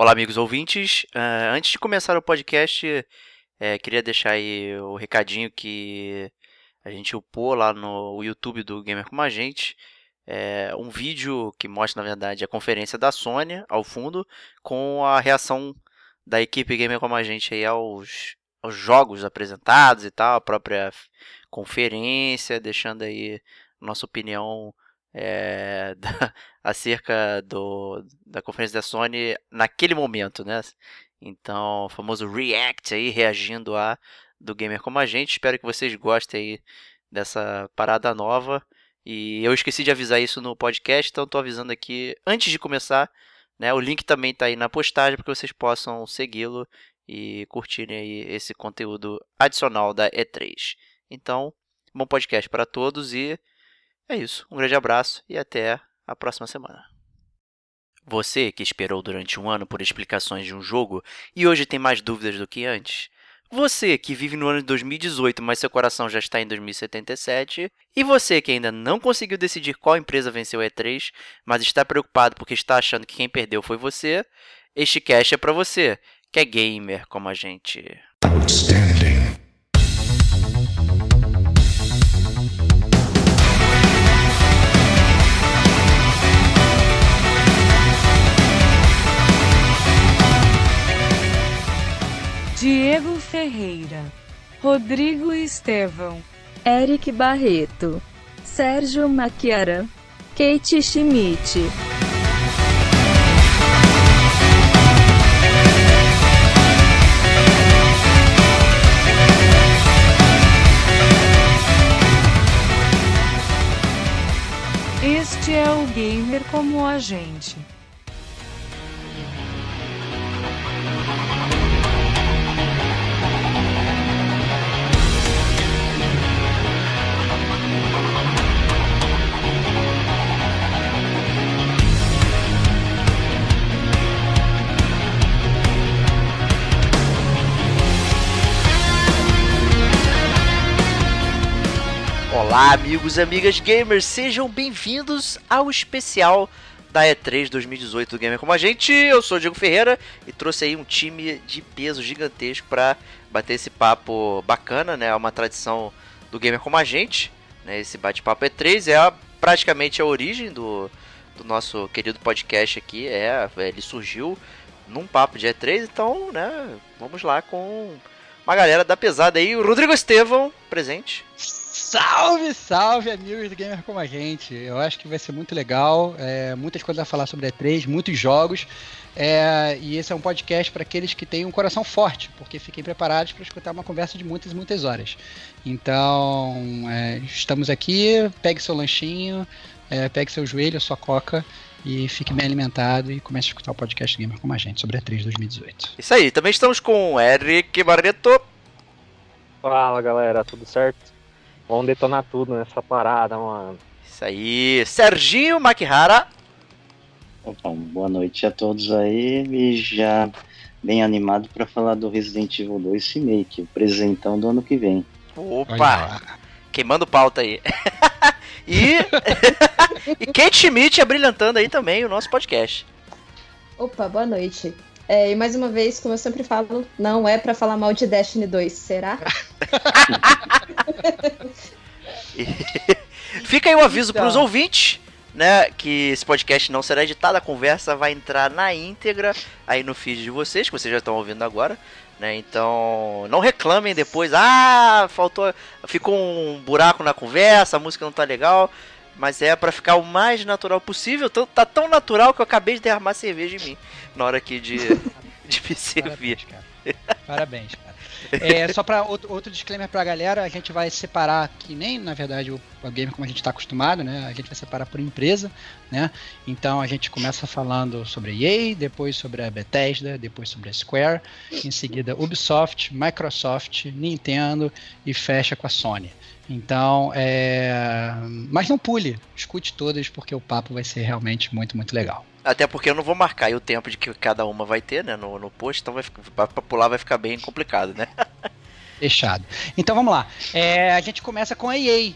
Olá, amigos ouvintes. Uh, antes de começar o podcast, é, queria deixar aí o recadinho que a gente upou lá no YouTube do Gamer Como a Gente. É um vídeo que mostra, na verdade, a conferência da Sony ao fundo, com a reação da equipe Gamer Como a Gente aí aos, aos jogos apresentados e tal, a própria conferência, deixando aí nossa opinião é, da, acerca do, da conferência da Sony naquele momento, né? Então, o famoso react aí, reagindo a do gamer como a gente. Espero que vocês gostem aí dessa parada nova. E eu esqueci de avisar isso no podcast, então estou avisando aqui antes de começar. Né, o link também está aí na postagem para que vocês possam segui-lo e curtirem aí esse conteúdo adicional da E3. Então, bom podcast para todos e é isso. Um grande abraço e até a próxima semana. Você que esperou durante um ano por explicações de um jogo e hoje tem mais dúvidas do que antes. Você que vive no ano de 2018, mas seu coração já está em 2077. E você que ainda não conseguiu decidir qual empresa venceu o E3, mas está preocupado porque está achando que quem perdeu foi você. Este cast é para você, que é gamer como a gente. Diego Ferreira, Rodrigo Estevão, Eric Barreto, Sérgio Maquiaran, Kate Schmidt. Este é o Gamer como a gente. Olá, amigos e amigas gamers, sejam bem-vindos ao especial da E3 2018 do Gamer Como a Gente. Eu sou o Diego Ferreira e trouxe aí um time de peso gigantesco para bater esse papo bacana, né? É uma tradição do Gamer Como a Gente, né? Esse bate-papo E3 é a, praticamente a origem do, do nosso querido podcast aqui. É, ele surgiu num papo de E3, então, né? Vamos lá com uma galera da pesada aí. O Rodrigo Estevão, presente. Salve, salve, amigos do Gamer Como a Gente. Eu acho que vai ser muito legal. É, muitas coisas a falar sobre E3, muitos jogos. É, e esse é um podcast para aqueles que têm um coração forte, porque fiquem preparados para escutar uma conversa de muitas e muitas horas. Então, é, estamos aqui. Pegue seu lanchinho, é, pegue seu joelho, sua coca e fique bem alimentado e comece a escutar o podcast Gamer Como a Gente sobre a 3 2018. Isso aí, também estamos com o Eric Barreto. Fala galera, tudo certo? Vamos detonar tudo nessa parada, mano. Isso aí. Serginho Makihara. Então, boa noite a todos aí e já bem animado para falar do Resident Evil 2 Remake, o presentão do ano que vem. Opa! Queimando pauta aí. e, e Kate Schmidt abrilhantando aí também o nosso podcast. Opa, boa noite. É, e mais uma vez, como eu sempre falo, não é para falar mal de Destiny 2, será? Fica aí o um aviso então. para os ouvintes, né, que esse podcast não será editado, a conversa vai entrar na íntegra aí no feed de vocês, que vocês já estão ouvindo agora. Né, então, não reclamem depois, ah, faltou, ficou um buraco na conversa, a música não tá legal, mas é para ficar o mais natural possível. Tá tão natural que eu acabei de derramar cerveja em mim na hora aqui de, de me servir. Parabéns, cara. Parabéns, cara. É, só para outro, outro disclaimer pra galera, a gente vai separar que nem, na verdade, o, o game como a gente está acostumado, né? A gente vai separar por empresa, né? Então a gente começa falando sobre a EA, depois sobre a Bethesda, depois sobre a Square, em seguida Ubisoft, Microsoft, Nintendo e fecha com a Sony. Então, é... mas não pule, escute todas porque o papo vai ser realmente muito, muito legal. Até porque eu não vou marcar o tempo de que cada uma vai ter, né, no, no post, então vai pra pular vai ficar bem complicado, né? Fechado. Então vamos lá. É, a gente começa com a EA.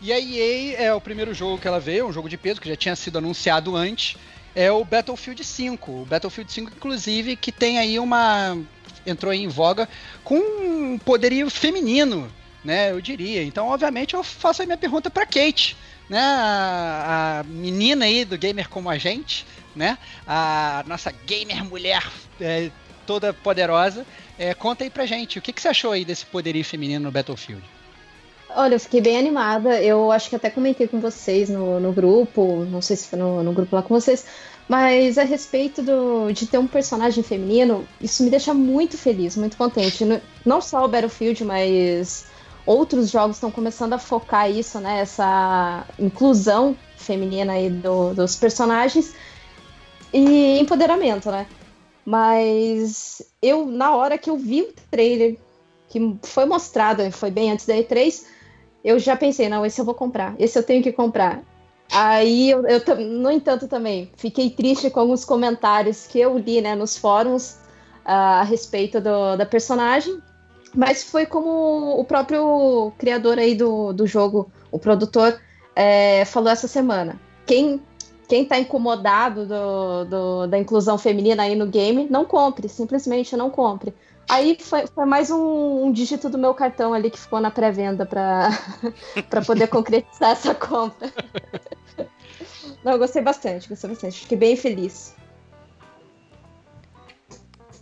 E a EA é o primeiro jogo que ela veio, um jogo de peso que já tinha sido anunciado antes. é o Battlefield 5. O Battlefield 5, inclusive, que tem aí uma. entrou aí em voga com um poderio feminino, né? Eu diria. Então, obviamente, eu faço a minha pergunta para Kate, né? A, a menina aí do gamer como a gente, né? A nossa gamer mulher é, toda poderosa. É, conta aí pra gente, o que, que você achou aí desse poderio feminino no Battlefield? Olha, eu fiquei bem animada. Eu acho que até comentei com vocês no, no grupo, não sei se foi no, no grupo lá com vocês, mas a respeito do, de ter um personagem feminino, isso me deixa muito feliz, muito contente. Não- só o Battlefield, mas outros jogos estão começando a focar isso, né? Essa inclusão feminina aí do- dos personagens e empoderamento, né? Mas eu, na hora que eu vi o trailer, que foi mostrado, foi bem antes da E3, eu já pensei, não, esse eu vou comprar, esse eu tenho que comprar. Aí, eu, eu no entanto, também fiquei triste com alguns comentários que eu li né, nos fóruns ah, a respeito do- da personagem, mas foi como o próprio criador aí do, do jogo, o produtor, é, falou essa semana. Quem quem tá incomodado do, do- da inclusão feminina aí no game, não compre, simplesmente não compre. Aí foi, foi mais um, um dígito do meu cartão ali que ficou na pré-venda para poder concretizar essa compra. Não, eu gostei bastante, gostei bastante. Fiquei bem feliz.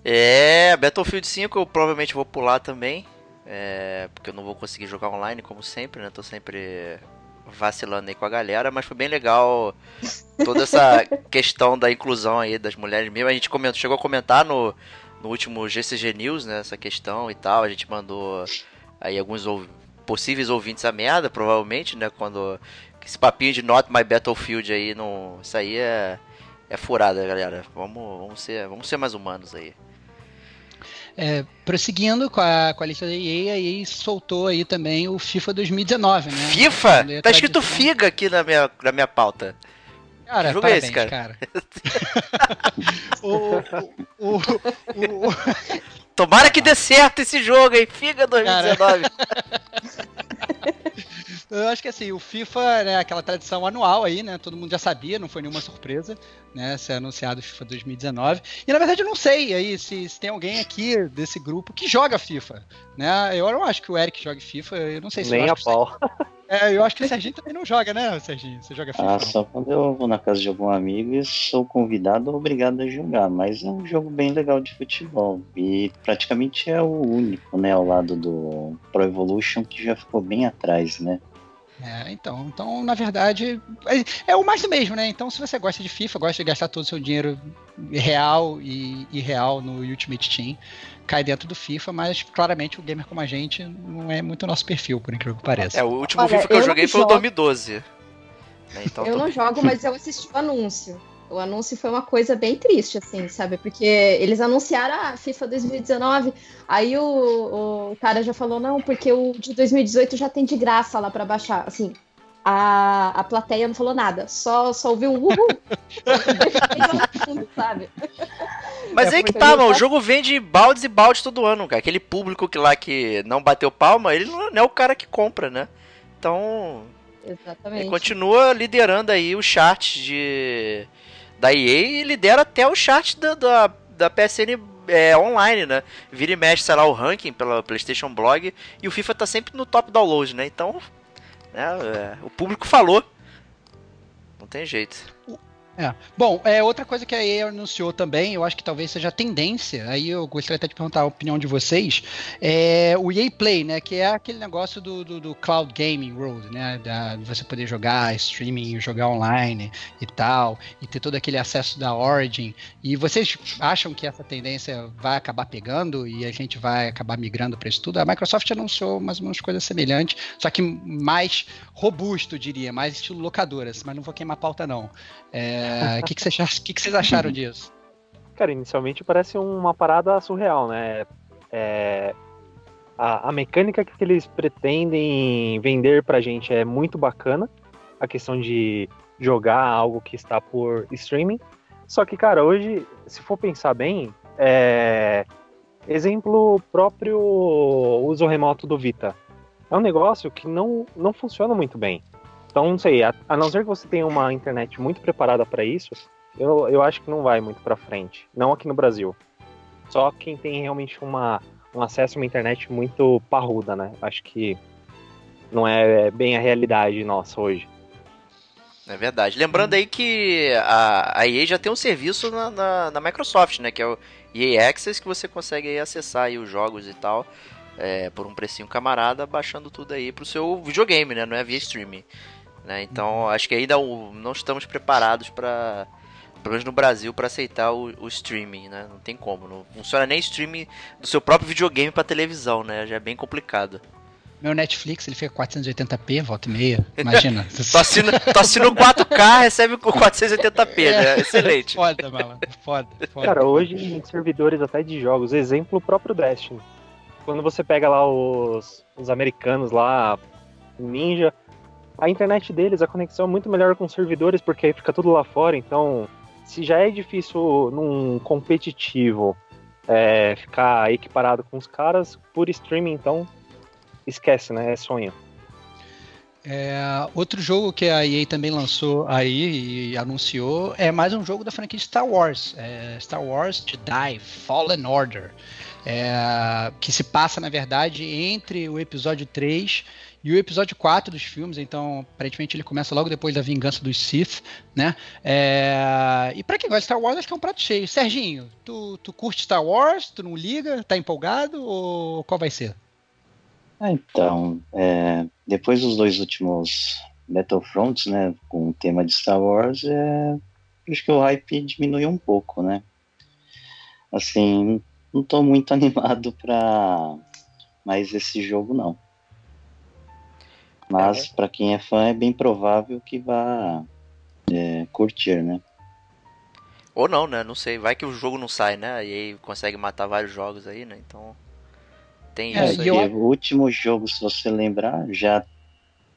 É, Battlefield 5 eu provavelmente vou pular também. É, porque eu não vou conseguir jogar online, como sempre, né? Tô sempre vacilando aí com a galera, mas foi bem legal toda essa questão da inclusão aí das mulheres mesmo. A gente comentou, chegou a comentar no, no último GCG News, né? Essa questão e tal. A gente mandou aí alguns ou- possíveis ouvintes a merda, provavelmente, né? Quando esse papinho de Not My Battlefield aí, não, isso aí é, é furada, galera. Vamos, vamos, ser, vamos ser mais humanos aí. É, prosseguindo com a, com a lista da EA, a EA soltou aí também o FIFA 2019, né? FIFA? É Tá escrito tradição- FIGA aqui na minha, na minha pauta. Cara, Que jogo é parabéns, esse, cara? cara. o, o, o- Tomara que dê certo esse jogo, hein? FIGA 2019. eu acho que assim, o FIFA, né, aquela tradição anual aí, né? Todo mundo já sabia, não foi nenhuma surpresa, né? Ser anunciado o FIFA 2019. E na verdade eu não sei aí se, se tem alguém aqui desse grupo que joga FIFA, né? Eu não acho que o Eric jogue FIFA, eu não sei se eu Nem acho a que- pau. É, eu acho que o Serginho também não joga, né, Serginho? Você joga FIFA? Ah, só quando eu vou na casa de algum amigo e sou convidado obrigado a jogar. Mas é um jogo bem legal de futebol. E praticamente é o único, né? Ao lado do Pro Evolution, que já ficou bem atrás, né? É, então, então, na verdade, é, é o mais do mesmo, né? Então, se você gosta de FIFA, gosta de gastar todo o seu dinheiro real e irreal no Ultimate Team, cai dentro do FIFA, mas claramente o gamer como a gente não é muito nosso perfil, por incrível que pareça. É, o último Olha, FIFA que eu eu não joguei foi o jogo. 2012. Né, Então, eu tô- não jogo, mas eu assisti o anúncio. O anúncio foi uma coisa bem triste, assim, sabe? Porque eles anunciaram a FIFA 2019, aí o, o cara já falou, não, porque o de 2018 já tem de graça lá pra baixar. Assim, a, a plateia não falou nada, só, só ouviu um uhul. No fundo, sabe? Mas É, aí que foi tá, mano. O jogo vende baldes e baldes todo ano, cara. Aquele público que lá que não bateu palma, ele não é o cara que compra, né? Então, ele Exatamente. continua liderando aí o chart de da EA lidera até o chart da, da, da PSN é, online, né? Vira e mexe, sei lá, o ranking pela PlayStation Blog e o FIFA tá sempre no top download, né? Então, né, é, o público falou. Não tem jeito. É. Bom, é, outra coisa que a EA anunciou também, eu acho que talvez seja a tendência, aí eu gostaria até de perguntar a opinião de vocês, é o EA Play, né, que é aquele negócio do, do, do Cloud Gaming World, né, da, de você poder jogar streaming, jogar online e tal, e ter todo aquele acesso da Origin, e vocês acham que essa tendência vai acabar pegando e a gente vai acabar migrando para isso tudo? A Microsoft anunciou mais ou menos coisa semelhante, só que mais robusto, diria, mais estilo locadoras, mas não vou queimar pauta não. É, O que, que, vocês, que que vocês acharam disso? Cara, inicialmente parece uma parada surreal, né? É, a, a mecânica que eles pretendem vender pra gente é muito bacana. A questão de jogar algo que está por streaming. Só que, cara, hoje, se for pensar bem, é, exemplo próprio uso remoto do Vita. É um negócio que não, não funciona muito bem. Então, não sei, a, a não ser que você tenha uma internet muito preparada para isso, eu, eu acho que não vai muito pra frente. Não aqui no Brasil. Só quem tem realmente uma, um acesso a uma internet muito parruda, né? Acho que não é bem a realidade nossa hoje. É verdade. Lembrando aí que a, a EA já tem um serviço na, na, na Microsoft, né? Que é o EA Access, que você consegue aí acessar aí os jogos e tal. é, por um precinho camarada, baixando tudo aí pro seu videogame, né? Não é via streaming. Né? Então, acho que ainda o- não estamos preparados para pelo menos no Brasil, para aceitar o, o streaming, né? Não tem como. Não funciona nem streaming do seu próprio videogame para televisão, né? Já é bem complicado. Meu Netflix, ele fica 480p, volta e meia. Imagina. Tu assina, tu assina o 4K, recebe com 480p, né? Excelente. Foda, mano. Foda, foda. Cara, hoje em servidores até de jogos, exemplo o próprio Destiny. Quando você pega lá os, os americanos lá, Ninja, a internet deles, a conexão é muito melhor com os servidores, porque aí fica tudo lá fora, então se já é difícil num competitivo é, ficar equiparado com os caras, por streaming então esquece, né? É sonho. É, outro jogo que a EA também lançou aí e anunciou é mais um jogo da franquia Star Wars. É Star Wars Jedi Fallen Order. É, que se passa, na verdade, entre o episódio 3 e o episódio 4 dos filmes, então aparentemente ele começa logo depois da vingança dos Sith, né? É, e pra quem gosta de Star Wars, acho que é um prato cheio. Serginho, tu, tu curte Star Wars? Tu não liga? Tá empolgado? Ou qual vai ser? Ah, então, é, depois dos dois últimos Battlefronts, né, com o tema de Star Wars, é, acho que o hype diminuiu um pouco, né? Assim, não tô muito animado pra mais esse jogo, não. Mas pra quem é fã, é bem provável que vá é, curtir, né? Ou não, né? Não sei. Vai que o jogo não sai, né? E aí consegue matar vários jogos aí, né? Então. Tem É, isso aí. eu- o último jogo, se você lembrar, já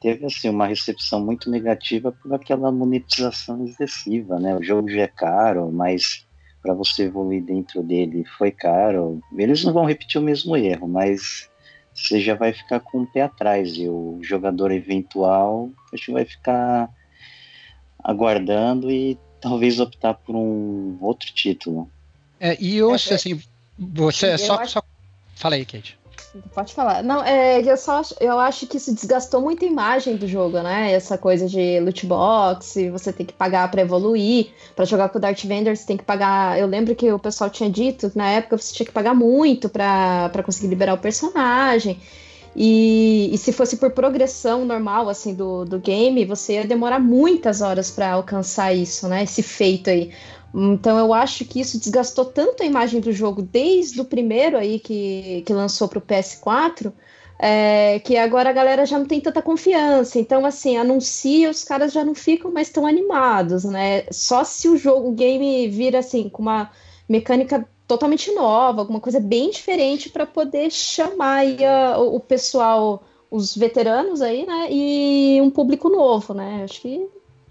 teve assim uma recepção muito negativa por aquela monetização excessiva, né? O jogo já é caro, mas para você evoluir dentro dele foi caro. Eles não vão repetir o mesmo erro, mas você já vai ficar com o pé atrás e o jogador eventual acho que vai ficar aguardando e talvez optar por um outro título. É, e eu, É, assim, você eu só, acho- só. Fala aí, Kate. Pode falar. Não, é, eu só acho, eu acho que isso desgastou muito a imagem do jogo, né? Essa coisa de loot box, você tem que pagar pra evoluir. Pra jogar com o Darth Vader, você tem que pagar. Eu lembro que o pessoal tinha dito que na época você tinha que pagar muito pra conseguir liberar o personagem. E, e se fosse por progressão normal, assim, do, do game, você ia demorar muitas horas pra alcançar isso, né? Esse feito aí. Então eu acho que isso desgastou tanto a imagem do jogo desde o primeiro aí que, que lançou para o PS4, é, que agora a galera já não tem tanta confiança. Então, assim, anuncia, os caras já não ficam mais tão animados, né? Só se o jogo, o game vira assim, com uma mecânica totalmente nova, alguma coisa bem diferente para poder chamar aí a- o pessoal, os veteranos aí, né? E um público novo, né? Acho que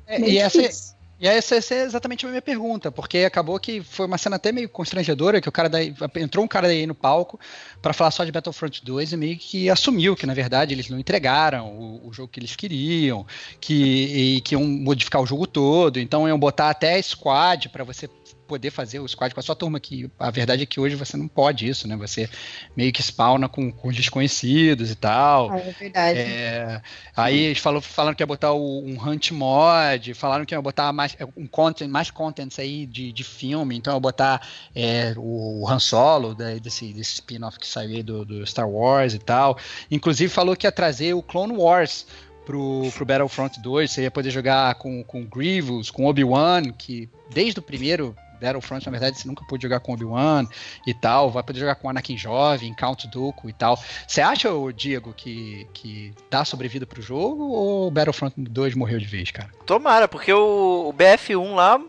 É, e essa. E essa, essa é exatamente a minha pergunta, porque acabou que foi uma cena até meio constrangedora, que o cara daí, entrou um cara daí no palco para falar só de Battlefront 2 e meio que assumiu que, na verdade, eles não entregaram o, o jogo que eles queriam, que, e que iam modificar o jogo todo, então iam botar até squad para você poder fazer o squad com a sua turma, que a verdade é que hoje você não pode isso, né? Você meio que spawna com, com desconhecidos e tal. Ah, é verdade. É, aí eles falou, falaram que ia botar o- um hunt mod, falaram que ia botar mais um content, mais contents aí de, de filme, então ia botar é, o Han Solo da- desse, desse spin-off que saiu aí do, do Star Wars e tal. Inclusive falou que ia trazer o Clone Wars pro, pro Battlefront 2, você ia poder jogar com, com Grievous, com Obi-Wan, que desde o primeiro Battlefront, na verdade, você nunca pôde jogar com Obi-Wan e tal, vai poder jogar com Anakin jovem, Count Dooku e tal. Você acha, Diego, que, que dá sobrevida pro jogo ou o Battlefront 2 morreu de vez, cara? Tomara, porque o, o BF1 lá,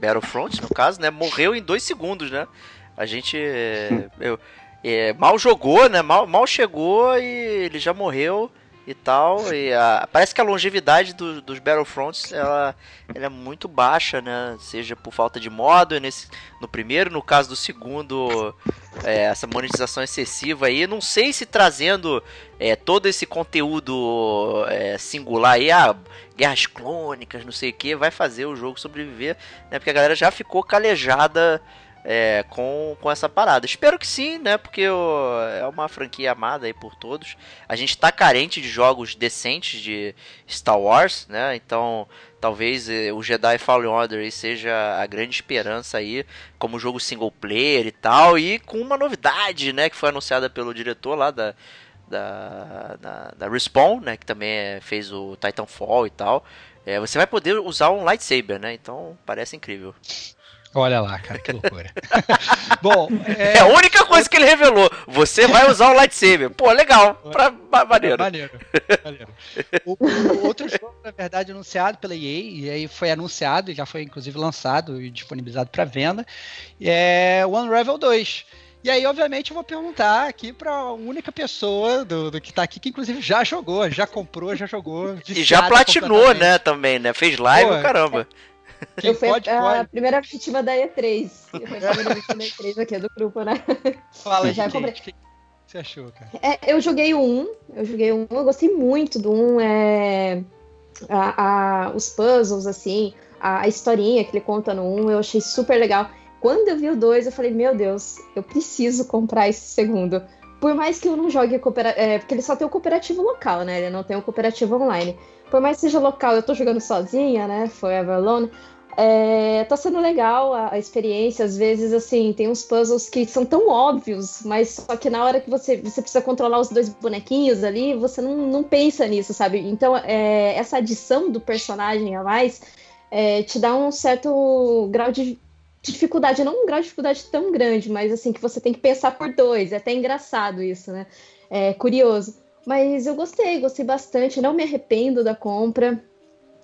Battlefront no caso, né? Morreu em dois segundos, né? A gente é, eu- é, mal jogou, né? Mal, mal chegou e ele já morreu e tal. E a- parece que a longevidade do- dos Battlefronts ela, ela é muito baixa, né? Seja por falta de modo nesse, no primeiro, no caso do segundo, é, essa monetização excessiva aí. Não sei se trazendo é, todo esse conteúdo é, singular aí, ah, guerras clônicas, não sei o que, vai fazer o jogo sobreviver, né? Porque a galera já ficou calejada é, com, com essa parada. Espero que sim, né? Porque ó, é uma franquia amada aí por todos. A gente tá carente de jogos decentes de Star Wars, né? Então talvez eh, o Jedi Fallen Order seja a grande esperança aí como jogo single player e tal. E com uma novidade, né? Que foi anunciada pelo diretor lá da. Da, da, da Respawn, né, que também é- fez o Titanfall e tal. É, você vai poder usar um lightsaber, né? Então parece incrível. Olha lá, cara, que loucura. Bom, É, a única coisa que ele revelou. Você vai usar o lightsaber. Pô, legal. Pra, ma- maneiro. Maneiro. maneiro. O, o outro jogo, na verdade, anunciado pela EA, e aí foi anunciado, e já foi inclusive lançado e disponibilizado para venda, é o Unravel 2. E aí, obviamente, eu vou perguntar aqui para a única pessoa do, do que tá aqui, que inclusive já jogou, já comprou, já jogou. E já platinou, né, também, né? Fez live, Pô, caramba. Quem eu fui pode, a pode. primeira vítima da E3. Eu fui a primeira vítima da E3 aqui do grupo, né? Fala já comprei. o que você achou, cara? É, eu joguei o 1, eu joguei o 1, eu gostei muito do 1, é, a- a- os puzzles, assim, a, a historinha que ele conta no 1, eu achei super legal. Quando eu vi o 2, eu falei, meu Deus, eu preciso comprar esse segundo. Por mais que eu não jogue cooperativo, é, porque ele só tem o cooperativo local, né, ele não tem o cooperativo online. Por mais que seja local, eu tô jogando sozinha, né, Forever Alone, é, tá sendo legal a, a experiência. Às vezes, assim, tem uns puzzles que são tão óbvios, mas só que na hora que você, você precisa controlar os dois bonequinhos ali, você não, não pensa nisso, sabe? Então, é, essa adição do personagem a mais é, te dá um certo grau de, de dificuldade. Não um grau de dificuldade tão grande, mas assim, que você tem que pensar por dois. É até engraçado isso, né? É curioso. Mas eu gostei, gostei bastante. Não me arrependo da compra.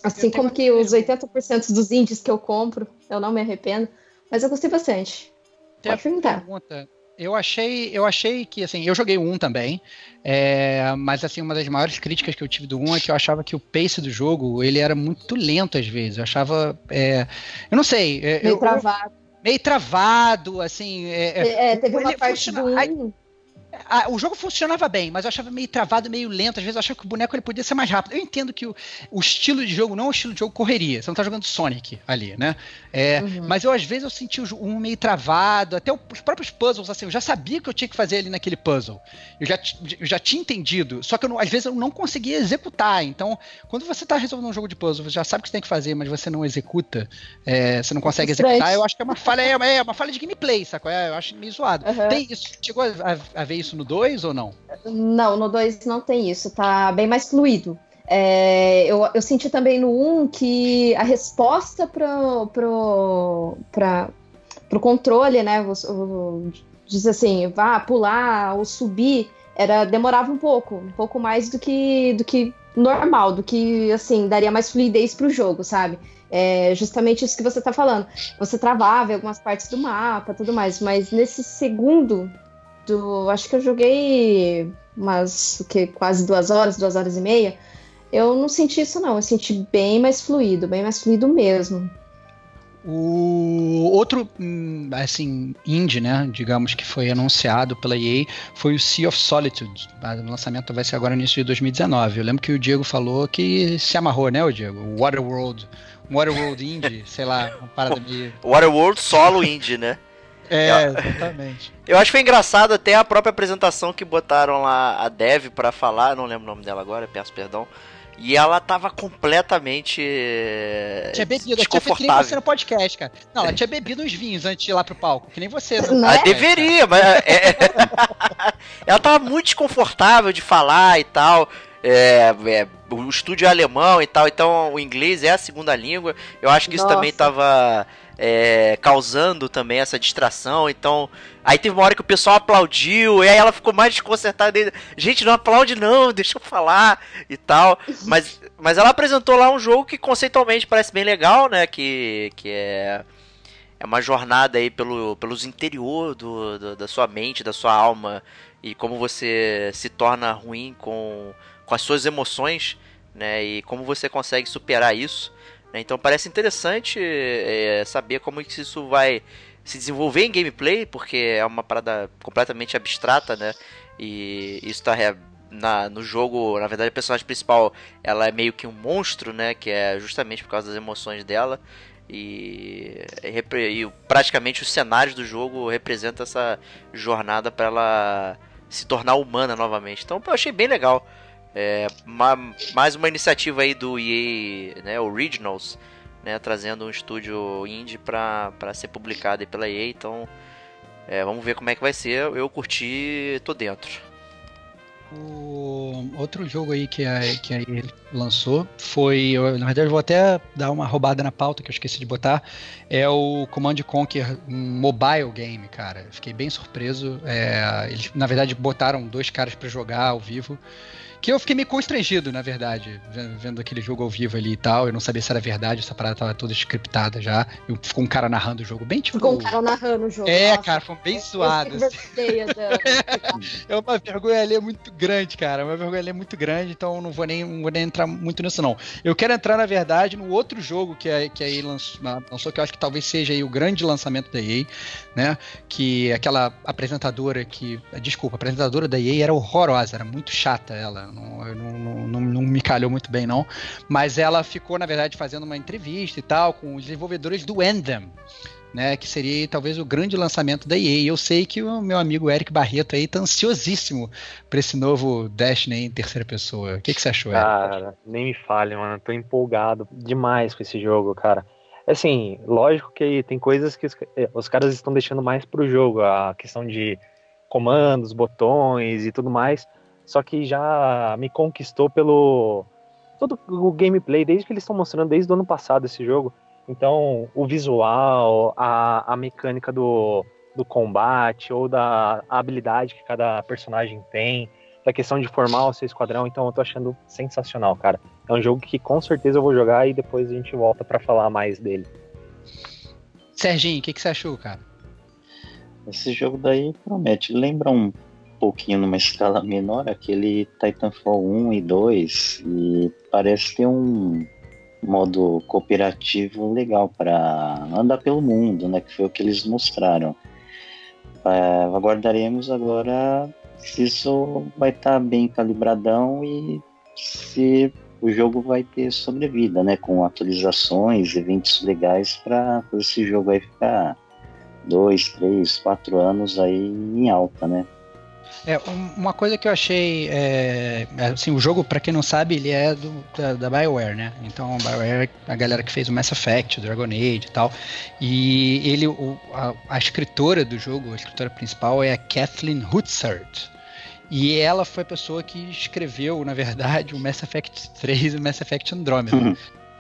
Assim como que os pergunta. 80% dos indies que eu compro, eu não me arrependo. Mas eu gostei bastante. Tem Pode perguntar. pergunta. Eu achei, eu achei que assim, eu joguei o 1 também, é, mas assim, uma das maiores críticas que eu tive do 1 é que eu achava que o pace do jogo ele era muito lento às vezes. Eu achava, é, eu não sei, é, Meio eu- travado. meio travado, assim. é, é, É, teve uma ele parte do funciona- 1. A- o jogo funcionava bem, mas eu achava meio travado, meio lento. Às vezes eu achava que o boneco ele podia ser mais rápido. Eu entendo que o, o estilo de jogo não é um estilo de jogo correria. Você não tá jogando Sonic ali, né? É, Uhum. Mas eu, às vezes, eu senti o um meio travado. Até o- os próprios puzzles, assim, eu já sabia o que eu tinha que fazer ali naquele puzzle. Eu já, eu já tinha entendido. Só que não- às vezes eu não conseguia executar. Então, quando você tá resolvendo um jogo de puzzle, você já sabe o que você tem que fazer, mas você não executa, é, você não consegue executar, eu acho que é uma falha, é uma, é uma falha de gameplay, sacou? É, eu acho meio zoado. Aham. Tem isso? Chegou a, a- a ver isso no 2 ou não? Não, no 2 não tem isso, tá bem mais fluido. É, eu, eu senti também no 1 um que a resposta pro, pro, pra, pro controle, né? O, o- diz assim, vá pular ou subir, era, demorava um pouco, um pouco mais do que, do que normal, do que assim, daria mais fluidez pro jogo, sabe? É justamente isso que você tá falando. Você travava em algumas partes do mapa tudo mais, mas nesse segundo do. Acho que eu joguei umas o que, quase duas horas, duas horas e meia. Eu não senti isso, não. Eu senti bem mais fluido, bem mais fluido mesmo. O outro, hum, assim, indie, né, digamos que foi anunciado pela EA, foi o Sea of Solitude. O lançamento vai ser agora no início de 2019. Eu lembro que o Diego falou que se amarrou, né, o Diego? Waterworld, Waterworld indie, sei lá, uma parada meio... Waterworld solo indie, né? É, exatamente. Eu acho que foi engraçado até a própria apresentação que botaram lá a Dev pra falar, não lembro o nome dela agora, peço perdão. E ela tava completamente eh, Tinha bebido, ela tinha feito que nem você no podcast, cara. Não, ela tinha bebido uns vinhos antes de ir lá pro palco, que nem você. Não Ah, é? podcast, deveria, mas é- é- ela tava muito desconfortável de falar e tal. É, é, o estúdio é alemão e tal, então o inglês é a segunda língua. Eu acho que isso Nossa. também tava é, causando também essa distração. Então, aí teve uma hora que o pessoal aplaudiu, e aí ela ficou mais desconcertada. Gente, não aplaude não, deixa eu falar e tal. Mas, mas ela apresentou lá um jogo que conceitualmente parece bem legal, né? Que, que é é uma jornada aí pelo, pelos interior do, do- da sua mente, da sua alma e como você se torna ruim com, com as suas emoções, né? E como você consegue superar isso. Né? Então parece interessante é, saber como que isso vai se desenvolver em gameplay, porque é uma parada completamente abstrata, né? E isso tá re- na, no jogo, na verdade, a personagem principal ela é meio que um monstro, né? Que é justamente por causa das emoções dela. E, repre- e praticamente os cenários do jogo representam essa jornada para ela se tornar humana novamente. Então, eu achei bem legal. É, ma- mais uma iniciativa aí do EA, né, Originals, né, trazendo um estúdio indie pra ser publicado pela EA. Então, é, vamos ver como é que vai ser. Eu curti, tô dentro. O outro jogo aí que a, que a EA lançou foi, eu, na verdade eu vou até dar uma roubada na pauta que eu esqueci de botar, é o Command Conquer, um mobile game, cara. Fiquei bem surpreso. É, eles, na verdade, botaram dois caras pra jogar ao vivo. Que eu fiquei meio constrangido, na verdade, vendo, aquele jogo ao vivo ali e tal. Eu não sabia se era verdade, essa parada tava toda scriptada já. E ficou um cara narrando o jogo bem tipo. Ficou um cara narrando o jogo. É, Nossa, cara, foi bem zoado. assim. da- É uma vergonha ali muito grande, cara. É uma vergonha ali muito grande, então não vou nem, não vou nem entrar muito nisso, não. Eu quero entrar, na verdade, no outro jogo que a, que a EA lançou, lançou, que eu acho que talvez seja aí o grande lançamento da EA, né? Que aquela apresentadora que. Desculpa, a apresentadora da EA era horrorosa, era muito chata ela. Não, não, não, não, me calhou muito bem, não. Mas ela ficou, na verdade, fazendo uma entrevista e tal com os desenvolvedores do Anthem né, que seria talvez o grande lançamento da EA. Eu sei que o meu amigo Eric Barreto aí tá ansiosíssimo para esse novo Destiny em terceira pessoa. O que, que você achou, Eric? Cara, nem me fale, mano. Tô empolgado demais com esse jogo, cara. Assim, lógico que tem coisas que os, eh, os caras estão deixando mais pro jogo, a questão de comandos, botões e tudo mais. Só que já me conquistou pelo todo o gameplay, desde que eles estão mostrando desde o ano passado esse jogo. Então, o visual, a, a mecânica do, do combate ou da habilidade que cada personagem tem, da questão de formar o seu esquadrão, então eu tô achando sensacional, cara. É um jogo que com certeza eu vou jogar e depois a gente volta pra falar mais dele. Serginho, o que, que você achou, cara? Esse jogo daí promete. Lembra um pouquinho numa escala menor aquele Titanfall 1 e 2 e parece ter um modo cooperativo legal para andar pelo mundo, né? Que foi o que eles mostraram. É, aguardaremos agora se isso vai estar bem calibradão e se o jogo vai ter sobrevida, né? Com atualizações, eventos legais para esse jogo aí ficar dois, três, quatro anos aí em alta, né? É, um- uma coisa que eu achei, é, assim, o jogo, pra quem não sabe, ele é do, da, da BioWare, né? Então, a BioWare é a galera que fez o Mass Effect, o Dragon Age e tal. E ele, o- a, a escritora do jogo, a escritora principal é a Kathleen Hutzert. E ela foi a pessoa que escreveu, na verdade, o Mass Effect 3 e o Mass Effect Andromeda.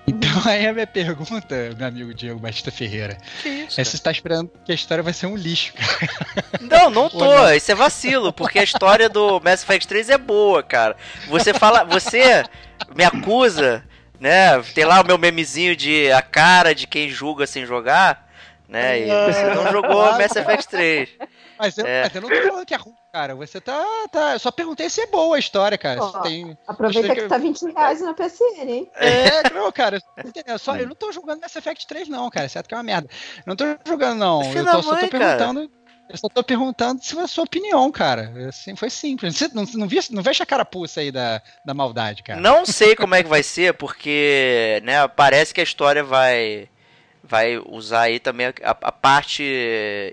Então aí a minha pergunta, meu amigo Diego Batista Ferreira, Que isso? é se você tá esperando que a história vai ser um lixo, cara. Não, não tô. Não? Isso é vacilo, porque a história do Mass Effect 3 é boa, cara. Você fala, você me acusa, né? Tem lá o meu memezinho de a cara de quem julga sem jogar, né? E você não jogou Mass Effect 3. Mas eu, É. mas eu não tô falando que é ruim, cara. Você tá, tá. Eu só perguntei se é boa a história, cara. Ó, tem. Aproveita que que- tá 20 reais na PSN, hein? É, não, cara. entendeu? Só, eu não tô jogando Mass Effect 3, não, cara. Certo que é uma merda. Eu não tô jogando, não. Filho Eu da tô, só tô mãe, cara. perguntando. Eu só tô perguntando se foi a sua opinião, cara. Assim, foi simples. Você não, não, vi, não vejo a carapuça aí da, da maldade, cara. Não sei como é que vai ser, porque, né, parece que a história vai vai usar aí também a, a parte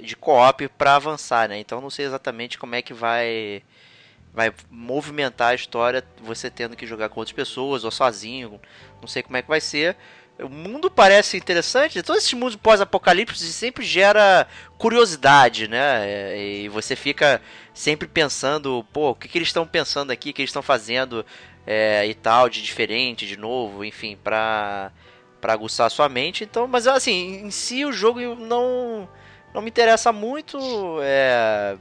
de co-op pra avançar, né? Então não sei exatamente como é que vai vai movimentar a história você tendo que jogar com outras pessoas ou sozinho. Não sei como é que vai ser. O mundo parece interessante. Todos esses mundos pós-apocalipse sempre gera curiosidade, né? E você fica sempre pensando, pô, o que, que eles estão pensando aqui, o que eles estão fazendo é, e tal, de diferente, de novo, enfim, pra, pra aguçar sua mente. Então, mas assim, em si o jogo não, não me interessa muito. É,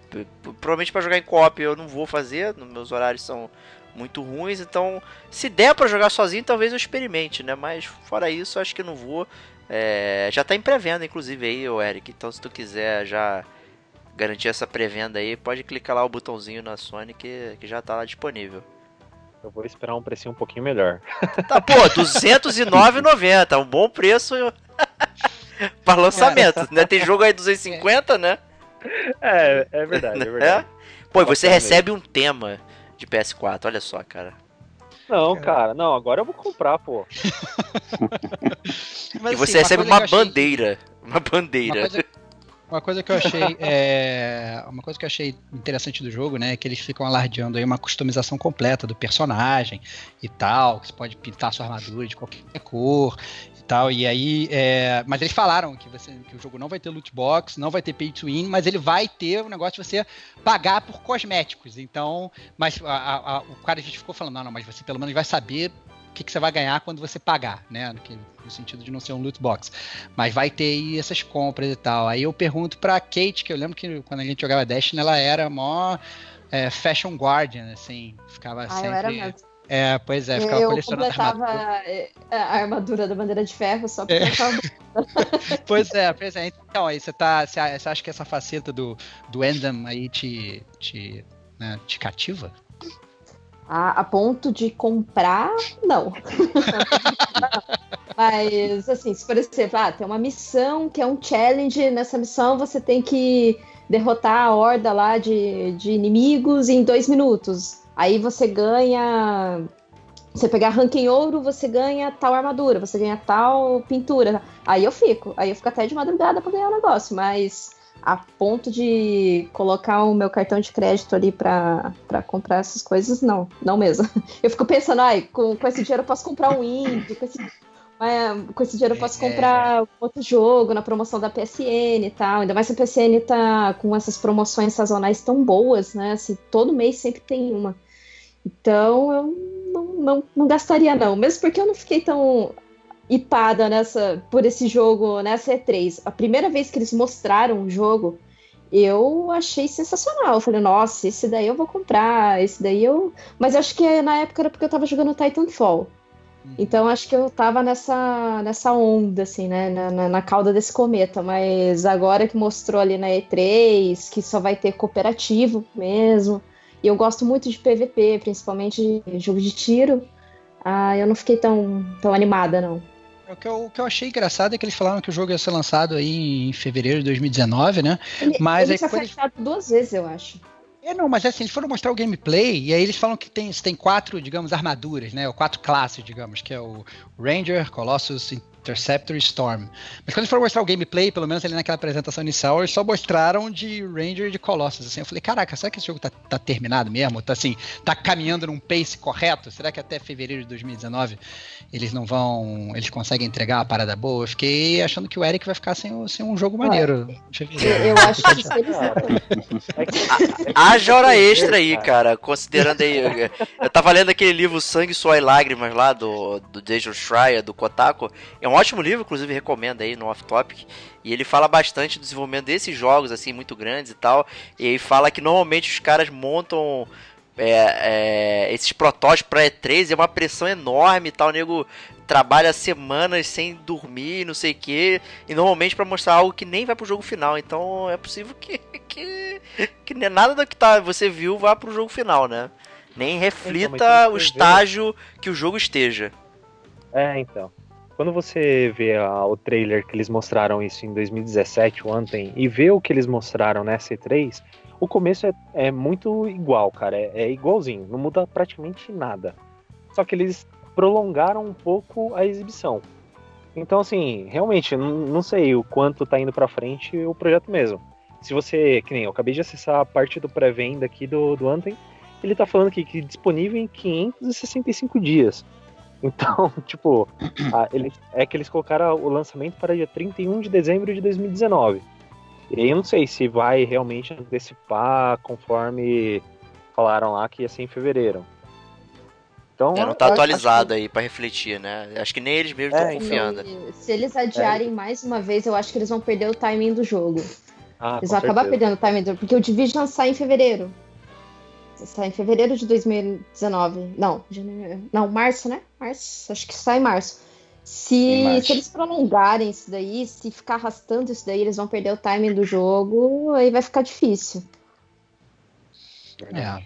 provavelmente pra jogar em co-op eu não vou fazer, meus horários são muito ruins, então se der pra jogar sozinho, talvez eu experimente, né? Mas fora isso, acho que não vou. É, já tá em pré-venda, inclusive, aí, ô Eric. Então, se tu quiser já garantir essa pré-venda aí, pode clicar lá o botãozinho na Sony que, que já tá lá disponível. Eu vou esperar um precinho um pouquinho melhor. Tá, pô, R$ 209,90, um bom preço Pra lançamento, né? Tem jogo aí 250, né? É, é verdade, é É? verdade. Pô, e você recebe um tema de PS4, olha só, cara. Não, cara, não, agora eu vou comprar, pô. Mas, e você assim, recebe uma eu achei- bandeira. Uma Uma bandeira. coisa, uma coisa que eu achei é, uma coisa que eu achei interessante do jogo, né, é que eles ficam alardeando aí uma customização completa do personagem e tal, que você pode pintar sua armadura de qualquer cor e tal. E aí, é, mas eles falaram que você que o jogo não vai ter loot box, não vai ter pay to win, mas ele vai ter o negócio de você pagar por cosméticos. Então, mas a- a- o cara a gente ficou falando, não, não, mas você pelo menos vai saber o que, que você vai ganhar quando você pagar, né? No, que- no sentido de não ser um loot box. Mas vai ter aí essas compras e tal. Aí eu pergunto pra Kate, que eu lembro que quando a gente jogava Destiny, ela era mó é, fashion guardian, assim. Ficava Ah, sempre. eu era mesmo. É, pois é, ficava eu colecionando completava armadura. é, a armadura da bandeira de ferro só porque É. eu tava Pois é, pois é. Então, aí você tá. Você acha que essa faceta do, do Endam aí te. te, né, te cativa? A, a ponto de comprar, não. Mas, assim, se por exemplo, ah, tem uma missão que é um challenge, nessa missão você tem que derrotar a horda lá de, de inimigos em dois minutos. Aí você ganha. Você pegar ranking ouro, você ganha tal armadura, você ganha tal pintura. Aí eu fico. Aí eu fico até de madrugada pra ganhar o negócio, mas a ponto de colocar o meu cartão de crédito ali pra, pra comprar essas coisas, não, não mesmo. Eu fico pensando, ai, com, com esse dinheiro eu posso comprar um indie, com esse, é, com esse dinheiro eu posso É. comprar outro jogo na promoção da PSN e tal. Ainda mais se a PSN tá com essas promoções sazonais tão boas, né? Assim, todo mês sempre tem uma. Então eu não, não, não gastaria, não. Mesmo porque eu não fiquei tão hipada nessa, por esse jogo nessa E3. A primeira vez que eles mostraram o jogo, eu achei sensacional. Eu falei, nossa, esse daí eu vou comprar, esse daí eu. Mas acho que na época era porque eu tava jogando Titanfall. Então acho que eu tava nessa, nessa onda, assim, né? Na, na, na cauda desse cometa. Mas agora que mostrou ali na E3 que só vai ter cooperativo mesmo. E eu gosto muito de PVP, principalmente de jogo de tiro. Ah, eu não fiquei tão, tão animada, não. O que, eu, o que eu achei engraçado é que eles falaram que o jogo ia ser lançado aí em fevereiro de 2019, né? Ele, Mas ele quando eles- fechado duas vezes, eu acho. É, não, mas assim, eles foram mostrar o gameplay e aí eles falam que tem, tem quatro, digamos, armaduras, né? Ou quatro classes, digamos, que é o Ranger, Colossus, Interceptor e Storm. Mas quando eles foram mostrar o gameplay, pelo menos ali naquela apresentação inicial, eles só mostraram de Ranger e de Colossus. Assim, eu falei, caraca, será que esse jogo tá, tá terminado mesmo? Tá assim, tá caminhando num pace correto? Será que até fevereiro de 2019 eles não vão. Eles conseguem entregar uma parada boa? Eu fiquei achando que o Eric vai ficar sem, sem um jogo maneiro. em Eu, acho que se eles. É que- Haja hora extra aí, cara, considerando aí. eu- Eu tava lendo aquele livro Sangue, Suor e Lágrimas lá do, do Deja Schreier, do Kotaku. É um ótimo livro, inclusive recomendo aí no Off Topic. E ele fala bastante do desenvolvimento desses jogos, assim, muito grandes e tal. E aí fala que normalmente os caras montam é, é, esses protótipos pra E3 é uma pressão enorme e tal. O nego trabalha semanas sem dormir, não sei o que. E normalmente pra mostrar algo que nem vai pro jogo final. Então é possível que. que que nem nada do que tá, você viu vá pro jogo final, né? Nem reflita Então, o vê- estágio que o jogo esteja. É, então. Quando você vê a- o trailer que eles mostraram isso em 2017, ontem, e vê o que eles mostraram nessa E3, o começo é, é muito igual, cara. É, é igualzinho, não muda praticamente nada. Só que eles prolongaram um pouco a exibição. Então, assim, realmente, não, sei o quanto tá indo pra frente o projeto mesmo. Se você, que nem eu acabei de acessar a parte do pré-venda aqui do, do Anthem, ele tá falando aqui que disponível em 565 dias. Então, tipo, ele, é que eles colocaram o lançamento para dia 31 de dezembro de 2019. E aí eu não sei se vai realmente antecipar conforme falaram lá que ia ser em fevereiro. Então, É, não tá atualizado aí pra refletir, né? Acho que nem eles mesmos É, estão então. confiando. E se eles adiarem mais uma vez, eu acho que eles vão perder o timing do jogo. Ah, Eles vão acabar certeza. perdendo o timing do porque o Division sai em fevereiro. Sai em fevereiro de 2019. Não, janeiro- não, março, né? Março, acho que sai em março. Em Se, março. se eles prolongarem isso daí, se ficar arrastando isso daí, eles vão perder o timing do jogo, aí vai ficar difícil. É,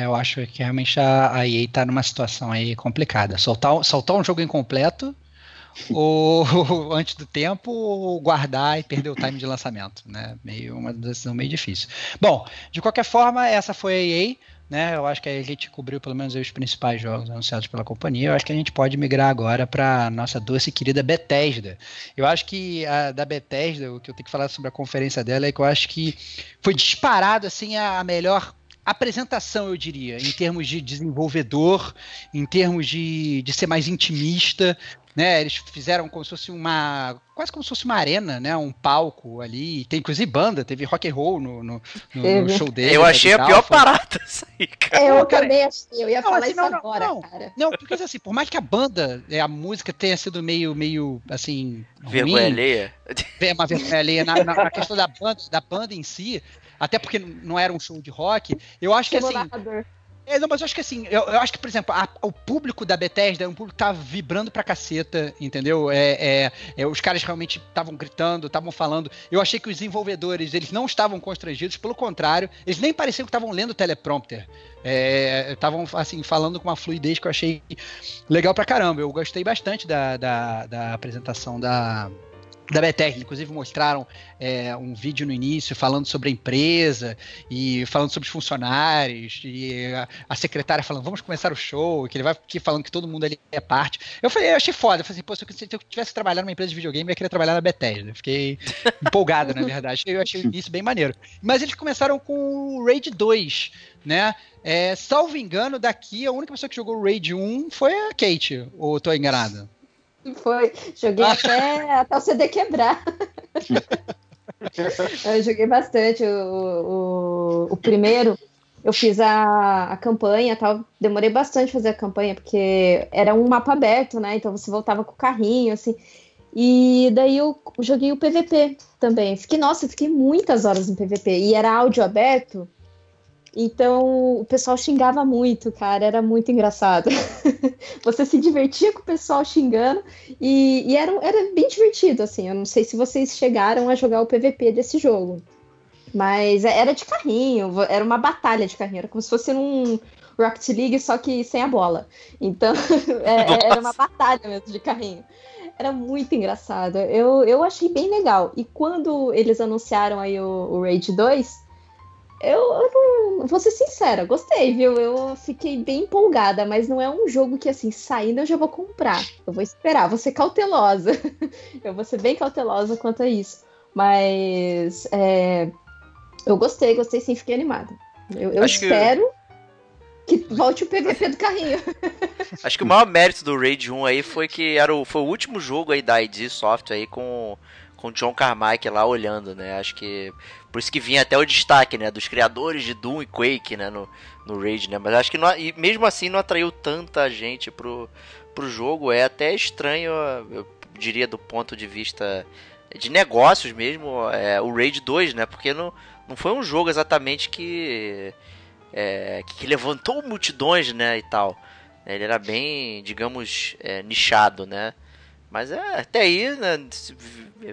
é, eu acho que realmente a, a EA tá numa situação aí complicada. Soltar, soltar um jogo incompleto ou antes do tempo, ou guardar e perder o time de lançamento, né? Meio uma decisão meio difícil. Bom, de qualquer forma, essa foi a EA, né? Eu acho que a gente cobriu pelo menos os principais jogos anunciados pela companhia. Eu acho que a gente pode migrar agora para nossa doce e querida Bethesda. Eu acho que a da Bethesda, o que eu tenho que falar sobre a conferência dela é que eu acho que foi disparado assim a melhor apresentação, eu diria, em termos de desenvolvedor, em termos de, de ser mais intimista, né? Eles fizeram como se fosse uma. quase como se fosse uma arena, né? Um palco ali. Tem inclusive banda, teve rock and roll no, no, no, no show dele. Eu achei a pior foi... parada isso aí, cara. Eu cara, também achei, eu ia não, falar assim, isso não, agora, não, cara. Não, porque assim, por mais que a banda, é, a música tenha sido meio, meio assim. Vergonha alheia. É uma vergonha alheia na, na, na questão da banda, da banda em si até porque não era um show de rock. Eu acho que assim. É, não, mas eu acho que assim, eu, eu acho que, por exemplo, a, o público da Bethesda é um público que tá vibrando pra caceta, entendeu? É, é, é os caras realmente estavam gritando, estavam falando. Eu achei que os desenvolvedores, eles não estavam constrangidos, pelo contrário, eles nem pareciam que estavam lendo o teleprompter. Estavam, é, assim, falando com uma fluidez que eu achei legal pra caramba. Eu gostei bastante da, da, da apresentação da, da Bethesda, inclusive mostraram é, um vídeo no início falando sobre a empresa e falando sobre os funcionários e a, a, secretária falando vamos começar o show, que ele vai aqui falando que todo mundo ali é parte. Eu falei, eu achei foda, eu falei assim, pô, se eu tivesse trabalhado numa empresa de videogame, eu ia querer trabalhar na Bethesda. Fiquei empolgado, na verdade. Eu achei isso bem maneiro. Mas eles começaram com o Raid 2, né? É, salvo engano, daqui a única pessoa que jogou o Raid 1 foi a Kate, ou tô enganado? Foi. Joguei até, até o CD quebrar. eu joguei bastante. O, o, o, primeiro, eu fiz a, a campanha tal. Demorei bastante fazer a campanha, porque era um mapa aberto, né? Então você voltava com o carrinho, assim. E daí eu joguei o PVP também. Fiquei, nossa, fiquei muitas horas no PVP. E era áudio aberto. Então o pessoal xingava muito, cara, era muito engraçado. você se divertia com o pessoal xingando e, e, era, era bem divertido, assim. Eu não sei se vocês chegaram a jogar o PVP desse jogo, mas era de carrinho, era uma batalha de carrinho, era como se fosse um Rocket League, só que sem a bola. Então é, era uma batalha mesmo de carrinho. Era muito engraçado. Eu, eu achei bem legal. E quando eles anunciaram aí o, o Raid 2 eu, eu não, vou ser sincera, gostei, viu? Eu fiquei bem empolgada, mas não é um jogo que, assim, saindo eu já vou comprar. Eu vou esperar, vou ser cautelosa. eu vou ser bem cautelosa quanto a isso. Mas é, eu gostei, gostei sim, fiquei animada. Eu, eu espero que... que... volte o PVP do carrinho. Acho que o maior mérito do Raid 1 aí foi que era o, foi o último jogo aí da ID Software aí com com John Carmack lá olhando, né? Acho que por isso que vinha até o destaque, né, dos criadores de Doom e Quake, né, no, no Raid, né? Mas acho que não, e mesmo assim não atraiu tanta gente pro, pro jogo. É até estranho, eu diria do ponto de vista de negócios mesmo, é, o Raid 2, né? Porque não, não foi um jogo exatamente que é, que levantou multidões, né, e tal. Ele era bem, digamos, é, nichado, né? Mas é, até aí, né,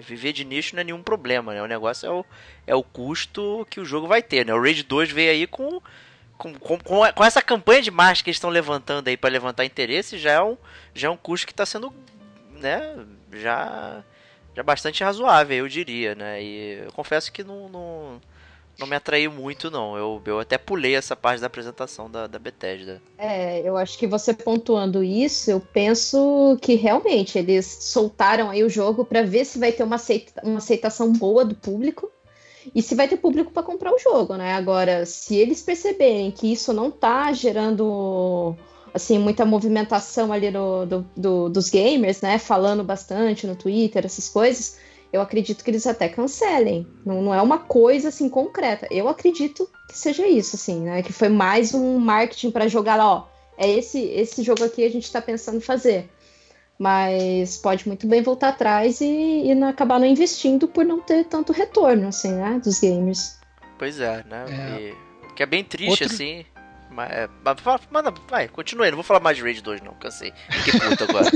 viver de nicho não é nenhum problema, né? O negócio é o, é o custo que o jogo vai ter, né? O Raid 2 veio aí com, com, com, com essa campanha de marketing que eles estão levantando aí para levantar interesse, já é um, já é um custo que está sendo, né, já, já bastante razoável, eu diria, né? E eu confesso que não, não não me atraiu muito, não. Eu, eu até pulei essa parte da apresentação da, da Bethesda. É, eu acho que você pontuando isso, eu penso que realmente eles soltaram aí o jogo para ver se vai ter uma, aceita, uma aceitação boa do público e se vai ter público para comprar o jogo, né? Agora, se eles perceberem que isso não tá gerando assim muita movimentação ali no, do, do, dos gamers, né? Falando bastante no Twitter, essas coisas eu acredito que eles até cancelem. Não, não é uma coisa assim concreta. Eu acredito que seja isso, assim, né? Que foi mais um marketing para jogar lá, ó. É esse, esse jogo aqui a gente está pensando em fazer. Mas pode muito bem voltar atrás e, e não, acabar não investindo por não ter tanto retorno, assim, né? Dos gamers. Pois é, né? É. E, que é bem triste, Outro... assim. Mas, é, manda, vai, continua aí. Não vou falar mais de Raid 2, não. Cansei. Fiquei puto agora.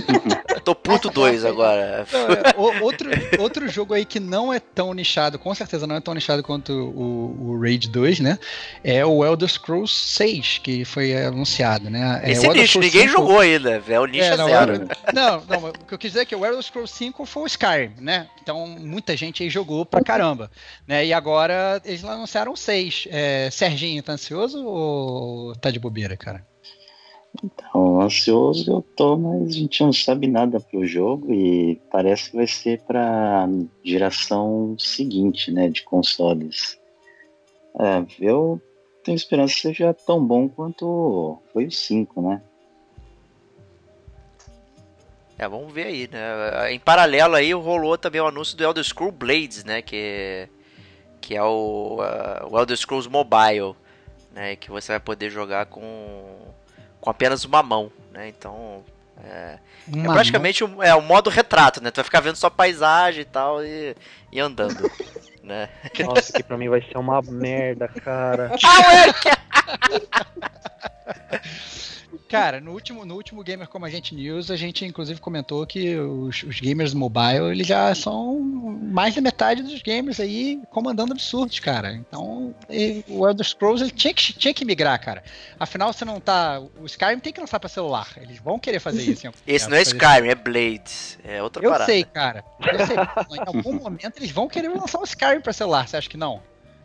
Tô puto 2 agora. Não, é, o- outro, outro jogo aí que não é tão nichado, com certeza não é tão nichado quanto o, o Raid 2, né? É o Elder Scrolls 6, que foi anunciado, né? É, Esse é nicho, ninguém 5 jogou ainda. É o nicho É, é, não, zero. eu- não, não, o que eu quis dizer é que o Elder Scrolls 5 foi o Skyrim, né? Então muita gente aí jogou pra caramba, né? E agora eles anunciaram 6. É, Serginho, tá ansioso ou tá de bobeira, cara? Então, ansioso eu tô, mas a gente não sabe nada pro jogo e parece que vai ser pra geração seguinte, né, de consoles. É, eu tenho esperança que seja tão bom quanto foi o 5, né? É, vamos ver aí, né? Em paralelo aí rolou também o anúncio do Elder Scrolls Blades, né? Que, que é o, ah, o Elder Scrolls Mobile, né? Que você vai poder jogar com, com apenas uma mão, né? Então, é, é praticamente um, é um modo retrato, né? Tu vai ficar vendo só paisagem e tal e, e andando, né? Nossa, que pra mim vai ser uma merda, cara. Cara, no último, no último Gamer Como a Gente News, a gente inclusive comentou que os, os gamers mobile eles já são mais da metade dos gamers aí comandando absurdos, cara. Então, o Elder Scrolls ele tinha, que, tinha que migrar, cara. Afinal, você não tá. O Skyrim tem que lançar pra celular. Eles vão querer fazer isso. Esse não é Skyrim, é Blades. É outra Eu parada. sei, cara. Eu sei. Em algum momento eles vão querer lançar o Skyrim pra celular, você acha que não?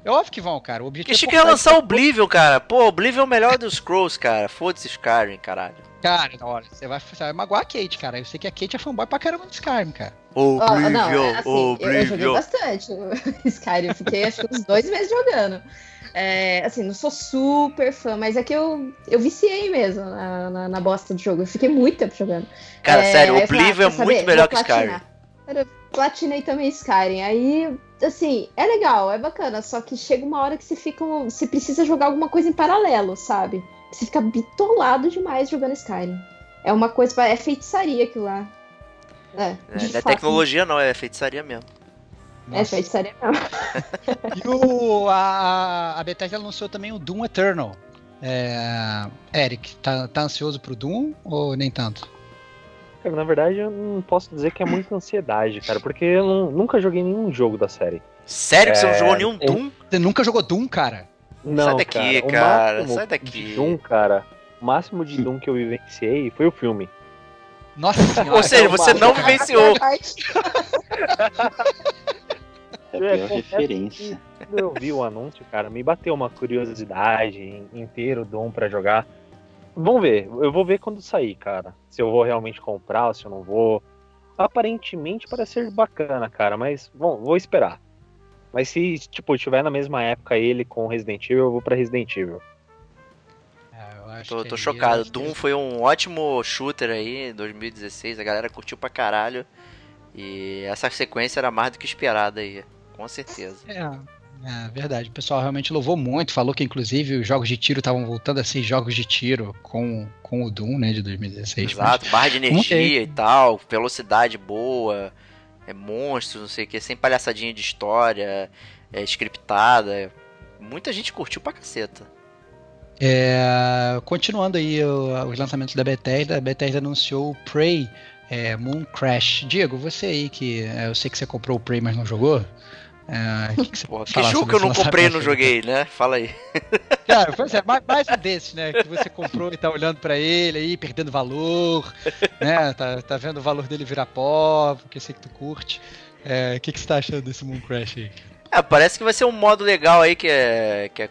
É óbvio que vão, cara. O objetivo Achei é que lançar o Oblivion, cara. Pô, Oblivion é o melhor dos Scrolls, cara. Foda-se Skyrim, caralho. Cara, olha, você vai, você vai magoar a Kate, cara. Eu sei que a Kate é fanboy pra caramba do Skyrim, cara. Ó, Oblivion, não, é assim, eu, eu joguei Oblivion. bastante o Skyrim, eu fiquei acho que uns dois meses jogando. É, assim, não sou super fã, mas é que eu, eu viciei mesmo na, na, na bosta do jogo. Eu fiquei muito tempo jogando. Cara, É, sério, falei, ah, Oblivion é quer muito saber? melhor que Skyrim. eu platinei também Skyrim. Aí, assim, é legal, é bacana, só que chega uma hora que você fica. Você precisa jogar alguma coisa em paralelo, sabe? Você fica bitolado demais jogando Skyrim. É uma coisa, é feitiçaria aquilo lá. É, É, de não é tecnologia, não, é feitiçaria mesmo. É feitiçaria mesmo. E o, a, a Bethesda lançou também o Doom Eternal. É, Eric, tá, tá ansioso pro Doom ou nem tanto? Cara, na verdade, eu não posso dizer que é muita ansiedade, cara, porque eu não- nunca joguei nenhum jogo da série. Sério que você não É, jogou nenhum eu- Doom? Você nunca jogou Doom, cara? Não, daqui, cara. O cara, máximo sai daqui. De Doom, cara, o máximo de Doom que eu vivenciei foi o filme. Nossa senhora. Ou seja, você não vivenciou. É a É, pior confesso referência. Quando eu vi o anúncio, cara, me bateu uma curiosidade o Doom pra jogar. Vamos ver, eu vou ver quando sair, cara. Se eu vou realmente comprar, se eu não vou. Aparentemente parece ser bacana, cara, mas bom, vou esperar. Mas se, tipo, tiver na mesma época ele com Resident Evil, eu vou pra Resident Evil. É, eu acho Tô, que tô chocado. que Doom foi um ótimo shooter aí em 2016. A galera curtiu pra caralho. E essa sequência era mais do que esperada aí. Com certeza. É, é verdade. O pessoal realmente louvou muito. Falou que, inclusive, os jogos de tiro estavam voltando a ser jogos de tiro com, com o Doom, né, de 2016. Exato, barra de energia e tal, velocidade boa, é monstros, não sei o que, sem palhaçadinha de história, é scriptada. Muita gente curtiu pra caceta. É, continuando aí os lançamentos da Bethesda, a Bethesda anunciou o Prey é, Moon Crash. Diego, você aí que é, eu sei que você comprou o Prey, mas não jogou. É, que, que Porra, que jogo eu não comprei e não joguei, né? Fala aí. Cara, pois é, mais, mais um desses, né? Que você comprou e tá olhando pra ele aí, perdendo valor, né? Tá, tá vendo o valor dele virar pó, porque eu sei que tu curte. É, O que, que você tá achando desse Moon Crash aí? É, parece que vai ser um modo legal aí que é. que é,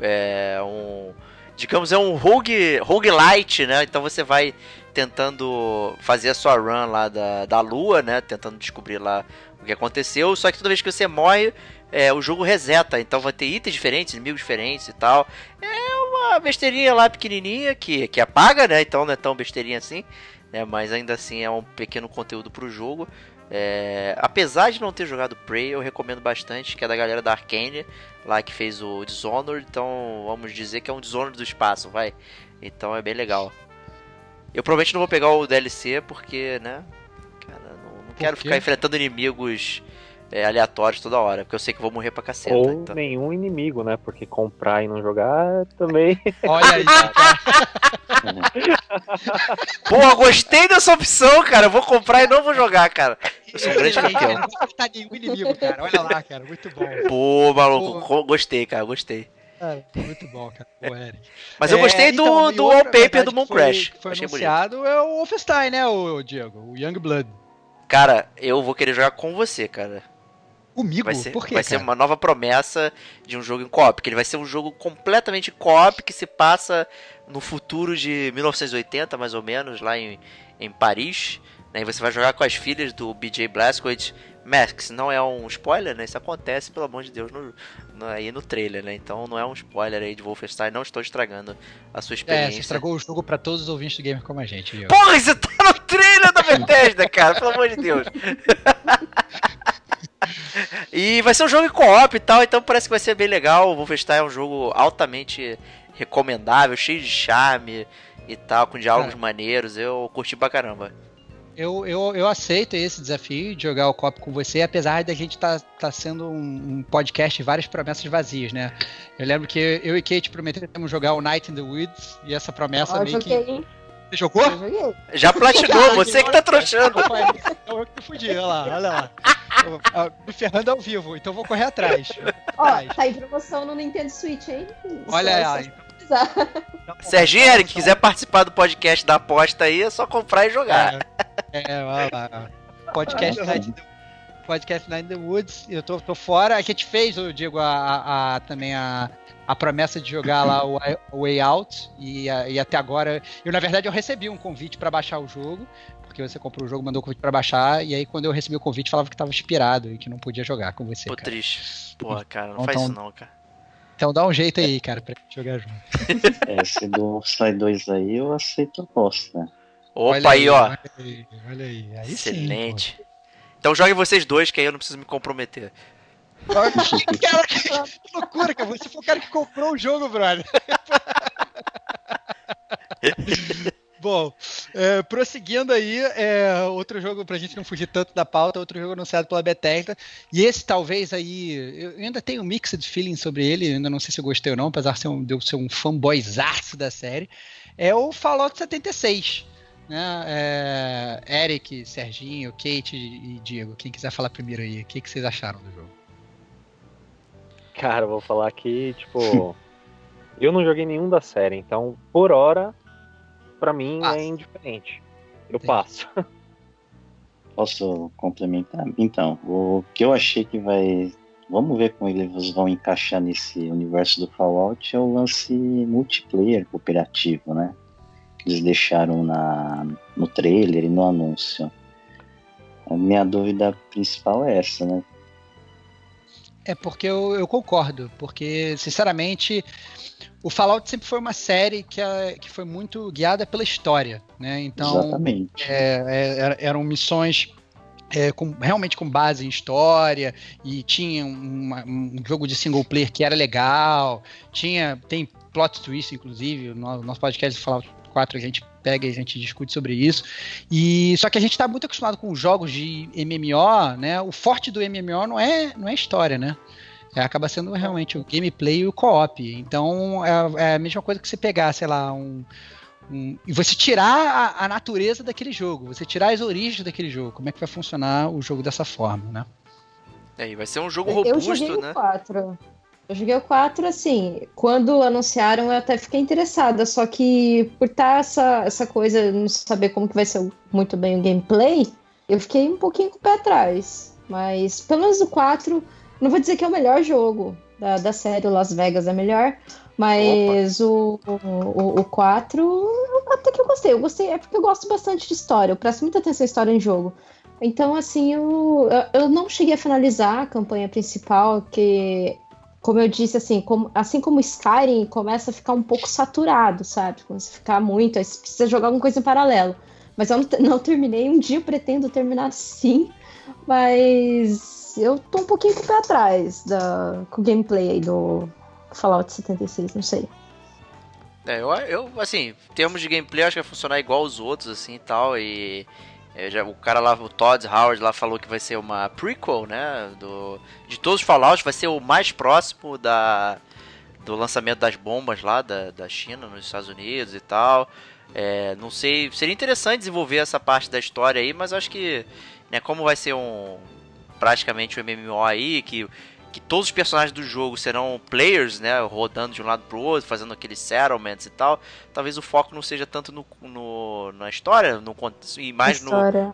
é um. Digamos, é um rogue, roguelite, né? Então você vai tentando fazer a sua run lá da, da lua, né? Tentando descobrir lá o que aconteceu. Só que toda vez que você morre, é, o jogo reseta. Então vai ter itens diferentes, inimigos diferentes e tal. É uma besteirinha lá pequenininha que, que apaga, né? Então não é tão besteirinha assim. Né? Mas ainda assim é um pequeno conteúdo pro jogo. É, apesar de não ter jogado Prey, eu recomendo bastante, que é da galera da Arkane, lá que fez o Dishonored, então vamos dizer que é um Dishonored do espaço, vai. Então é bem legal. Eu provavelmente não vou pegar o DLC porque, né, cara, não, não quero quê? ficar enfrentando inimigos é, aleatórios toda hora, porque eu sei que vou morrer pra caceta. Ou então. nenhum inimigo, né? Porque comprar e não jogar também. Olha aí, cara. Porra, gostei dessa opção, cara. Eu vou comprar e não vou jogar, cara. Eu sou um grande campeão. não matar nenhum inimigo, cara. Olha lá, cara. Muito bom. Pô, maluco, Pô. gostei, cara, gostei. Cara, muito bom, cara. Pô, Eric. Mas eu É, gostei do, então, do wallpaper verdade do Moon que foi- Crash. que Foi Achei bonito. anunciado é o Wolfenstein, né, o Diego? O Young Blood. Cara, eu vou querer jogar com você, cara. Comigo? Vai ser, Por quê, vai ser cara? uma nova promessa de um jogo em co-op, que ele vai ser um jogo completamente co-op que se passa no futuro de 1980, mais ou menos, lá em, em Paris. Né? E você vai jogar com as filhas do BJ Blazkowicz. Max, não é um spoiler, né? Isso acontece, pelo amor de Deus, no, no- aí no trailer, né? Então não é um spoiler aí de Wolfenstein, não estou estragando a sua É, experiência. você estragou o jogo pra todos os ouvintes do Gamer como a gente, viu? Porra, você tá no trailer da Bethesda, cara, pelo amor de Deus. e vai ser um jogo em co-op e tal, então parece que vai ser bem legal. O Wolfenstein é um jogo altamente recomendável, cheio de charme e tal, com diálogos Cara. maneiros. Eu curti pra caramba. Eu, eu, eu aceito esse desafio de jogar o copo com você, apesar da gente tá, tá sendo um, um podcast de várias promessas vazias, né? Eu lembro que eu e Kate prometemos jogar o Night in the Woods e essa promessa eu meio joguei, que. hein? Você jogou? Eu joguei. Já platinou, você que tá trouxando. Então eu que me fudi, olha lá, olha lá. Eu- ah, me ferrando ao vivo, então eu vou correr atrás. Ó, Atrás. tá em promoção no Nintendo Switch, hein? Olha aí. Precisar. Serginho, Eric, quiser participar do podcast da aposta aí, é só comprar e jogar. É, olha lá. Podcast Night in the, Podcast Night in the Woods. Eu tô, tô fora. A gente fez, eu digo, a, a- a- também a, a promessa de jogar lá o, Way- o Way Out. E, a- e até agora. Eu, na verdade, eu recebi um convite pra baixar o jogo. Porque você comprou o jogo, mandou o convite pra baixar. E aí, quando eu recebi o convite, falava que tava inspirado e que não podia jogar com você. Pô, cara. triste. Porra, cara, não Então, faz isso então- não, cara. Então dá um jeito aí, cara, pra gente jogar junto. É, se do sai dois aí, eu aceito a aposta. Opa, Olha aí, ó. Olha aí, olha aí. aí sim, Excelente. então joguem vocês dois, que aí eu não preciso me comprometer. Cara, que loucura, cara. Você foi o cara que comprou o jogo, brother. Bom, é, prosseguindo aí, é, outro jogo pra gente não fugir tanto da pauta, outro jogo anunciado pela Bethesda, e esse talvez aí, eu ainda tenho um mixed feeling sobre ele, ainda não sei se eu gostei ou não, apesar de ser um, de um fanboyzaço da série, é o Fallout 76. Né? É, Eric, Serginho, Kate e Diego, quem quiser falar primeiro aí, o que, que vocês acharam do jogo? Cara, vou falar que, tipo, eu não joguei nenhum da série, então, por hora, pra mim é indiferente. Eu Entendi. passo. Posso complementar? Então, o que eu achei que vai. Vamos ver como eles vão encaixar nesse universo do Fallout é o lance multiplayer cooperativo, né? Que eles deixaram na, no trailer e no anúncio. A minha dúvida principal é essa, né? É porque eu, eu concordo, porque, sinceramente, o Fallout sempre foi uma série que, a- que foi muito guiada pela história, né? Então, é, é, era- eram missões é, com- realmente com base em história e tinha uma- um jogo de single player que era legal, tinha tem plot twist inclusive, no nosso podcast Fallout 4 a gente pega e a gente discute sobre isso. E só que a gente está muito acostumado com jogos de MMO, né? O forte do MMO não é não é história, né? É, acaba sendo realmente o gameplay e o co-op. Então é, é a mesma coisa que você pegar, sei lá, um, um- e você tirar a, a natureza daquele jogo, você tirar as origens daquele jogo, como é que vai funcionar o jogo dessa forma, né? Aí vai ser um jogo Eu robusto, joguei né? o 4. Eu joguei o 4, assim, quando anunciaram eu até fiquei interessada, só que por estar essa, essa coisa, não saber como que vai ser muito bem o gameplay, eu fiquei um pouquinho com o pé atrás. Mas pelo menos o 4, não vou dizer que é o melhor jogo da, da série, o Las Vegas é melhor, mas o, o, o 4 eu até que eu gostei. Eu gostei, é porque eu gosto bastante de história, eu presto muita atenção em história em jogo. Então, assim, eu, eu- não cheguei a finalizar a campanha principal, que, como eu disse, assim, como, assim como Skyrim, começa a ficar um pouco saturado, sabe? Começa a ficar muito, aí você precisa jogar alguma coisa em paralelo. Mas eu não, não terminei, um dia eu pretendo terminar sim, mas eu tô um pouquinho com o pé atrás da, com o gameplay aí do Fallout 76, não sei. É, eu, eu, assim, em termos de gameplay, acho que vai funcionar igual os outros, assim, e tal, e... É, já, o cara lá, o Todd Howard lá falou que vai ser uma prequel, né? Do, de todos os Fallouts, vai ser o mais próximo da, do lançamento das bombas lá da, da China nos Estados Unidos e tal. É, não sei, seria interessante desenvolver essa parte da história aí, mas acho que, né, como vai ser um praticamente um MMO aí, que que todos os personagens do jogo serão players, né, rodando de um lado pro outro, fazendo aqueles settlements e tal. Talvez o foco não seja tanto no, no na história, no e mais no,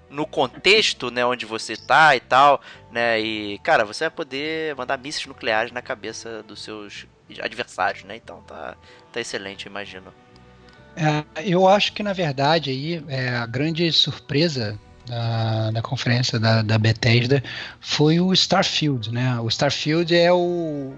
no contexto, né, onde você tá e tal, né? E cara, você vai poder mandar mísseis nucleares na cabeça dos seus adversários, né? Então tá tá excelente, eu imagino. É, eu acho que na verdade aí é, a grande surpresa da, da conferência da, da Bethesda foi o Starfield, né? O Starfield é o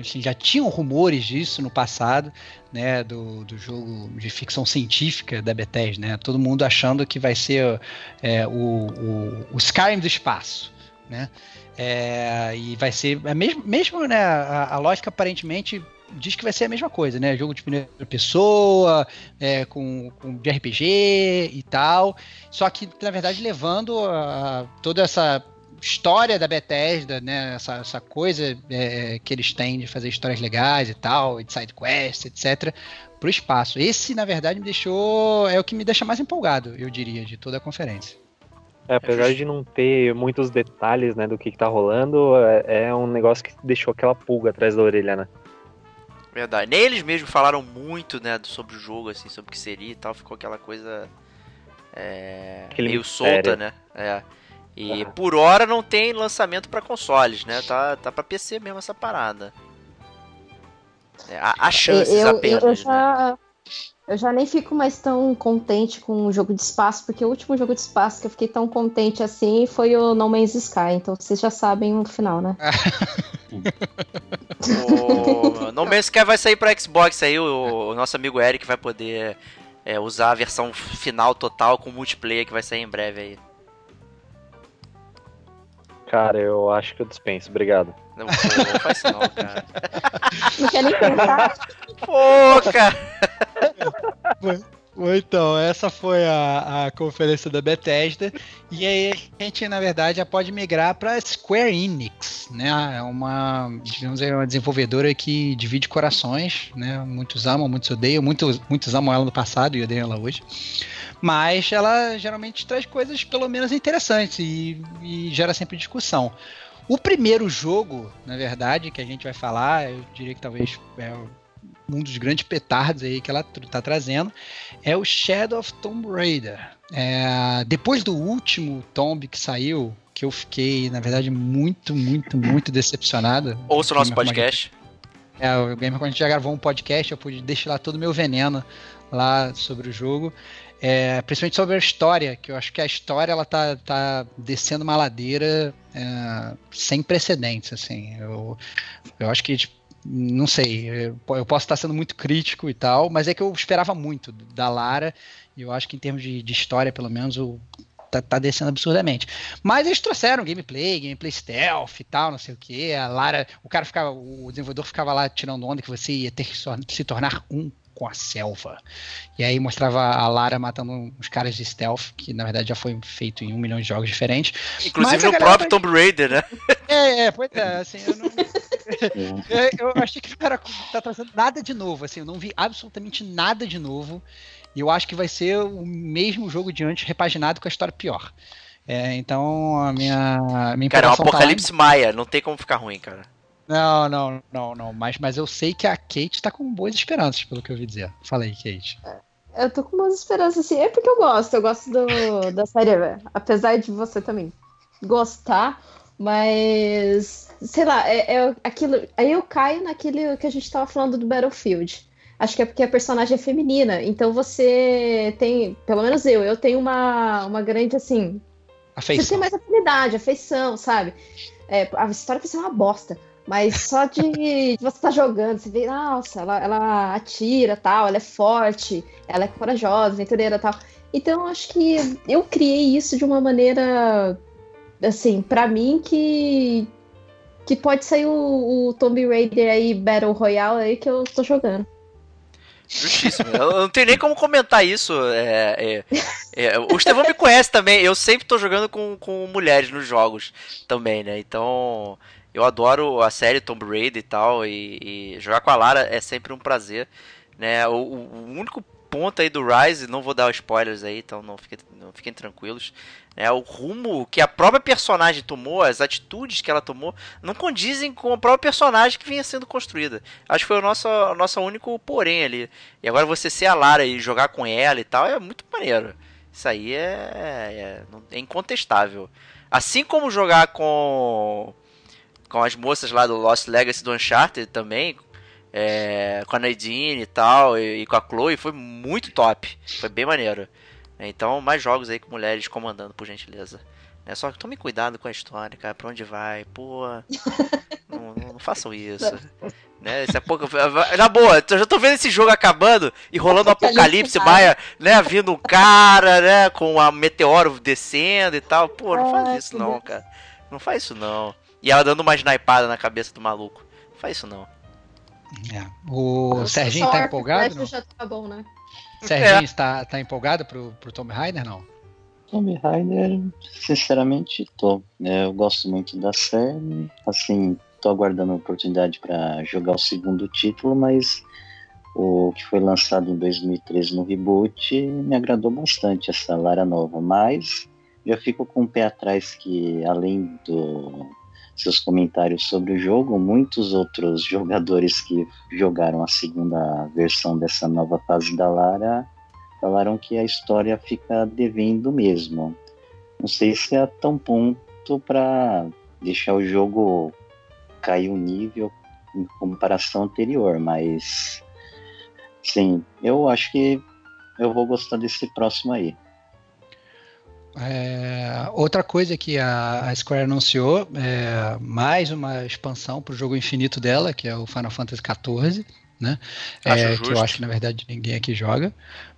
assim, já tinham rumores disso no passado, né, do, do jogo de ficção científica da Bethesda, né, todo mundo achando que vai ser é, o, o, o Skyrim do espaço, né, é, e vai ser é mesmo, mesmo né, a, a lógica aparentemente diz que vai ser a mesma coisa, né? Jogo de primeira pessoa, é, com, com de RPG e tal. Só que, na verdade, levando a, toda essa história da Bethesda, né? Essa, essa coisa é, que eles têm de fazer histórias legais e tal, de side quest, etc., pro espaço. Esse, na verdade, me deixou. É o que me deixa mais empolgado, eu diria, de toda a conferência. É, apesar de não ter muitos detalhes né, do que, que tá rolando, é, é um negócio que deixou aquela pulga atrás da orelha, né? Verdade. Nem eles mesmos falaram muito, né, sobre o jogo, assim, sobre o que seria e tal. Ficou aquela coisa é, meio solta, né? É. E uhum. por hora não tem lançamento para consoles, né? Tá, tá para PC mesmo essa parada. É, há, chances eu, apenas, eu já, né? Eu já nem fico mais tão contente com o jogo de espaço, porque o último jogo de espaço que eu fiquei tão contente assim foi o No Man's Sky, então vocês já sabem o final, né? o no Man's Sky vai sair para Xbox aí, o, o, nosso amigo Eric vai poder é, usar a versão final total com multiplayer que vai sair em breve aí. Cara, eu acho que eu dispenso, obrigado. Não, pô, não faz isso não, cara. Não quer nem pensar. Pô, cara. Então, essa foi a, a conferência da Bethesda. E aí a gente, na verdade, já pode migrar para Square Enix, né? É uma, digamos, uma desenvolvedora que divide corações, né? Muitos amam, muitos odeiam, muitos, muitos amam ela no passado e odeiam ela hoje. Mas ela geralmente traz coisas pelo menos interessantes e, e gera sempre discussão. O primeiro jogo, na verdade, que a gente vai falar, eu diria que talvez é um dos grandes petardos aí que ela está trazendo, é o Shadow of Tomb Raider. É, depois do último Tomb que saiu, que eu fiquei, na verdade, muito, muito, muito decepcionado. Ouça o nosso podcast. É, o Gamer, quando a gente já gravou um podcast, eu pude lá todo o meu veneno lá sobre o jogo. É, principalmente sobre a história, que eu acho que a história ela tá, tá descendo uma ladeira é, sem precedentes, assim. Eu, eu acho que tipo, não sei, eu posso estar sendo muito crítico e tal, mas é que eu esperava muito da Lara, e eu acho que em termos de, de história, pelo menos, o, tá, tá, descendo absurdamente. Mas eles trouxeram gameplay, gameplay stealth e tal, não sei o que. A Lara, o cara ficava, o desenvolvedor ficava lá tirando onda que você ia ter que se tornar um com a selva. E aí mostrava a Lara matando uns caras de stealth, que na verdade já foi feito em um milhão de jogos diferentes. Inclusive no próprio Tomb Raider, né? É, é, pois é, assim, eu não. eu, eu achei que o cara tá trazendo nada de novo, assim, eu não vi absolutamente nada de novo. E eu acho que vai ser o mesmo jogo de antes, repaginado com a história pior. É, então a minha, a minha Cara, é um tá apocalipse tá maia, não tem como ficar ruim, cara. Não, não, não, não. Mas, mas eu sei que a Kate tá com boas esperanças, pelo que eu ouvi dizer. Fala aí, Kate. Eu tô com boas esperanças, assim. É porque eu gosto. Eu gosto do, da série, apesar de você também gostar. Mas, sei lá, é, é, aquilo. Aí eu caio naquele que a gente tava falando do Battlefield. Acho que é porque a personagem é feminina. Então você tem, pelo menos eu, eu tenho uma, uma grande, assim. Afeição. Você tem mais afinidade, afeição, sabe? É, a história vai ser uma bosta. Mas só de, você estar tá jogando, você vê, nossa, ela, ela atira tal, ela é forte, ela é corajosa, aventureira tal. Então acho que eu criei isso de uma maneira, assim, para mim que que pode sair o, o Tomb Raider aí Battle Royale aí que eu tô jogando. Justíssimo. Eu não tenho nem como comentar isso. É, é, é, o Estevão me conhece também. Eu sempre tô jogando com, com mulheres nos jogos também, né? Então, eu adoro a série Tomb Raider e tal. E, e jogar com a Lara é sempre um prazer. Né? O, o único ponto aí do Rise, não vou dar spoilers aí, então não fiquem, não fiquem tranquilos. É, o rumo que a própria personagem tomou, as atitudes que ela tomou, não condizem com a própria personagem que vinha sendo construída. Acho que foi o nosso, o nosso único porém ali. E agora você ser a Lara e jogar com ela e tal é muito maneiro. Isso aí é, é, é incontestável. Assim como jogar com com as moças lá do Lost Legacy do Uncharted também, é, com a Nadine e tal, e, e, com a Chloe, foi muito top. Foi bem maneiro. Então, mais jogos aí com mulheres comandando, por gentileza. É só que tome cuidado com a história, cara, pra onde vai. Pô, não, não, não façam isso. Né? Isso é pouco... Na boa, eu já tô vendo esse jogo acabando e rolando um apocalipse, Maia, né? Vindo um cara, né? Com a meteoro descendo e tal. Pô, não faz isso não, cara. Não faz isso não. E ela dando uma snipada na cabeça do maluco. Não faz isso não. É. O Serginho tá empolgado? Não? Já tá bom, né? Serginho é. está tá empolgado pro, pro Tomb Raider, não? Tomb Raider, sinceramente, tô. É, eu gosto muito da série. Assim, tô aguardando a oportunidade para jogar o segundo título, mas o que foi lançado em 2013 no reboot me agradou bastante essa Lara nova, mas já fico com o pé atrás que além do seus comentários sobre o jogo, muitos outros jogadores que jogaram a segunda versão dessa nova fase da Lara falaram que a história fica devendo mesmo. Não sei se é tão ponto para deixar o jogo cair o um nível em comparação anterior, mas sim, eu acho que eu vou gostar desse próximo aí. É, outra coisa que a, a Square anunciou é mais uma expansão para o jogo infinito dela, que é o Final Fantasy XIV, né? É, que eu acho que na verdade ninguém aqui joga.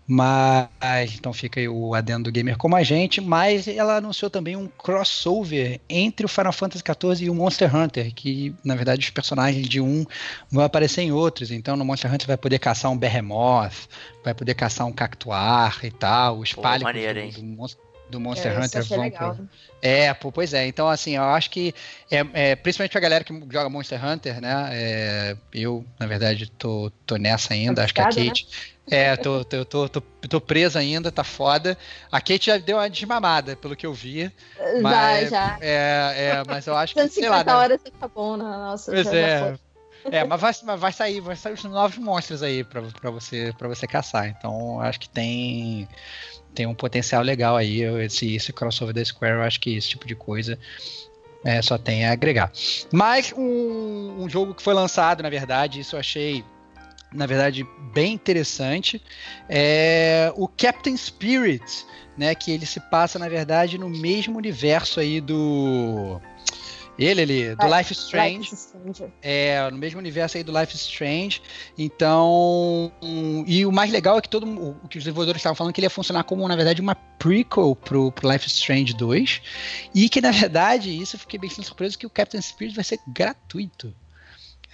Mas então fica aí o adendo do gamer como a gente, mas ela anunciou também um crossover entre o Final Fantasy XIV e o Monster Hunter, que na verdade os personagens de um vão aparecer em outros. Então no Monster Hunter vai poder caçar um Behemoth, vai poder caçar um Cactuar e tal, os pálidos do, do Monster do Monster é, Hunter vão legal. pro... É, pois é. Então, assim, eu acho que, é, é, principalmente pra galera que joga Monster Hunter, né? É, eu, na verdade, tô, tô nessa ainda. acho que a né? Kate. Né? É, tô, tô, tô, tô, tô presa ainda, tá foda. A Kate já deu uma desmamada, pelo que eu vi. Mas, já, já. É, é, mas eu acho que. 150 sei lá, né? horas tá bom na nossa. Pois é. É, mas vai, mas vai sair, vai sair os novos monstros aí pra, você, pra você caçar. Então, acho que tem tem um potencial legal aí. Esse, esse crossover da Square, eu acho que esse tipo de coisa é, só tem a agregar. Mas um, um jogo que foi lançado, na verdade, isso eu achei na verdade, bem interessante, é o Captain Spirit, né, que ele se passa, na verdade, no mesmo universo aí do ele, ele, do Life Strange. Life É, no mesmo universo aí do Life Strange. Então. Um, e o mais legal é que todo o que os desenvolvedores estavam falando que ele ia funcionar como, na verdade, uma prequel pro, pro Life Strange 2. E que, na verdade, isso eu fiquei bem surpreso que o Captain Spirit vai ser gratuito.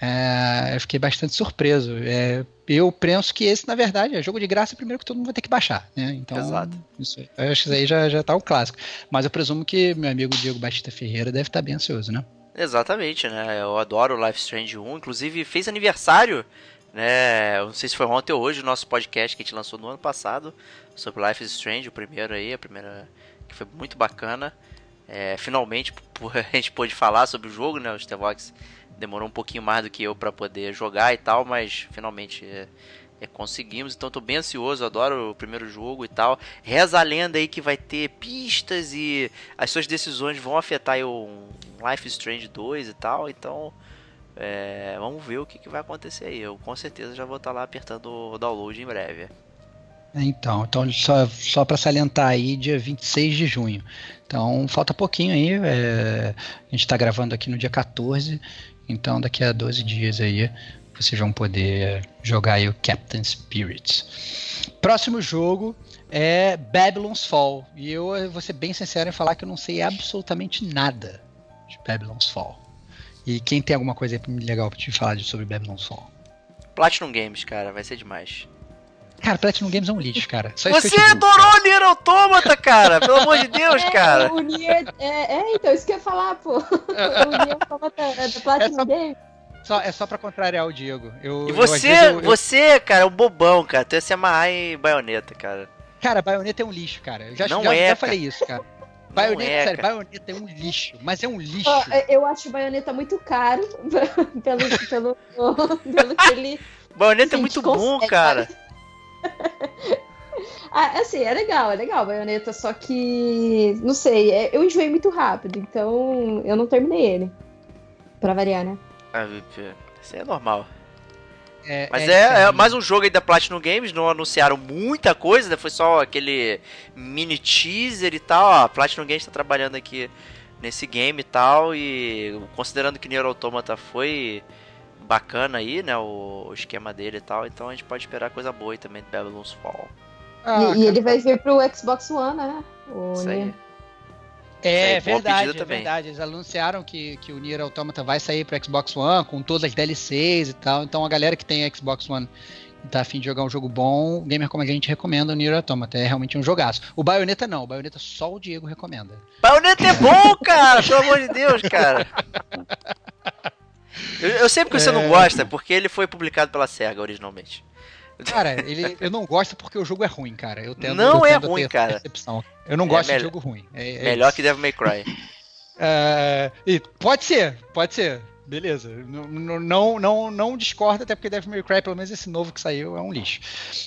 É, eu fiquei bastante surpreso. É, eu penso que esse, na verdade, é jogo de graça primeiro que todo mundo vai ter que baixar. Né? Então, Exato. Isso, eu acho que isso aí já, já tá um clássico. Mas eu presumo que meu amigo Diego Batista Ferreira deve estar tá bem ansioso, né? Exatamente, né? Eu adoro o Life Strange 1. Inclusive, fez aniversário, né? Eu não sei se foi ontem ou hoje o nosso podcast que a gente lançou no ano passado sobre Life is Strange, o primeiro aí, a primeira que foi muito bacana. É, finalmente a gente pôde falar sobre o jogo, né? O Stevox demorou um pouquinho mais do que eu para poder jogar e tal, mas finalmente é, é, conseguimos. Então tô bem ansioso, adoro o primeiro jogo e tal. Reza a lenda aí que vai ter pistas e as suas decisões vão afetar o Life Strange 2 e tal. Então é, vamos ver o que, que, vai acontecer aí. Eu com certeza já vou estar tá lá apertando o download em breve. Então, então só, só para salientar aí, dia 26 de junho. Então falta pouquinho aí. É, a gente está gravando aqui no dia 14. Então daqui a 12 dias aí vocês vão poder jogar aí o Captain Spirits. Próximo jogo é Babylon's Fall. E eu vou ser bem sincero em falar que eu não sei absolutamente nada de Babylon's Fall. E quem tem alguma coisa legal pra te falar sobre Babylon's Fall? Platinum Games, cara, vai ser demais. Cara, Platinum Games é um lixo, cara. Só Você digo, adorou cara. Nier Automata, cara! Pelo amor de Deus, É, cara! o Nier, é, é, então, isso que eu ia falar, pô. O Nier Automata é do Platinum só- Game. Só, é só pra contrariar o Diego. Eu, E você, eu- eu- você, cara, é um bobão, cara. Tu ia se amarrar em baioneta, cara. Cara, Bayonetta é um lixo, cara. Eu já, Não já, é, já falei isso, cara. Não Bayonetta, é, sério, cara. Bayonetta é um lixo. Mas é um lixo. É, Eu acho o Bayonetta muito caro pelo, pelo, pelo que ele. Baioneta é muito consegue, bom, cara. Ah, assim, é legal, é legal, Bayonetta, só que. Não sei, é- eu enjoei muito rápido, então eu não terminei ele. Pra variar, né? Ah, Isso aí é normal. É, Mas é é, é diferente. mais um jogo aí da Platinum Games, não anunciaram muita coisa, né? Foi só aquele mini teaser e tal. Ó, a Platinum Games tá trabalhando aqui nesse game e tal. E considerando que Nier Automata foi bacana aí, né? O, o esquema dele e tal. Então a gente pode esperar coisa boa aí também do Babylon's Fall. Ah, e, e ele vai vir pro Xbox One, né? O Isso aí. Nier. É boa verdade, é também. verdade. Eles anunciaram que, que o Nier Automata vai sair pro Xbox One com todas as DLCs e tal. Então a galera que tem Xbox One e tá afim de jogar um jogo bom, o gamer como a gente recomenda o Nier Automata. É realmente um jogaço. O Bayonetta não, o Bayonetta só o Diego recomenda. Bayonetta é bom, cara! Pelo amor de Deus, cara! Eu, eu sei porque você não É. gosta, porque ele foi publicado pela SEGA originalmente. Cara, ele, eu não gosto porque o jogo é ruim, cara. Eu tendo, Não eu é ruim, cara. percepção. Eu não É gosto de jogo ruim. É- é Melhor isso. que Devil May Cry. É, e pode ser, pode ser. Beleza. Não, não, não, não discordo, até porque Devil May Cry, pelo menos esse novo que saiu, é um lixo.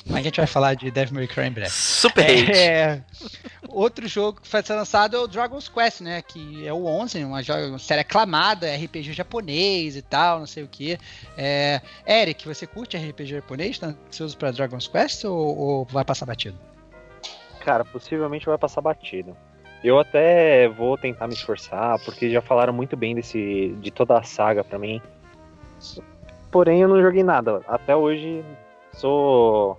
Mas a gente vai falar de Devil May Cry em breve. Super. É, outro jogo que vai ser lançado é o Dragon's Quest, né? Que é o 11, uma, uma série aclamada, RPG japonês e tal, não sei o que. É, Eric, você curte RPG japonês? Tá ansioso pra Dragon's Quest ou, ou vai passar batido? Cara, possivelmente vai passar batido. Eu até vou tentar me esforçar, porque já falaram muito bem desse de toda a saga pra mim. Porém, eu não joguei nada. Até hoje sou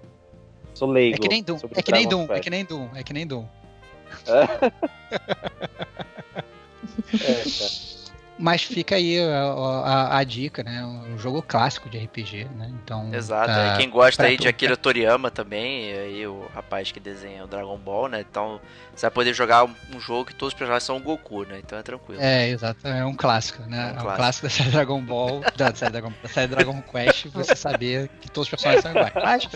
sou leigo. É que nem Doom, sobre é que nem Doom, é que nem Doom, é que nem Doom. É, cara. Mas fica aí a, a- a dica, né? Um jogo clássico de RPG, né? Então. Exato. e quem gosta aí de tu- Akira Toriyama também, aí o rapaz que desenha o Dragon Ball, né? Então você vai poder jogar um, um jogo que todos os personagens são o Goku, né? Então é tranquilo. É, exato. É um clássico, né? É um É um clássico. clássico da série Dragon Ball, da série Dragon, da série Dragon Quest, você saber que todos os personagens são iguais. Mas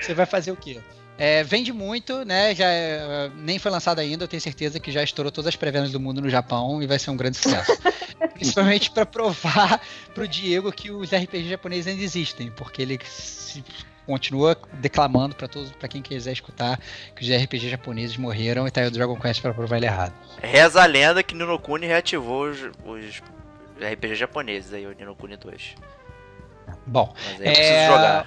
você vai fazer o quê? É, vende muito, né? Já é, nem foi lançado ainda, eu tenho certeza que já estourou todas as pré-vendas do mundo no Japão e vai ser um grande sucesso. Principalmente pra provar pro Diego que os RPG japoneses ainda existem, porque ele se- continua declamando pra todos, para quem quiser escutar que os RPG japoneses morreram e tá aí o Dragon Quest pra provar ele errado. Reza a lenda que Ninokuni reativou os, os RPG japoneses aí, o Ninokuni 2. Bom, Mas aí eu preciso É, jogar.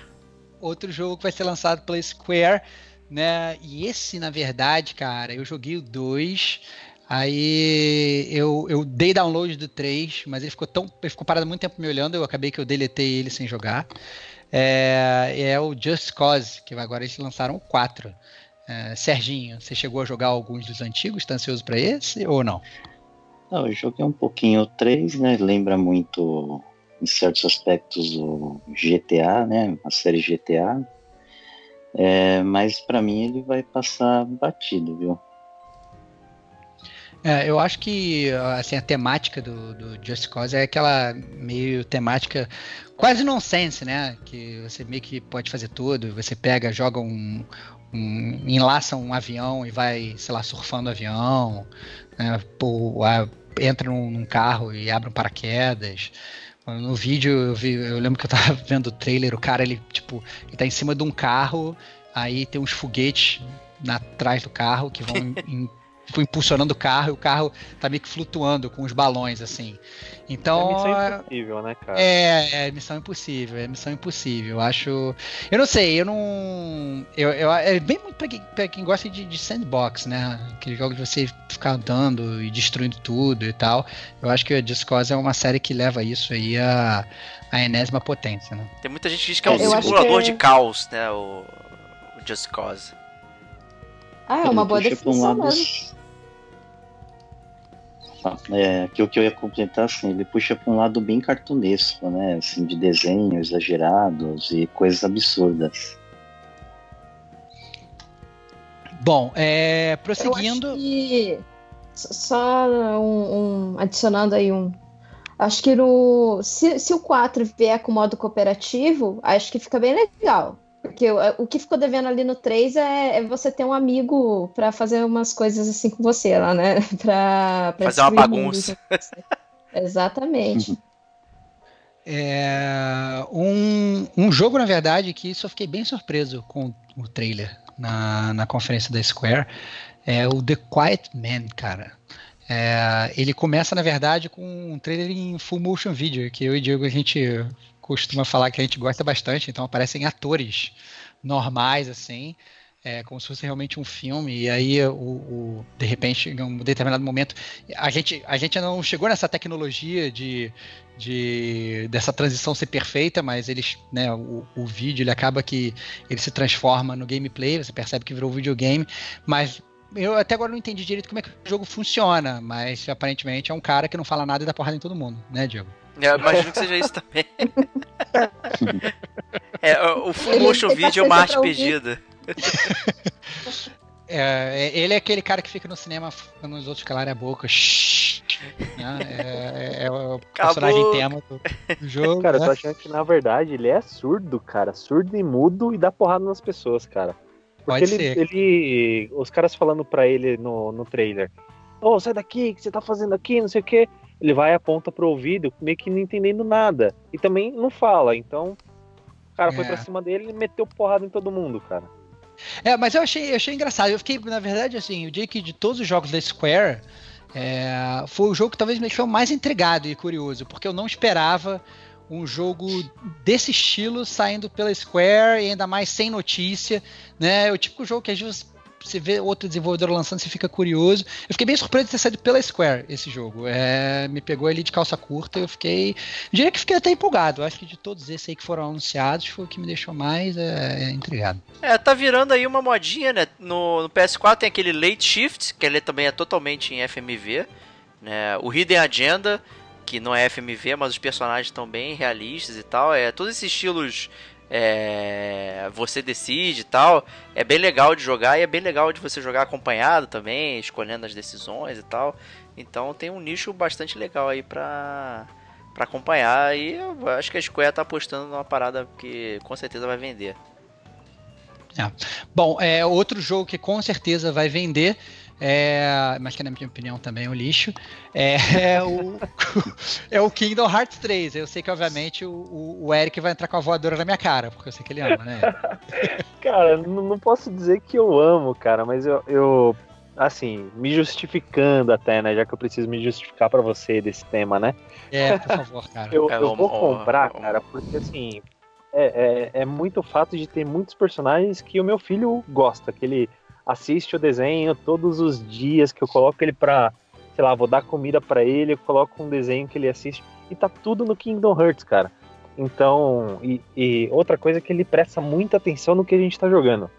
Outro jogo que vai ser lançado pela Square, né? E esse, na verdade, cara, eu joguei o 2. Aí eu, eu dei download do 3, mas ele ficou tão. Ele ficou parado muito tempo me olhando, eu acabei que eu deletei ele sem jogar. É, é o Just Cause, que agora eles lançaram o 4. É, Serginho, você chegou a jogar alguns dos antigos? Tá ansioso pra esse ou não? Não, eu joguei um pouquinho o 3, né? Lembra muito, em certos aspectos, o GTA, né? A série GTA. É, mas pra mim ele vai passar batido, viu? É, eu acho que assim, a temática do, do Just Cause é aquela meio temática quase nonsense, né? Que você meio que pode fazer tudo. Você pega, joga um, um enlaça um avião e vai, sei lá, surfando o avião, né? Pô, a- entra num, num carro e abre um paraquedas. No vídeo eu vi, eu lembro que eu tava vendo o trailer, o cara ele tipo, ele tá em cima de um carro, aí tem uns foguetes na- atrás do carro que vão em- em- tipo, impulsionando o carro e o carro tá meio que flutuando com os balões assim. É Então missão impossível, né, cara? é, é missão impossível, é missão impossível. Eu acho. Eu não sei, eu não. Eu, eu, é bem muito pra quem, pra quem gosta de, de sandbox, né? Aquele jogo de você ficar andando e destruindo tudo e tal. Eu acho que a Just Cause é uma série que leva isso aí a, a enésima potência, né? Tem muita gente que diz que é um Eu acho simulador que- de caos, né? O, o Just Cause. Ah, é uma boa pra um definição lado- Ah, É, que o que eu ia completar, assim, ele puxa pra um lado bem cartunesco, né? Assim, de desenhos exagerados e coisas absurdas. Bom, é, Eu prosseguindo. acho que. Só um, um- adicionando aí um. Acho que no. Se, se o 4 vier com modo cooperativo, acho que fica bem legal. Porque o, o que ficou devendo ali no 3 é, é você ter um amigo pra fazer umas coisas assim com você lá, né? Pra, pra Fazer uma bagunça. com você. Exatamente. É, um, um jogo, na verdade, que isso eu fiquei bem surpreso com o trailer na, na conferência da Square, é o The Quiet Man, cara. É, ele começa, na verdade, com um trailer em full motion video, que eu e Diego a gente costuma falar que a gente gosta bastante, então aparecem atores normais, assim, é, como se fosse realmente um filme, e aí o, o- de repente, em um determinado momento, a gente, a gente não chegou nessa tecnologia de, de dessa transição ser perfeita, mas eles, né, o, o vídeo ele acaba que ele se transforma no gameplay, você percebe que virou videogame, mas eu até agora não entendi direito como é que o jogo funciona, mas aparentemente é um cara que não fala nada e dá porrada em todo mundo, né, Diego? Eu imagino que seja isso também. É, o full Ele motion tem video é uma arte pedida. É, ele é aquele cara que fica no cinema falando os outros calarem a boca. shhh, né? É, é- é o personagem boca. tema do, do jogo. Cara, eu né? tô achando que na verdade ele é surdo, cara. Surdo e mudo e dá porrada nas pessoas, cara. Porque Pode ele, ser. ele. Os caras falando pra ele no, no trailer: Ô, sai daqui, o que você tá fazendo aqui? Não sei o quê. Ele vai aponta pro ouvido, meio que não entendendo nada. E também não fala. Então, o cara foi É. pra cima dele e meteu porrada em todo mundo, cara. É, mas eu achei, eu achei engraçado. Eu fiquei, na verdade, assim, eu diria que de todos os jogos da Square, é, foi o jogo que talvez me deixou mais intrigado e curioso, porque eu não esperava um jogo desse estilo saindo pela Square e ainda mais sem notícia, né? É o típico jogo que às vezes você vê outro desenvolvedor lançando, você fica curioso. Eu fiquei bem surpreso de ter saído pela Square esse jogo. É, me pegou ali de calça curta, eu fiquei. Eu diria que fiquei até empolgado. Eu acho que de todos esses aí que foram anunciados, foi o que me deixou mais é, intrigado. É, tá virando aí uma modinha, né? No, no PS4 tem aquele Late Shift, que ele também é totalmente em FMV. Né? O Hidden Agenda, que não é FMV, mas os personagens estão bem realistas e tal. É todos esses estilos. É, você decide e tal. É bem legal de jogar e é bem legal de você jogar acompanhado também, escolhendo as decisões e tal. Então tem um nicho bastante legal aí pra, pra acompanhar. E eu acho que a Square tá apostando numa parada que com certeza vai vender. Bom, é outro jogo que com certeza vai vender, é, mas que na minha opinião também é um lixo, é, é o, é o Kingdom Hearts 3. Eu sei que, obviamente, o, o- Eric vai entrar com a voadora na minha cara, porque eu sei que ele ama, né? Cara, não, não posso dizer que eu amo, cara, mas eu, eu, assim, me justificando até, né? Já que eu preciso me justificar pra você desse tema, né? É, por favor, cara. Eu, eu vou comprar, cara, porque assim. É, é, é muito o fato de ter muitos personagens que o meu filho gosta, que ele assiste o desenho todos os dias, que eu coloco ele pra, sei lá, vou dar comida pra ele, eu coloco um desenho que ele assiste, e tá tudo no Kingdom Hearts, cara. Então, e, e outra coisa é que ele presta muita atenção no que a gente tá jogando.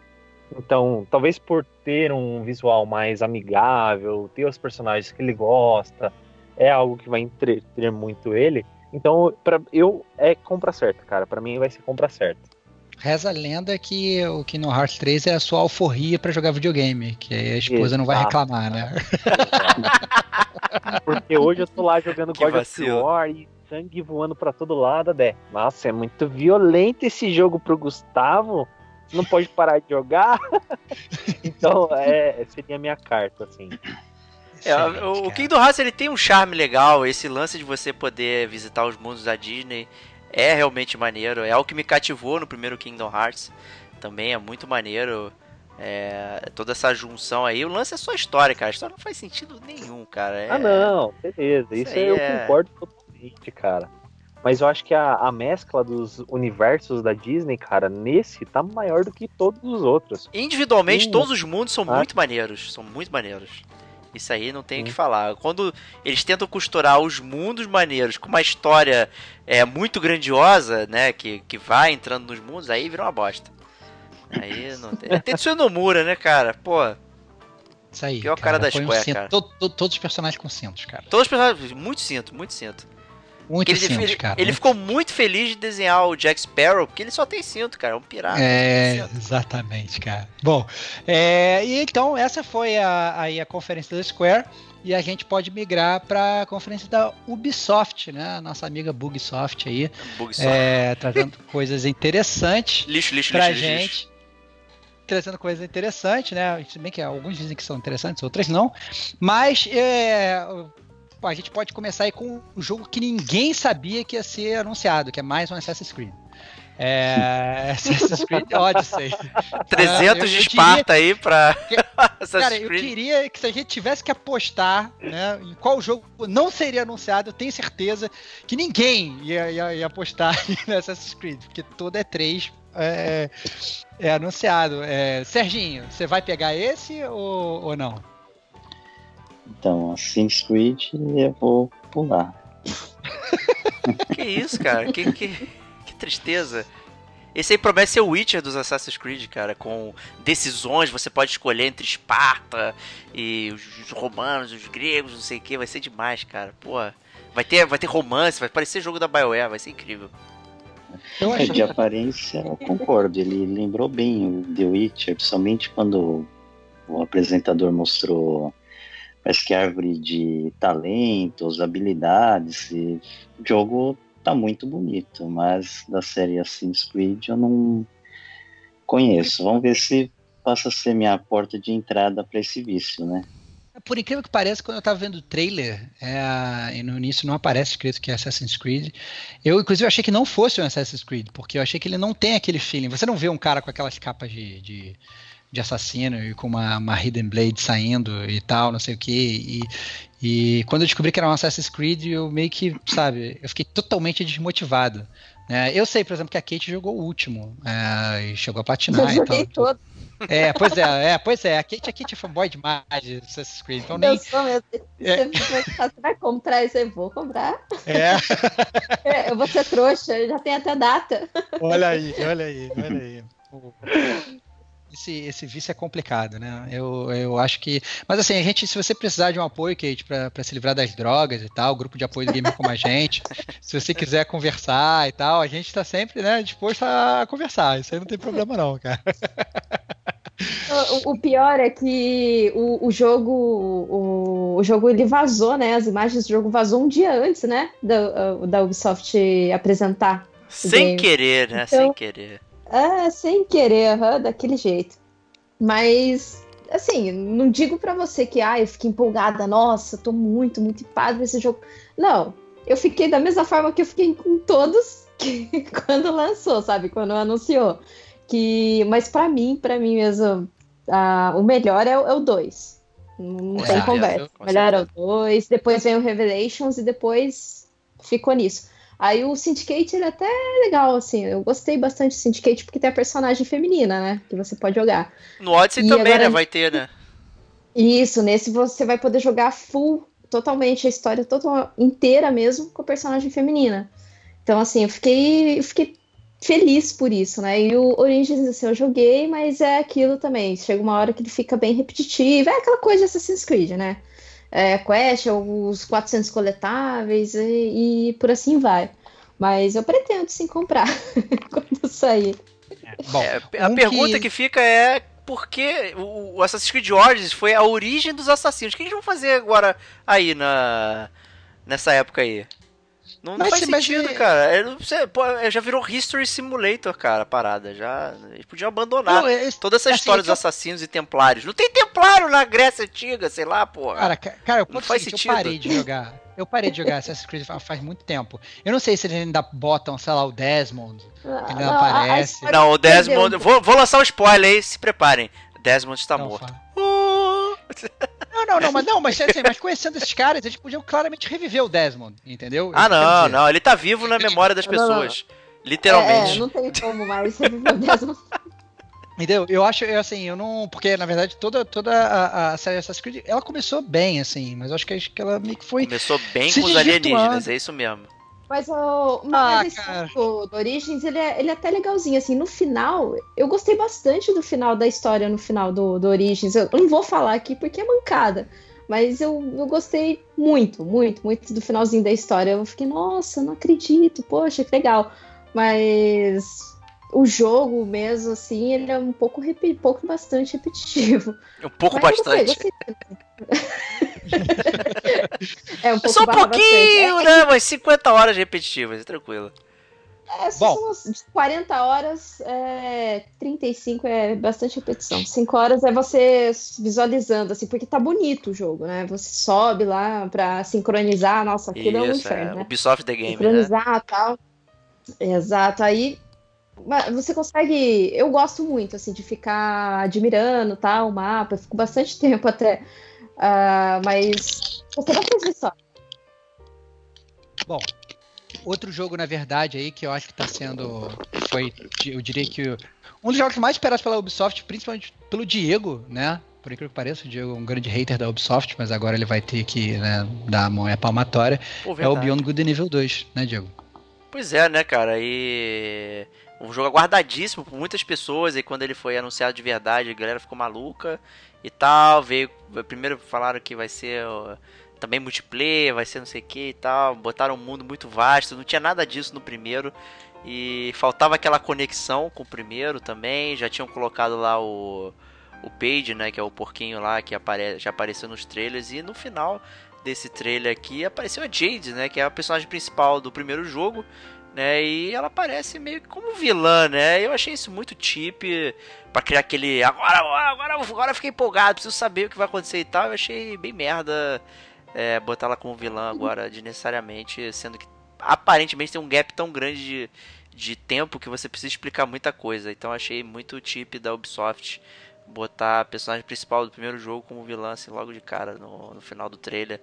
Então, talvez por ter um visual mais amigável, ter os personagens que ele gosta, é algo que vai entreter muito ele. Então, pra, eu é compra certa, cara. Pra mim vai ser compra certa. Reza a lenda que o Kingdom Hearts 3 é a sua alforria pra jogar videogame, que aí a esposa não vai Exato. reclamar, né? Porque hoje eu tô lá jogando God of. War e sangue voando pra todo lado, Dé. Nossa, é muito violento esse jogo pro Gustavo. Não pode parar de jogar. então, é, seria a minha carta, assim. É, o, o. Kingdom Hearts ele tem um charme legal, esse lance de você poder visitar os mundos da Disney é realmente maneiro, é algo que me cativou no primeiro Kingdom Hearts, também é muito maneiro, é, toda essa junção aí, o lance é só história, cara, a história não faz sentido nenhum, cara. é- Ah, não, beleza. Isso Isso, aí eu é- concordo totalmente, cara. Mas eu acho que a, a mescla dos universos da Disney, cara, nesse tá maior do que todos os outros. Individualmente, Sim. todos os mundos são Ah. muito maneiros, são muito maneiros. Isso aí não tem o que falar. Quando eles tentam costurar os mundos maneiros com uma história é, muito grandiosa, né, que, que vai entrando nos mundos, aí vira uma bosta. Aí não tem. Tem Tetsuya Nomura, né, cara? Pô, Isso aí. Pior cara da foi um Square, cinto. cara. To- to- todos os personagens com cintos, cara. todos os personagens, muito cinto, muito cinto. Muito Ele, cara. ele ficou muito feliz de desenhar o Jack Sparrow, porque ele só tem cinto, cara. É um pirata. É, exatamente, cara. Bom, é, e então essa foi a, aí a conferência da Square e a gente pode migrar para a conferência da Ubisoft, né? A Nossa amiga Bugsoft aí, Bug só. é, trazendo coisas interessantes Lixo, lixo, pra lixo, gente. lixo. Trazendo coisas interessantes, né? Se bem que alguns dizem que são interessantes, outras não. Mas é, a gente pode começar aí com um jogo que ninguém sabia que ia ser anunciado, que é mais um Assassin's Creed. É, Assassin's Creed Odyssey. 300 Ah, eu- de Esparta aí pra Cara, Assassin's eu Creed. queria que se a gente tivesse que apostar né, em qual jogo não seria anunciado, eu tenho certeza que ninguém ia, ia- ia apostar em Assassin's Creed, porque todo é 3 é, é anunciado. É, Serginho, você vai pegar esse ou, ou não? Então, Assassin's Creed eu vou pular. Que isso, cara? Que, que, que tristeza. Esse aí promete ser o Witcher dos Assassin's Creed, cara, com decisões, você pode escolher entre Esparta e os romanos, os gregos, não sei o que, vai ser demais, cara. Pô, vai ter, vai ter romance, vai parecer jogo da BioWare, vai ser incrível. Eu É, acho de aparência, eu concordo. Ele lembrou bem o The Witcher, principalmente quando o apresentador mostrou, parece que árvore de talentos, habilidades. O jogo tá muito bonito, mas da série Assassin's Creed eu não conheço. Vamos ver se passa a ser minha porta de entrada para esse vício, né? Por incrível que pareça, quando eu tava vendo o trailer, é, e no início não aparece escrito que é Assassin's Creed, eu inclusive achei que não fosse um Assassin's Creed, porque eu achei que ele não tem aquele feeling. Você não vê um cara com aquelas capas de, de, de assassino e com uma, uma Hidden Blade saindo e tal, não sei o que. E, e quando eu descobri que era um Assassin's Creed, eu meio que, sabe, eu fiquei totalmente desmotivado. né? eu sei, por exemplo, que a Kate jogou o último é, e chegou a platinar Eu joguei tal. todo. É, pois é, é, pois é. A Kate, a Kate é fanboy demais de Assassin's Creed, então Eu nem. sou mesmo. É. Você, vai- comprar isso? Eu vou comprar. É, É, eu vou ser trouxa, eu já tem até data. olha aí, olha aí, olha aí. Esse, esse vício é complicado, né? Eu, eu acho que. Mas assim, a gente, se você precisar de um apoio, Kate, pra, pra se livrar das drogas e tal, grupo de apoio do Gamer como a gente, se você quiser conversar e tal, a gente tá sempre, né, disposto a conversar. Isso aí não tem problema, não, cara. O, o pior é que o, o jogo, o, o jogo ele vazou, né? As imagens do jogo vazou um dia antes, né? Da, da Ubisoft apresentar. Sem Game. querer, né? Então- Sem querer. É, sem querer, aham, daquele jeito. Mas, assim, não digo pra você que, ah, eu fiquei empolgada, nossa, tô muito, muito empolgada com esse jogo. Não, eu fiquei da mesma forma que eu fiquei com todos que, quando lançou, sabe? Quando anunciou. Que, mas pra mim, pra mim mesmo, ah, o melhor é, o- é o 2. Não Com tem conversa. melhor é o certeza. 2, depois vem o Revelations e depois ficou nisso. Aí o Syndicate ele é até legal, assim. Eu gostei bastante do Syndicate porque tem a personagem feminina, né? Que você pode jogar. No Odyssey E também, agora- né? Vai ter, né? Isso, nesse você vai poder jogar full, totalmente, a história total, inteira mesmo, com a personagem feminina. Então, assim, eu fiquei, eu fiquei feliz por isso, né? E o Origins, assim, eu joguei, mas é aquilo também. Chega uma hora que ele fica bem repetitivo. É aquela coisa de Assassin's Creed, né? É, quest, os 400 coletáveis e, e por assim vai. Mas eu pretendo sim comprar quando sair. Bom, É, a um pergunta que- que... fica é por que o o Assassin's Creed Origins foi a origem dos assassinos? O que eles vão fazer agora aí na nessa época aí? Não, não Mas faz se- mas sentido, é- cara. É, você- pô, é, já virou History Simulator, cara, a parada. Já, eles podiam abandonar Não, é- toda essa assim, história é dos eu- assassinos e templários. Não tem templário na Grécia Antiga, sei lá, porra. Cara, ca- cara, eu, Não faz eu sentido. parei de jogar. Eu parei de jogar Assassin's Creed fa- faz muito tempo. Eu não sei se eles ainda botam, sei lá, o Desmond. Ele não aparece. não, o. Desmond. Vou, vou lançar um spoiler aí, se preparem. Desmond está Não, morto. fala. Uh! Não, não, não, mas não, mas, assim, mas conhecendo esses caras, eles podiam claramente reviver o Desmond, entendeu? Ah, não, dizer. não. Ele tá vivo na memória das Não, não, não. pessoas. Literalmente. É, não tem como mais reviver o Desmond. Entendeu? Eu acho, eu, assim, eu não. Porque, na verdade, toda, toda a, a série Assassin's Creed, ela começou bem, assim, mas eu acho que, acho que ela meio que foi. Começou bem com os alienígenas, é isso mesmo. Mas, o, Ah, mas esse cara. do, do Origins, ele é, ele é até legalzinho, assim, no final, eu gostei bastante do final da história, no final do, do Origins, eu não vou falar aqui porque é mancada, Mas eu, eu gostei muito, muito, muito do finalzinho da história. Eu fiquei, nossa, não acredito, poxa, que legal. Mas o jogo mesmo, assim, ele é um pouco, repi- pouco bastante repetitivo. Um pouco Mas bastante. gostei. é um pouco Só um pouquinho, bastante. né? Mas 50 horas repetitivas, tranquilo. É, é, só Bom. são uns 40 horas, é, 35 é bastante repetição. 5 horas é você visualizando, assim, porque tá bonito o jogo, né? Você sobe lá pra sincronizar, nossa, aquilo é um Isso, inferno, é. né? Ubisoft The Game, né? sincronizar e tal. Exato, aí você consegue. Eu gosto muito, assim, de ficar admirando tal, o mapa, eu fico bastante tempo até. Ah, mas gostei bastante da história. Bom, outro jogo, na verdade, aí que eu acho que tá sendo. Foi, eu diria que um dos jogos mais esperados pela Ubisoft, principalmente pelo Diego, né? Por incrível que pareça, o Diego é um grande hater da Ubisoft, mas agora ele vai ter que né, dar a mão e a palmatória. Pô, É o. Beyond Good Evil 2, né, Diego? Pois é, né, cara? E um jogo aguardadíssimo por muitas pessoas. E quando ele foi anunciado de verdade, a galera ficou maluca e tal. Veio. Primeiro falaram que vai ser também multiplayer, vai ser não sei o que e tal. Botaram um mundo muito vasto. Não tinha nada disso no primeiro. E faltava aquela conexão com o primeiro também. Já tinham colocado lá o. O Page, né? Que é o porquinho lá que apare já apareceu nos trailers. E no final desse trailer aqui apareceu a Jade, né? Que é a personagem principal do primeiro jogo, né? E ela aparece meio que como vilã, né? Eu achei isso muito cheap pra criar aquele agora, agora, agora eu fiquei empolgado, preciso saber o que vai acontecer e tal. Eu achei bem merda é, botar ela como vilã agora, desnecessariamente, sendo que aparentemente tem um gap tão grande de, de tempo que você precisa explicar muita coisa. Então achei muito cheap da Ubisoft botar a personagem principal do primeiro jogo como vilã assim logo de cara no, no final do trailer.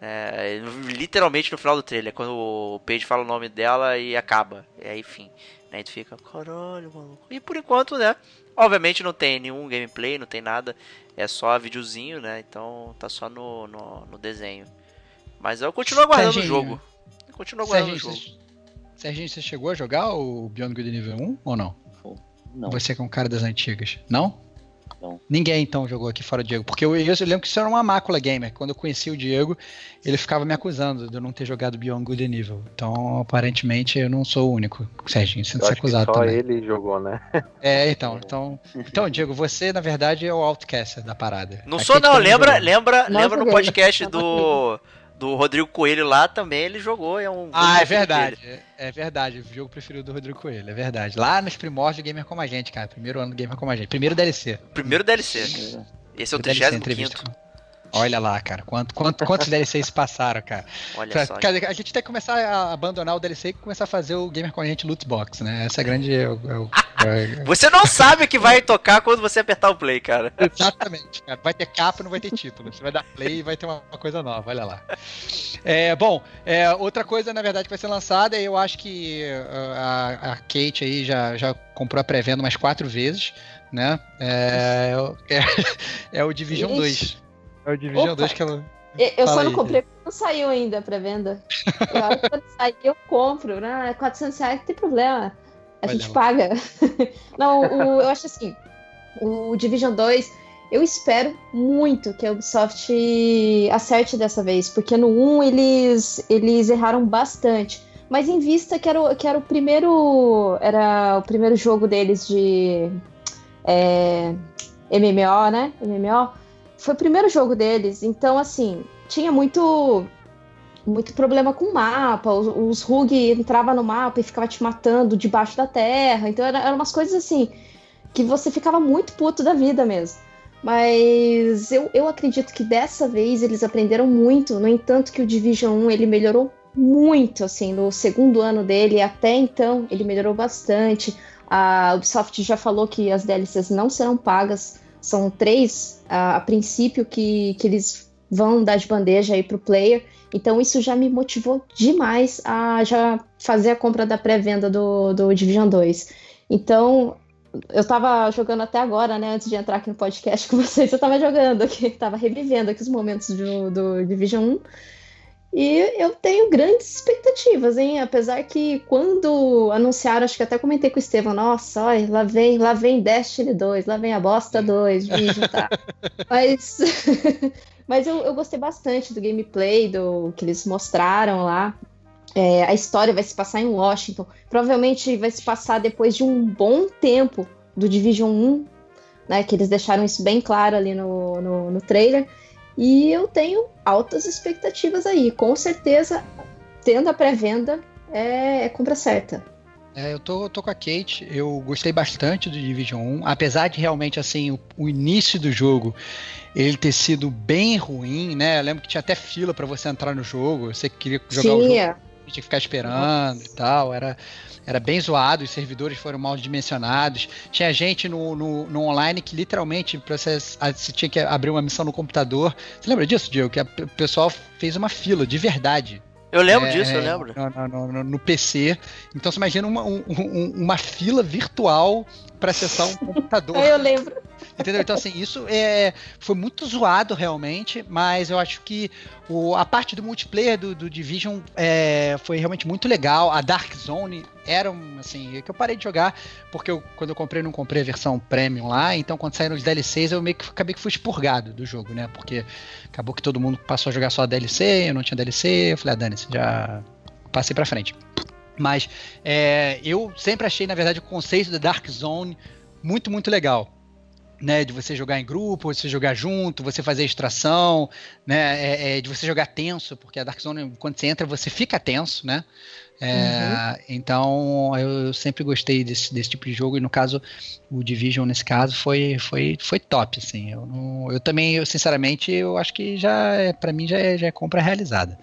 É, literalmente no final do trailer, quando o Paige fala o nome dela e acaba. E aí, enfim. Né, tu fica, caralho, maluco. E por enquanto, né? Obviamente não tem nenhum gameplay, não tem nada. É só videozinho, né? Então tá só no, no, no desenho. Mas eu continuo aguardando o Serginho. jogo. Eu continuo aguardando o Serginho, jogo. você, Serginho, você chegou a jogar o Beyond Good and Evil 1 ou não? Não. Você que é um cara das antigas. Não? Não. Ninguém então jogou aqui fora o Diego. Porque eu, eu, eu lembro que isso era uma mácula gamer. Quando eu conheci o Diego, ele ficava me acusando de eu não ter jogado Beyond Good and Evil. Então, aparentemente, eu não sou o único, Serginho, sendo Eu acusado só também. ele jogou, né? É, então, então. Então, Diego, você, na verdade, é o outcaster da parada. Não A sou não, lembra, jogou. lembra, lembra no podcast não do, do Rodrigo Coelho lá também, ele jogou, é um Ah, é verdade. dele. É, é verdade. O jogo preferido do Rodrigo Coelho, é verdade. Lá nos primórdios do Gamer Como a Gente, cara. Primeiro ano do Gamer Como a Gente. Primeiro DLC. Primeiro DLC. Esse é o Primeiro DLC 35 entrevista. Olha lá, cara. Quanto, quanto, quantos DLCs se passaram, cara? Olha Pra- só. cara, a gente tem que começar a abandonar o DLC e começar a fazer o Gamer com a gente loot box, né? Essa é a grande. é o- é é- Você não sabe o que vai tocar quando você apertar o play, cara. Exatamente, cara. Vai ter capa, não vai ter título. Você vai dar play e vai ter uma, uma coisa nova, olha lá. É, bom, é, outra coisa, na verdade, que vai ser lançada, eu acho que uh, a, a Kate aí já, já comprou a pré-venda umas quatro vezes, né? É, é, é o Division Ixi. 2. É o Division Opa. 2 que ela. Eu eu Fala só não aí, comprei porque não saiu ainda pra venda. Eu acho que quando sair eu compro, né? 400 reais não tem problema. A Olha gente lá. paga. Não, o- eu acho assim, o Division 2, eu espero muito que a Ubisoft acerte dessa vez, porque no 1 eles, eles erraram bastante. Mas em vista que era, o, que era o primeiro. Era o primeiro jogo deles de é, MMO, né? MMO. Foi o primeiro jogo deles. Então, assim, tinha muito. Muito problema com o mapa. Os, os RUG entrava no mapa e ficava te matando debaixo da terra. Então, era- eram umas coisas assim que você ficava muito puto da vida mesmo. Mas eu, eu acredito que dessa vez eles aprenderam muito. No entanto, que o Division 1 ele melhorou muito, assim, no segundo ano dele. Até então, ele melhorou bastante. A Ubisoft já falou que as DLCs não serão pagas. São três, a, a princípio, que, que eles vão dar de bandeja aí pro player. Então, isso já me motivou demais a já fazer a compra da pré-venda do, do Division 2. Então, eu tava jogando até agora, né? Antes de entrar aqui no podcast com vocês, eu tava jogando aqui, tava revivendo aqui os momentos do, do Division 1. E eu tenho grandes expectativas, hein? Apesar que quando anunciaram, acho que até comentei com o Estevão, nossa, olha, lá vem, lá vem Destiny 2, lá vem a bosta 2, Vision, tá? Mas Mas eu, eu gostei bastante do gameplay, do que eles mostraram lá. É, a história vai se passar em Washington. Provavelmente vai se passar depois de um bom tempo do Division 1, né? Que eles deixaram isso bem claro ali no, no, no trailer. E eu tenho altas expectativas aí. Com certeza, tendo a pré-venda, é, é compra certa. É, eu tô, tô com a Kate, eu gostei bastante do Division 1, apesar de realmente, assim, o, o início do jogo ele ter sido bem ruim, né? Eu lembro que tinha até fila para você entrar no jogo, você queria jogar o jogo, tinha que ficar esperando Nossa. e tal, era, era bem zoado, os servidores foram mal dimensionados, tinha gente no, no, no online que literalmente, você, você tinha que abrir uma missão no computador, você lembra disso, Diego? Que o pessoal fez uma fila, de verdade, eu lembro é, disso, eu lembro. No, no, no, PC. Então você imagina uma, um, uma fila virtual para acessar um computador. eu lembro. Entendeu? Então, assim, isso é, foi muito zoado realmente, mas eu acho que o, a parte do multiplayer do, do Division é, foi realmente muito legal. A Dark Zone era, assim, é que eu parei de jogar, porque eu, quando eu comprei, não comprei a versão premium lá, então quando saíram os DLCs, eu meio que acabei que fui expurgado do jogo, né? Porque acabou que todo mundo passou a jogar só a DLC, eu não tinha DLC, eu falei, ah, Dani, já passei pra frente. Mas é, eu sempre achei, na verdade, o conceito da Dark Zone muito, muito legal né, de você jogar em grupo, de você jogar junto, você fazer extração, né, é, é, de você jogar tenso, porque a Dark Zone, quando você entra, você fica tenso, né? É, uhum. Então eu sempre gostei desse, desse tipo de jogo e no caso o Division nesse caso foi, foi, foi top, assim. Eu, não, eu também, eu, sinceramente, eu acho que já é, para mim já é, já é compra realizada.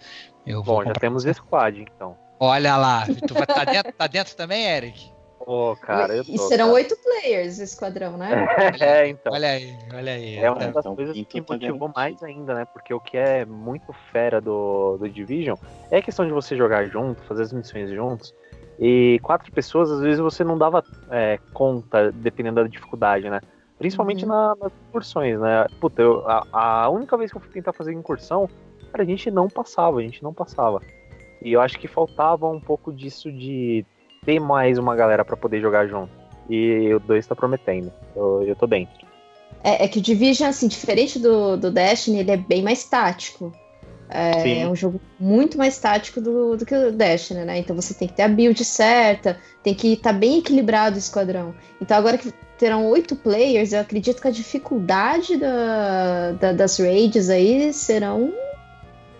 Eu Bom, já temos Squad então. Olha lá, tu vai tá dentro, tá dentro também, Eric? Pô, cara, eu tô, E serão oito players o esquadrão, né? é, então. Olha aí, olha aí. É uma das coisas que motivou mais ainda, né? Porque o que é muito fera do, do Division é a questão de você jogar junto, fazer as missões juntos. E quatro pessoas, às vezes, você não dava é, conta, dependendo da dificuldade, né? Principalmente uhum. na, nas incursões, né? Puta, eu, a, a, única vez que eu fui tentar fazer incursão, cara, a gente não passava, a gente não passava. E eu acho que faltava um pouco disso de ter mais uma galera para poder jogar junto. E o 2 tá prometendo. Eu, eu tô dentro. É, é, que o Division, assim, diferente do, do Destiny, ele é bem mais tático. É, é, um jogo muito mais tático do, do que o Destiny, né? Então você tem que ter a build certa, tem que estar tá bem equilibrado o esquadrão. Então agora que terão oito players, eu acredito que a dificuldade da, da, das raids aí serão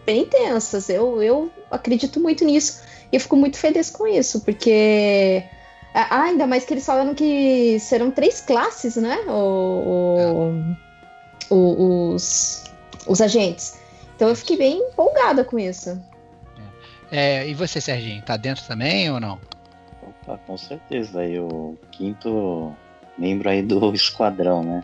bem intensas. Eu, eu acredito muito nisso. E eu fico muito feliz com isso, porque. Ah, ainda mais que eles falaram que serão três classes, né? O, o, o, os, os agentes. Então eu fiquei bem empolgada com isso. É, é e você, Serginho, tá dentro também ou não? Opa, com certeza. Aí o quinto membro aí do esquadrão, né?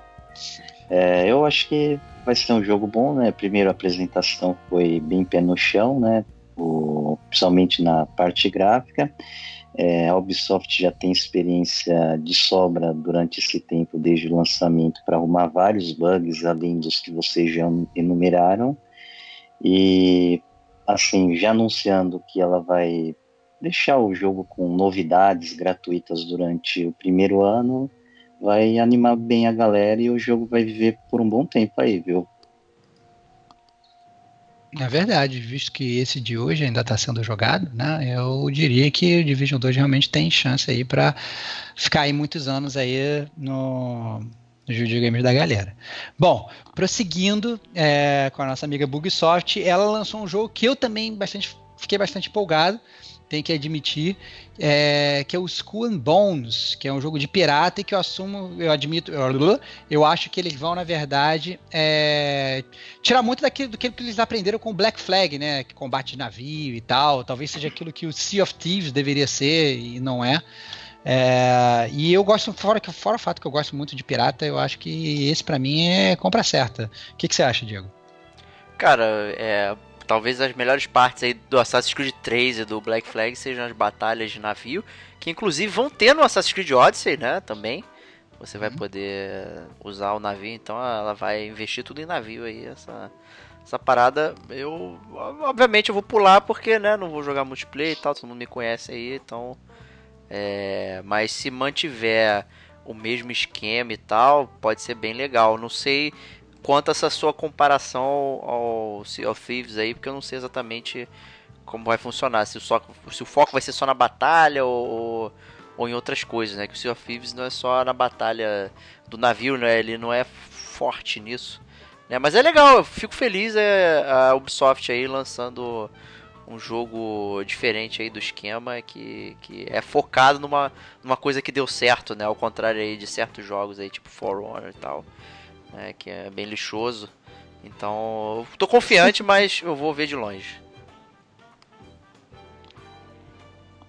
É, eu acho que vai ser um jogo bom, né? Primeiro a apresentação foi bem pé no chão, né? O, principalmente na parte gráfica. É, a Ubisoft já tem experiência de sobra durante esse tempo, desde o lançamento, para arrumar vários bugs, além dos que vocês já enumeraram. E, assim, já anunciando que ela vai deixar o jogo com novidades gratuitas durante o primeiro ano, vai animar bem a galera e o jogo vai viver por um bom tempo aí, viu? É verdade, visto que esse de hoje ainda está sendo jogado, né? Eu diria que o Division 2 realmente tem chance aí para ficar aí muitos anos aí no, nos videogames da galera. Bom, prosseguindo é, com a nossa amiga Bugsoft, ela lançou um jogo que eu também bastante, fiquei bastante empolgado, tem que admitir, é, que é o Skull and Bones, que é um jogo de pirata e que eu assumo, eu admito, eu, eu acho que eles vão, na verdade, é, tirar muito daquilo, do que eles aprenderam com Black Flag, né? Que combate de navio e tal. Talvez seja aquilo que o Sea of Thieves deveria ser e não é. É, e eu gosto, fora, fora o fato que eu gosto muito de pirata, eu acho que esse para mim é compra certa. O que, que você acha, Diego? Cara, é, talvez as melhores partes aí do Assassin's Creed 3 e do Black Flag sejam as batalhas de navio, que inclusive vão ter no Assassin's Creed Odyssey, né, também. Você vai uhum. poder usar o navio, então ela vai investir tudo em navio aí, essa essa parada, eu obviamente eu vou pular porque, né, não vou jogar multiplayer e tal, todo mundo me conhece aí, então é, mas se mantiver o mesmo esquema e tal, pode ser bem legal. Não sei quanto essa sua comparação ao Sea of Thieves aí, porque eu não sei exatamente como vai funcionar. Se o, só, se o foco vai ser só na batalha ou, ou em outras coisas, né? Que o Sea of Thieves não é só na batalha do navio, né? Ele não é forte nisso. Né? Mas é legal, eu fico feliz é, a Ubisoft aí lançando um jogo diferente aí do esquema que, que é focado numa, numa coisa que deu certo, né? Ao contrário aí de certos jogos aí, tipo For Honor e tal, né? Que é bem lixoso. Então, eu tô confiante, mas eu vou ver de longe.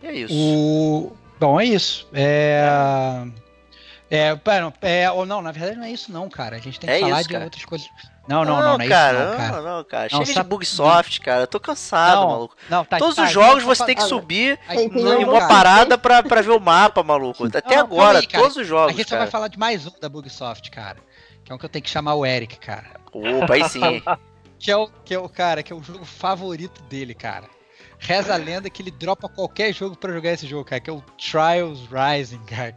E é isso. O... Bom, é isso. É. É, pera, é, ou não, na verdade não é isso não, cara. A gente tem que É falar isso, de cara. outras coisas. Não, não, não, não, é cara, isso não, cara. Não, não, cara. Não, Chega de sabe- Bugsoft, cara. Eu tô cansado, Não, maluco. Não, tá, Todos tá, os jogos vou você tem que subir Não, em uma cara. parada pra, pra ver o mapa, maluco. Até Não, agora, aí, todos os A jogos, gente só vai falar de mais um da Bugsoft, cara. Que é um que eu tenho que chamar o Eric, cara. Opa, aí sim. Que é o, que é o cara, que é o jogo favorito dele, cara. Reza a lenda que ele dropa qualquer jogo pra jogar esse jogo, cara, que é o Trials Rising, cara.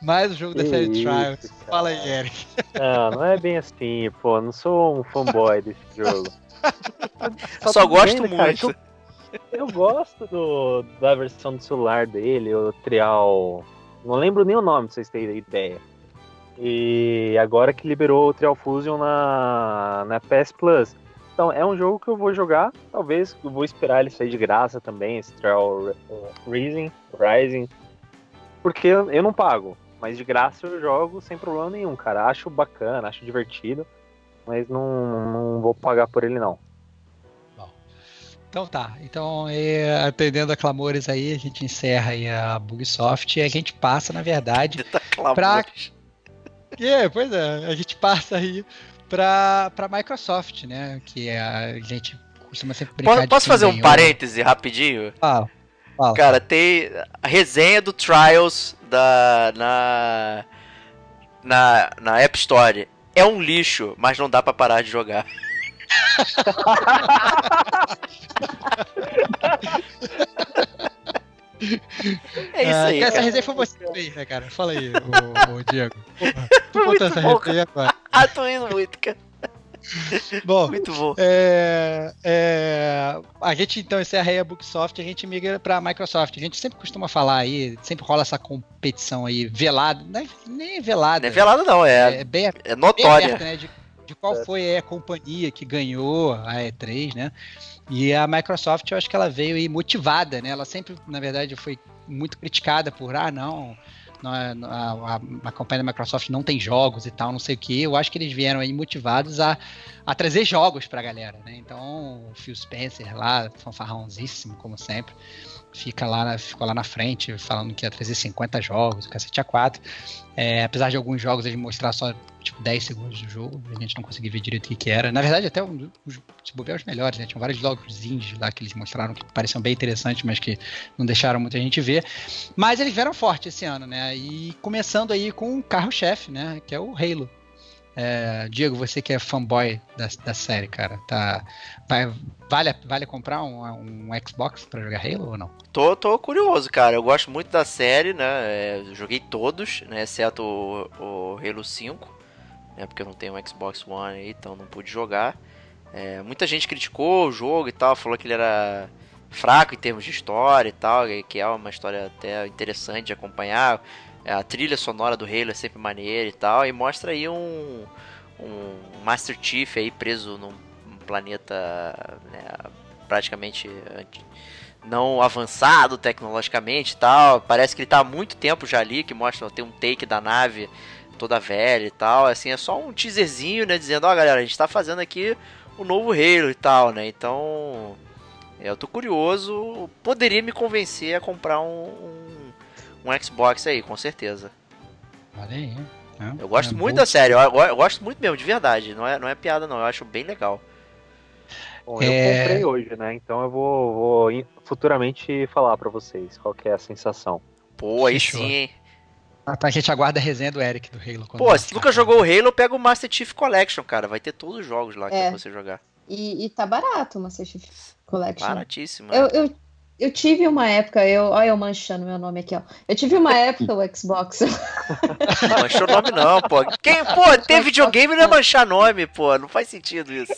Mais um jogo da Que série isso, Trials. cara. Fala aí, Eric. Não, não é bem assim, pô. Não sou um fanboy desse jogo. Eu só tô gosto dizendo, cara, muito. que eu, eu gosto do, da versão do celular dele, o Trial. Não lembro nem o nome, pra vocês terem ideia. E agora que liberou o Trial Fusion na, na PS Plus. Então, é um jogo que eu vou jogar. Talvez eu vou esperar ele sair de graça também, esse Trial Rising. Rising porque eu não pago. Mas de graça eu jogo sem problema nenhum, cara. Acho bacana, acho divertido. Mas não, não vou pagar por ele, não. Então tá. Então, é, atendendo a clamores aí, a gente encerra aí a Bugsoft e a gente passa, na verdade. Tá clamores. Pra- É, pois é, a gente passa aí pra, pra Microsoft, né? Que é a gente costuma sempre brincar Posso, de posso quem fazer um parêntese rapidinho? Fala, fala. Cara, tem a resenha do Trials da, na, na, na App Store. É um lixo, mas não dá pra parar de jogar. É isso Ah, aí, essa cara. resenha foi você que fez, né, cara? Fala aí, ô, ô, Diego. Porra, botou muito essa bom, resenha agora. Ah, tô indo muito, cara. Bom, Muito bom. É, é, a gente então encerra aí a Booksoft, a gente migra para a Microsoft. A gente sempre costuma falar aí, sempre rola essa competição aí velada, né? nem velada, Não é velado não, é, é bem, é bem notória. aberta, né? De, de qual foi a companhia que ganhou a E3, né? E a Microsoft, eu acho que ela veio aí motivada, né? Ela sempre, na verdade, foi muito criticada por, ah, não, é- a, a, a companhia da Microsoft não tem jogos e tal, não sei o que. Eu acho que eles vieram aí motivados a, a trazer jogos pra galera, né? Então, o Phil Spencer lá, fanfarrãozíssimo, como sempre, fica lá, ficou lá na frente falando que ia trazer 50 jogos, o cacete a 4. É, apesar de alguns jogos ele mostrar só tipo 10 segundos do jogo, a gente não conseguia ver direito o que, que era. Na verdade, até um, os, se bobear os melhores, né? Vários jogos indies lá que eles mostraram que pareciam bem interessantes, mas que não deixaram muita gente ver. Mas eles vieram forte esse ano, né? E começando aí com o carro-chefe, né? Que é o Halo. É, Diego, você que é fanboy da, da série, cara, tá, vai- vale, vale comprar um, um Xbox pra jogar Halo ou não? Tô, tô curioso, cara. Eu gosto muito da série, né? É, joguei todos, né? Exceto o, o Halo 5, né? Porque eu não tenho um Xbox One aí, então não pude jogar. É, muita gente criticou o jogo e tal, falou que ele era fraco em termos de história e tal, que é uma história até interessante de acompanhar. É, A trilha sonora do Halo é sempre maneira e tal, e mostra aí um, um Master Chief aí preso num planeta né, praticamente não avançado tecnologicamente e tal. Parece que ele tá há muito tempo já ali, que mostra tem um take da nave toda velha e tal. Assim, é só um teaserzinho, né, dizendo, ó, galera, a gente tá fazendo aqui o novo Halo e tal, né? Então, eu tô curioso, poderia me convencer a comprar um, um, um Xbox aí, com certeza. Olha aí. né? Eu gosto É muito bom. da série, eu, eu- gosto muito mesmo, de verdade. Não é, não é piada, não. Eu acho bem legal. Bom, eu É. comprei hoje, né? Então eu vou, vou futuramente falar pra vocês qual que é a sensação. Pô, aí Fechou. sim, hein? Ah, tá, a gente aguarda a resenha do Eric do Halo. quando Pô, se nunca cara. jogou o Halo, pega o Master Chief Collection, cara. Vai ter todos os jogos lá que É. você jogar. E, e tá barato o Master Chief Collection. Baratíssimo. Eu, né? eu, eu tive uma época, eu, olha eu manchando meu nome aqui, ó. Eu tive uma época o Xbox. Não manchou nome não, pô. Quem, pô, ter videogame não é manchar nome, pô. Não faz sentido isso.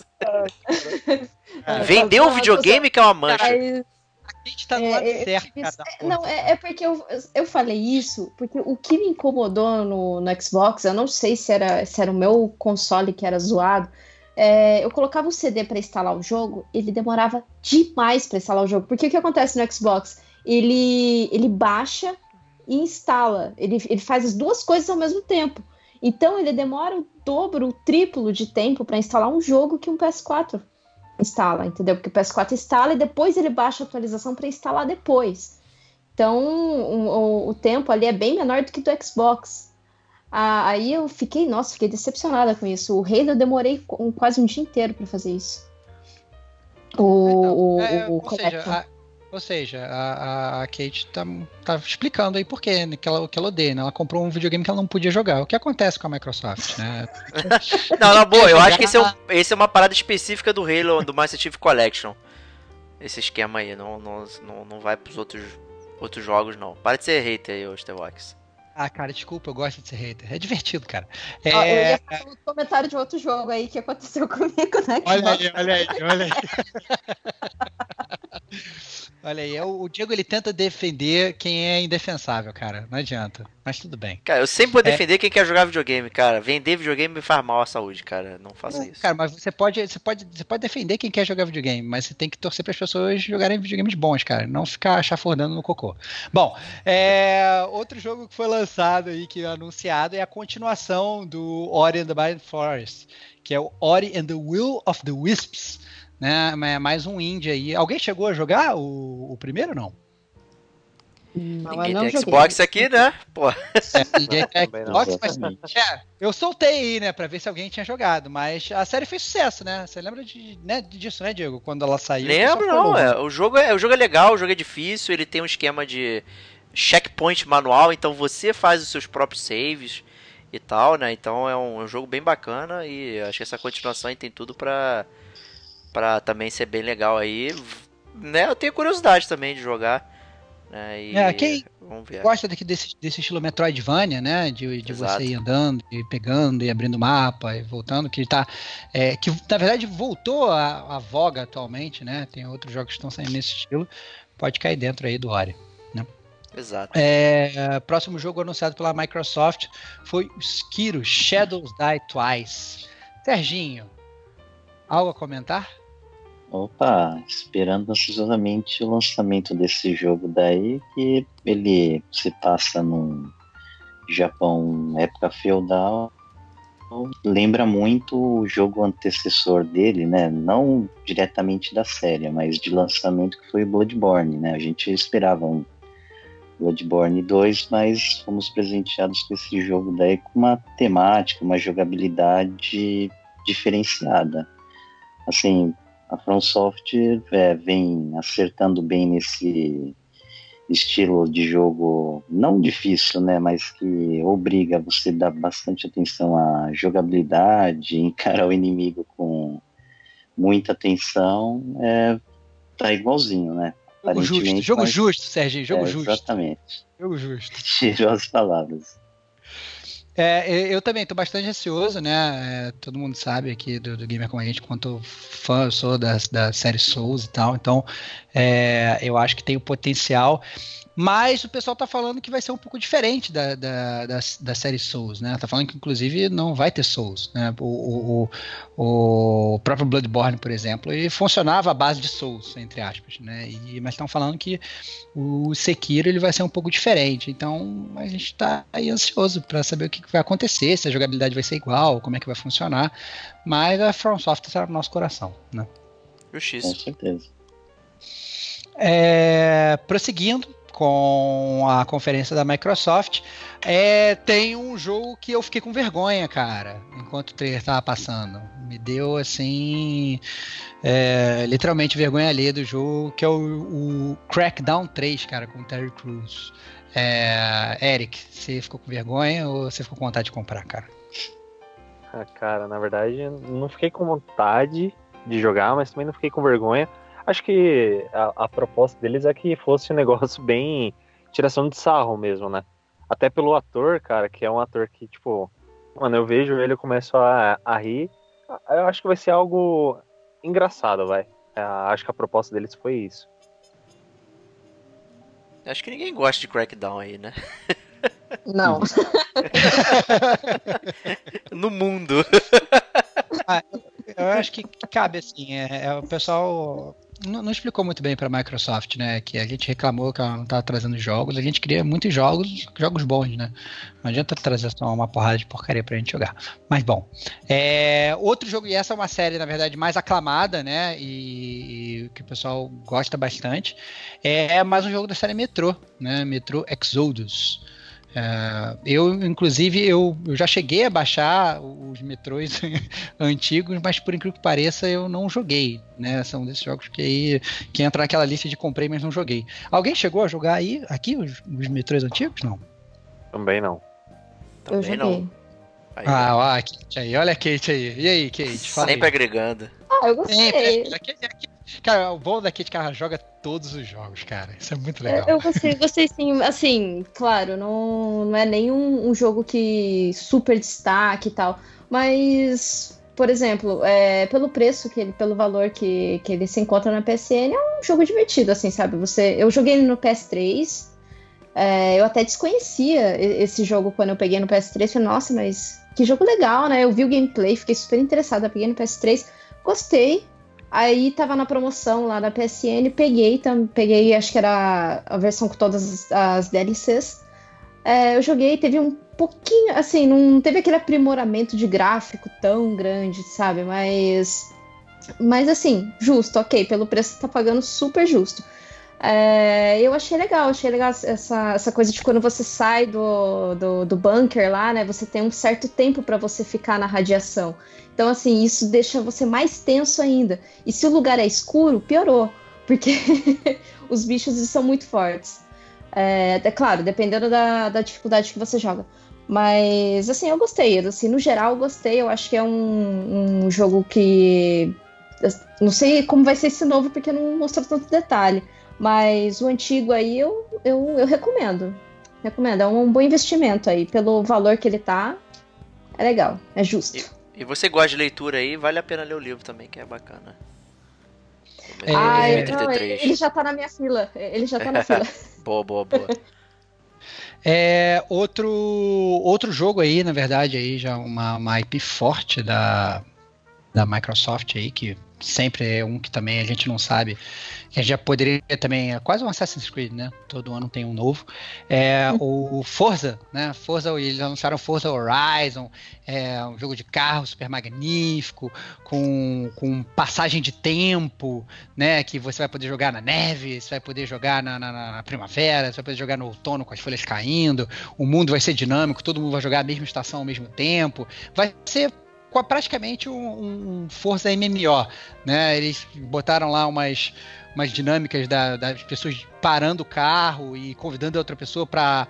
Vender um videogame que é uma mancha. A gente tá no É, lado certo, tive- é. Não, é, é porque eu, eu falei isso, porque o que me incomodou no, no Xbox, eu não sei se era, se era o meu console que era zoado. É, eu colocava o CD para instalar o jogo, ele demorava demais para instalar o jogo. Porque o que acontece no Xbox? Ele, ele baixa e instala. Ele, ele faz as duas coisas ao mesmo tempo. Então ele demora o dobro, o triplo de tempo para instalar um jogo que um PS4 instala, entendeu? Porque o PS4 instala e depois ele baixa a atualização para instalar depois. Então o, o- tempo ali é bem menor do que do Xbox. Ah, aí eu fiquei, nossa, fiquei decepcionada com isso. O Halo eu demorei um- quase um dia inteiro para fazer isso. O, o, É, o ou seja, Collection. a, ou seja, a, a- a Kate tá, tá explicando aí por quê, né, que ela, que ela odeia, né? Ela comprou um videogame que ela não podia jogar. O que acontece com a Microsoft, né? Não, na boa, eu acho que esse é, um- esse é uma parada específica do Halo, do Master Chief Collection. Esse esquema aí, não, não, não, não vai pros outros, outros jogos, não. Para de ser hater aí, ô Stevox. Ah, cara, desculpa, eu gosto de ser hater. É divertido, cara. Ó, eu É, ia fazer um comentário de outro jogo aí que aconteceu comigo né? Olha aí, olha aí, olha aí. olha aí, é o Diego ele tenta defender quem é indefensável, cara. Não adianta. Mas tudo bem. Cara, eu sempre vou É. defender quem quer jogar videogame, cara. Vender videogame me faz mal à saúde, cara. Não faça isso. Cara, mas você pode, você pode, você pode defender quem quer jogar videogame, mas você tem que torcer para as pessoas jogarem videogames bons, cara. Não ficar chafurdando no cocô. Bom, é, outro jogo que foi lançado aí, que é anunciado, é a continuação do Ori and the Blind Forest, que é o Ori and the Will of the Wisps. Né, é mais um indie aí. Alguém chegou a jogar o, o primeiro ou não? Não, eu Ninguém não tem joguei. Xbox aqui, né? Pô, É, ninguém tem não, Xbox, mas é, eu soltei aí, né, pra ver se alguém tinha jogado, mas a série fez sucesso, né? Você lembra de, né, disso, né, Diego? Quando ela saiu. lembro não. É, o, jogo é, o jogo é legal, o jogo é difícil, ele tem um esquema de checkpoint manual, então você faz os seus próprios saves e tal, né? Então é um, é um jogo bem bacana e acho que essa continuação aí tem tudo pra, pra também ser bem legal aí. Né? Eu tenho curiosidade também de jogar. Né? E É, quem-. Gosta daqui desse, desse estilo Metroidvania, né? De, de Exato. você ir andando, e pegando, e abrindo mapa, e voltando, que tá. é, que na verdade voltou a, a voga atualmente, né? Tem outros jogos que estão saindo nesse estilo. Pode cair dentro aí do Ori. Exato. É, próximo jogo anunciado pela Microsoft foi o Skiro Shadows Die Twice. Serginho, algo a comentar? Opa, esperando ansiosamente o lançamento desse jogo daí, que ele se passa num Japão época feudal. Lembra muito o jogo antecessor dele, né? Não diretamente da série, mas de lançamento que foi Bloodborne, né? A gente esperava um Bloodborne 2, mas fomos presenteados com esse jogo daí com uma temática, uma jogabilidade diferenciada. Assim, a From Software é, vem acertando bem nesse estilo de jogo não difícil, né, mas que obriga você a dar bastante atenção à jogabilidade, encarar o inimigo com muita atenção, é, tá igualzinho, né? Jogo justo, jogo mas- justo, Serginho, jogo é, justo. Exatamente. Jogo justo. Tirou as palavras. É, eu eu também estou bastante ansioso, né? É, todo mundo sabe aqui do, do Gamer com a gente quanto fã eu sou da, da série Souls e tal, então é, eu acho que tem o potencial. Mas o pessoal tá falando que vai ser um pouco diferente da, da, da, da série Souls, né? Tá falando que inclusive não vai ter Souls, né? O, o, o próprio Bloodborne, por exemplo, ele funcionava à base de Souls, entre aspas, né? E, mas estão falando que o Sekiro ele vai ser um pouco diferente. Então a gente tá aí ansioso para saber o que, que vai acontecer, se a jogabilidade vai ser igual, como é que vai funcionar. Mas a From Software está no nosso coração, né? Com Justiça. certeza. É, prosseguindo com a conferência da Microsoft, é, tem um jogo que eu fiquei com vergonha, cara, enquanto o trailer tava passando. Me deu assim, é, literalmente vergonha alheia do jogo, que é o, o Crackdown 3, cara, com o Terry Crews. É, Eric, você ficou com vergonha ou você ficou com vontade de comprar, cara? Ah, cara, na verdade, não fiquei com vontade de jogar, mas também não fiquei com vergonha. Acho que a, a proposta deles é que fosse um negócio bem tiração de sarro mesmo, né? Até pelo ator, cara, que é um ator que, tipo, mano, eu vejo ele, eu começo a, a rir. Eu acho que vai ser algo engraçado, vai. É, acho que a proposta deles foi isso. Acho que ninguém gosta de Crackdown aí, né? Não. no mundo. Ah, eu acho que cabe assim. É, é o pessoal não, não, explicou muito bem para a Microsoft, né? Que a gente reclamou que ela não estava trazendo jogos. A gente queria muitos jogos, jogos bons, né? Não adianta trazer só uma porrada de porcaria para a gente jogar. Mas bom, é, outro jogo e essa é uma série na verdade mais aclamada, né? E, e que o pessoal gosta bastante. É mais um jogo da série Metro, né? Metro Exodus. Uh, eu, inclusive, eu, eu, já cheguei a baixar os metrôs antigos, mas por incrível que pareça, eu não joguei. Né? São desses jogos que aí que entra naquela lista de comprei, mas não joguei. Alguém chegou a jogar aí aqui os, os metrôs antigos? Não. Também não. Eu Também joguei. Não. Aí, ah, ó, a Kate aí, olha a Kate aí. E aí, Kate? Sempre aí. agregando. Ah, eu gostei. Sempre. Aqui, aqui, Cara, o bom daqui é que ela joga todos os jogos, cara. Isso é muito legal. Eu gostei, gostei sim. Assim, claro, não, não é nem um, um jogo que super destaque e tal. Mas, por exemplo, é, pelo preço, que ele, pelo valor que, que ele se encontra na PSN, é um jogo divertido, assim, sabe? Você, eu joguei ele no PS3. É, eu até desconhecia esse jogo quando eu peguei no PS3. Falei, nossa, mas que jogo legal, né? Eu vi o gameplay, fiquei super interessada, peguei no PS3, gostei. Aí tava na promoção lá da PSN, peguei, tam, peguei, acho que era a versão com todas as DLCs. É, eu joguei, teve um pouquinho, assim, não teve aquele aprimoramento de gráfico tão grande, sabe? Mas. Mas assim, justo, ok, pelo preço que tá pagando, super justo. É, eu achei legal, achei legal essa, essa coisa de quando você sai do, do, do bunker lá, né? Você tem um certo tempo para você ficar na radiação. Então, assim, isso deixa você mais tenso ainda. E se o lugar é escuro, piorou, porque os bichos são muito fortes. É, é claro, dependendo da, da dificuldade que você joga. Mas, assim, eu gostei. Assim, no geral, eu gostei. Eu acho que é um, um jogo que. Não sei como vai ser esse novo, porque não mostrou tanto detalhe. Mas o antigo aí eu, eu, eu recomendo. Recomendo. É um bom investimento aí. Pelo valor que ele tá, é legal, é justo. E, e você gosta de leitura aí, vale a pena ler o livro também, que é bacana. É, ah, não, ele já tá na minha fila. Ele já tá na fila. boa, boa, boa. É, outro, outro jogo aí, na verdade, aí já uma, uma IP forte da, da Microsoft aí, que sempre é um que também a gente não sabe. Que a gente já poderia também. É quase um Assassin's Creed, né? Todo ano tem um novo. É o Forza, né? Forza, eles lançaram Forza Horizon, é um jogo de carro super magnífico, com, com passagem de tempo, né? Que você vai poder jogar na neve, você vai poder jogar na, na, na primavera, você vai poder jogar no outono com as folhas caindo. O mundo vai ser dinâmico, todo mundo vai jogar a mesma estação ao mesmo tempo. Vai ser praticamente um, um Forza MMO, né? Eles botaram lá umas, umas dinâmicas da, das pessoas parando o carro e convidando a outra pessoa para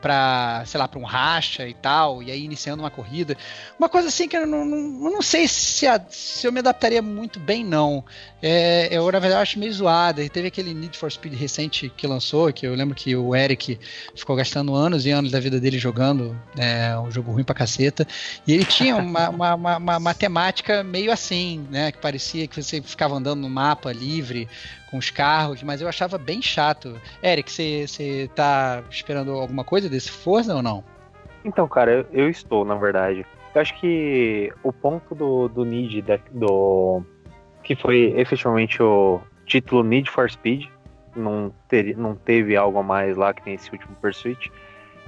para, sei lá, para um racha e tal, e aí iniciando uma corrida. Uma coisa assim que eu não, não, não sei se, a, se eu me adaptaria muito bem, não. É, eu, na verdade, acho meio zoada. E teve aquele Need for Speed recente que lançou, que eu lembro que o Eric ficou gastando anos e anos da vida dele jogando é, um jogo ruim pra caceta. E ele tinha uma, uma, uma, uma, uma temática meio assim, né? Que parecia que você ficava andando no mapa livre, com os carros, mas eu achava bem chato. Eric, você tá esperando alguma coisa desse Forza ou não? Então, cara, eu, eu estou, na verdade. Eu acho que o ponto do, do Need, do, que foi efetivamente o título Need for Speed, não, ter, não teve algo mais lá que tem esse último Pursuit.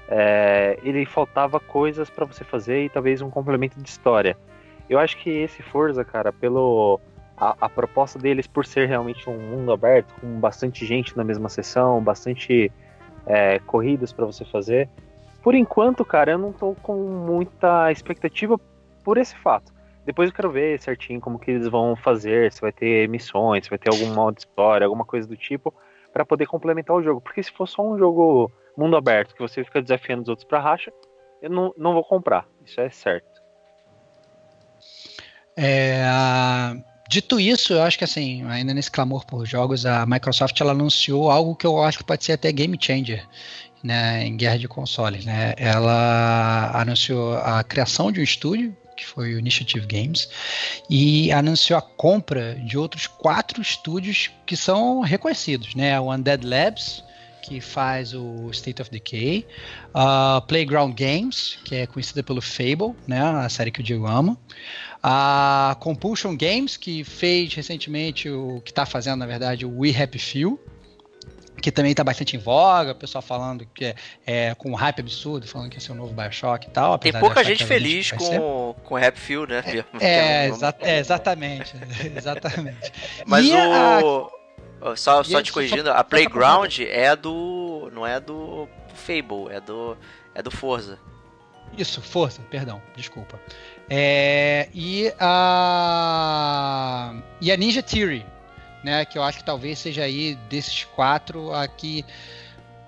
É, ele faltava coisas para você fazer e talvez um complemento de história. Eu acho que esse Forza, cara, pelo a, a, proposta deles, por ser realmente um mundo aberto, com bastante gente na mesma sessão, bastante é, corridas para você fazer. Por enquanto, cara, eu não tô com muita expectativa por esse fato. Depois eu quero ver certinho como que eles vão fazer, se vai ter missões, se vai ter algum modo de história, alguma coisa do tipo, para poder complementar o jogo. Porque se for só um jogo mundo aberto, que você fica desafiando os outros pra racha, eu não, não vou comprar. Isso é certo. É, Dito isso, eu acho que assim, ainda nesse clamor por jogos, a Microsoft ela anunciou algo que eu acho que pode ser até game changer. Né, em guerra de consoles, né? Ela anunciou a criação de um estúdio que foi o Initiative Games, e anunciou a compra de outros quatro estúdios que são reconhecidos, né? O Undead Labs, que faz o State of Decay, a Playground Games, que é conhecida pelo Fable, né, a série que o Diego ama, a Compulsion Games, que fez recentemente o que está fazendo, na verdade, o We Happy Few, que também está bastante em voga, o pessoal falando que é, é, com um hype absurdo, falando que ia ser o novo Bioshock e tal. Tem pouca gente feliz com, com Rap Feel, né? É, é, exa é exatamente. exatamente. Mas e o. A... Só, só te corrigindo, a Playground é do. não é do Fable, é do. é do Forza. Isso, Forza, perdão, desculpa. É, e a. E a Ninja Theory, né? Que eu acho que talvez seja aí desses quatro aqui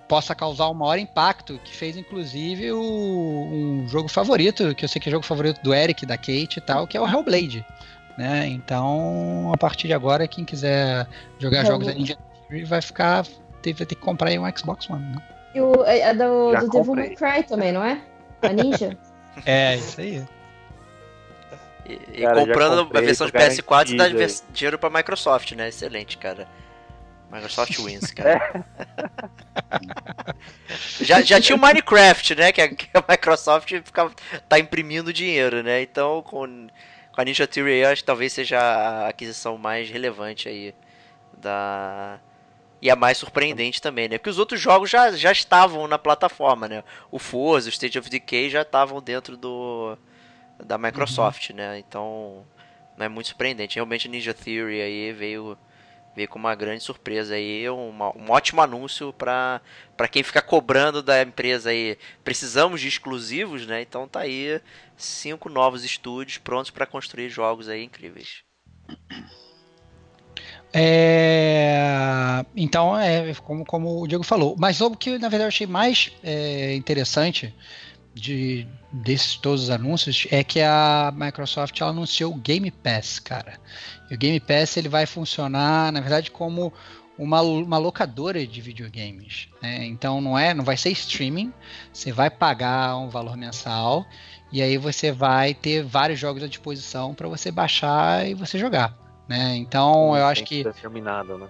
possa causar o maior impacto, que fez inclusive o, um jogo favorito, que eu sei que é o jogo favorito do Eric, da Kate e tal, que é o Hellblade. Né? Então, a partir de agora, quem quiser jogar Hell jogos da Ninja Theory vai ficar. Vai ter que comprar aí um Xbox One. Né? E o, é, é do, do Devil May Cry também, não é? A Ninja? é, isso aí. E, e cara, comprando comprei, a versão de PS4 dá dinheiro pra Microsoft, né? Excelente, cara. Microsoft Wins, cara. já, já tinha o Minecraft, né? Que a, que a Microsoft ficava, tá imprimindo dinheiro, né? Então, com, com a Ninja Theory, eu acho que talvez seja a aquisição mais relevante aí da. E a mais surpreendente também, né? Porque os outros jogos já, já estavam na plataforma, né? O Forza, o State of Decay já estavam dentro do, da Microsoft, uhum. né? Então não é muito surpreendente. Realmente Ninja Theory aí veio veio com uma grande surpresa aí, uma, um ótimo anúncio para para quem fica cobrando da empresa aí. Precisamos de exclusivos, né? Então tá aí cinco novos estúdios prontos para construir jogos aí incríveis. É, então, é como, como o Diego falou. Mas o que na verdade eu achei mais é, interessante de desses todos os anúncios é que a Microsoft anunciou o Game Pass, cara. E o Game Pass ele vai funcionar, na verdade, como uma, uma locadora de videogames. Né? Então não é, não vai ser streaming. Você vai pagar um valor mensal e aí você vai ter vários jogos à disposição para você baixar e você jogar. Né? Então eu acho que terminado, né?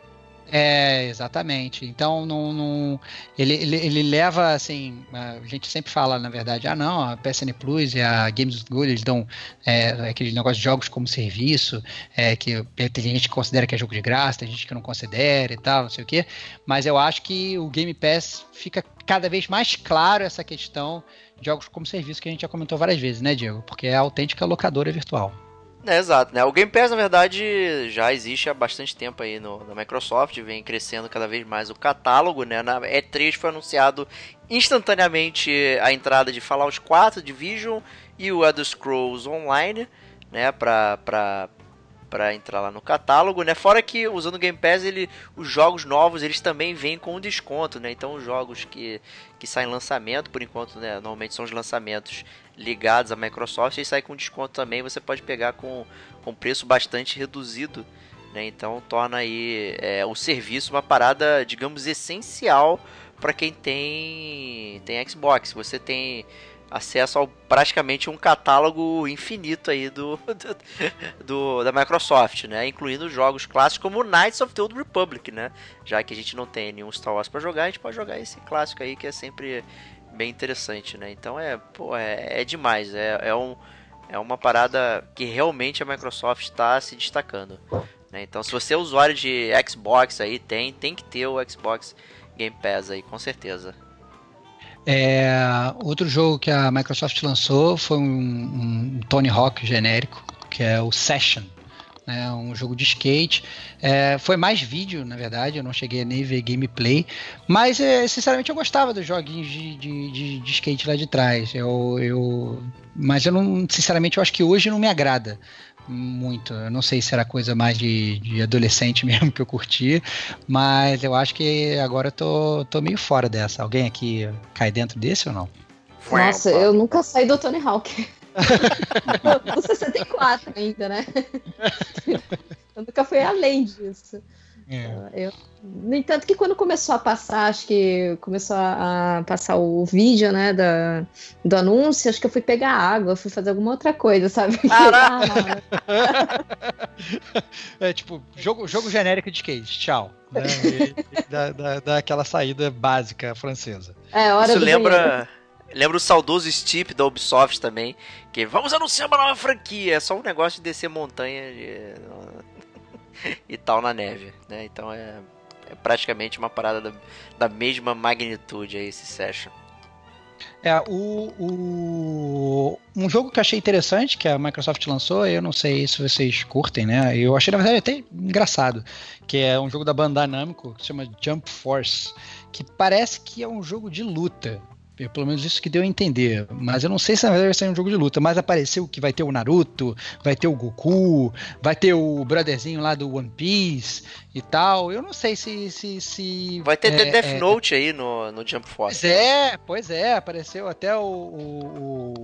É, exatamente. Então, não, não ele, ele, ele, leva, assim, a gente sempre fala, na verdade, ah, não, a PSN Plus e a Games Good, eles dão é, aquele negócio de jogos como serviço, é, que tem gente que considera que é jogo de graça, tem gente que não considera e tal, não sei o quê, mas eu acho que o Game Pass fica cada vez mais claro essa questão de jogos como serviço que a gente já comentou várias vezes, né, Diego? Porque é a autêntica locadora virtual. É, exato, né? O Game Pass, na verdade, já existe há bastante tempo aí no, na Microsoft, vem crescendo cada vez mais o catálogo, né? Na E3 foi anunciado instantaneamente a entrada de Fallout 4, Division e o Elder Scrolls Online, né? Pra, pra, para entrar lá no catálogo, né? Fora que usando o Game Pass, ele, os jogos novos eles também vêm com desconto, né? Então os jogos que, que saem lançamento, por enquanto, né? Normalmente são os lançamentos ligados à Microsoft e sai com desconto também. Você pode pegar com, com preço bastante reduzido, né? Então torna aí é, o serviço uma parada, digamos, essencial para quem tem tem Xbox. Você tem acesso ao praticamente um catálogo infinito aí do, do, do, da Microsoft, né? Incluindo jogos clássicos como Knights of the Old Republic, né? Já que a gente não tem nenhum Star Wars para jogar, a gente pode jogar esse clássico aí que é sempre bem interessante, né? Então é, pô, é, é demais, é, é, um, é uma parada que realmente a Microsoft está se destacando. Né? Então se você é usuário de Xbox aí, tem, tem que ter o Xbox Game Pass aí, com certeza. É, outro jogo que a Microsoft lançou foi um, um Tony Hawk genérico, que é o Session. Né, um jogo de skate. É, foi mais vídeo, na verdade, eu não cheguei a nem ver gameplay. Mas, é, sinceramente, eu gostava dos joguinhos de, de, de, de, skate lá de trás. Eu, eu, mas eu não, sinceramente, eu acho que hoje não me agrada muito. Eu não sei se era coisa mais de, de adolescente mesmo que eu curti, mas eu acho que agora eu tô, tô meio fora dessa. Alguém aqui cai dentro desse ou não? Nossa, eu nunca saí do Tony Hawk. do 64 ainda, né? nunca foi além disso. É. Eu, no entanto, que quando começou a passar, acho que começou a, a passar o vídeo, né, da, do anúncio, acho que eu fui pegar água, fui fazer alguma outra coisa, sabe? Caraca! Ah, É tipo, jogo, jogo genérico de skate, tchau. Né? E- e dá, dá- dá aquela saída básica francesa. é hora Isso do banheiro. Lembra. O saudoso Steep da Ubisoft também. Que vamos anunciar uma nova franquia. É só um negócio de descer montanha de- e tal na neve. Né? Então é, é praticamente uma parada da, da mesma magnitude aí esse session. É, o, o- um jogo que eu achei interessante que a Microsoft lançou, eu não sei se vocês curtem, né? Eu achei na verdade até engraçado, que é um jogo da Bandai Namco que se chama Jump Force, que parece que é um jogo de luta. Pelo menos isso que deu a entender. Mas eu não sei se na verdade vai ser um jogo de luta. Mas apareceu que vai ter o Naruto, vai ter o Goku, vai ter o brotherzinho lá do One Piece e tal. Eu não sei se. se, se Vai ter é, The Death é, Note aí no, no Jump Pois Force. é, pois é, apareceu até o, o,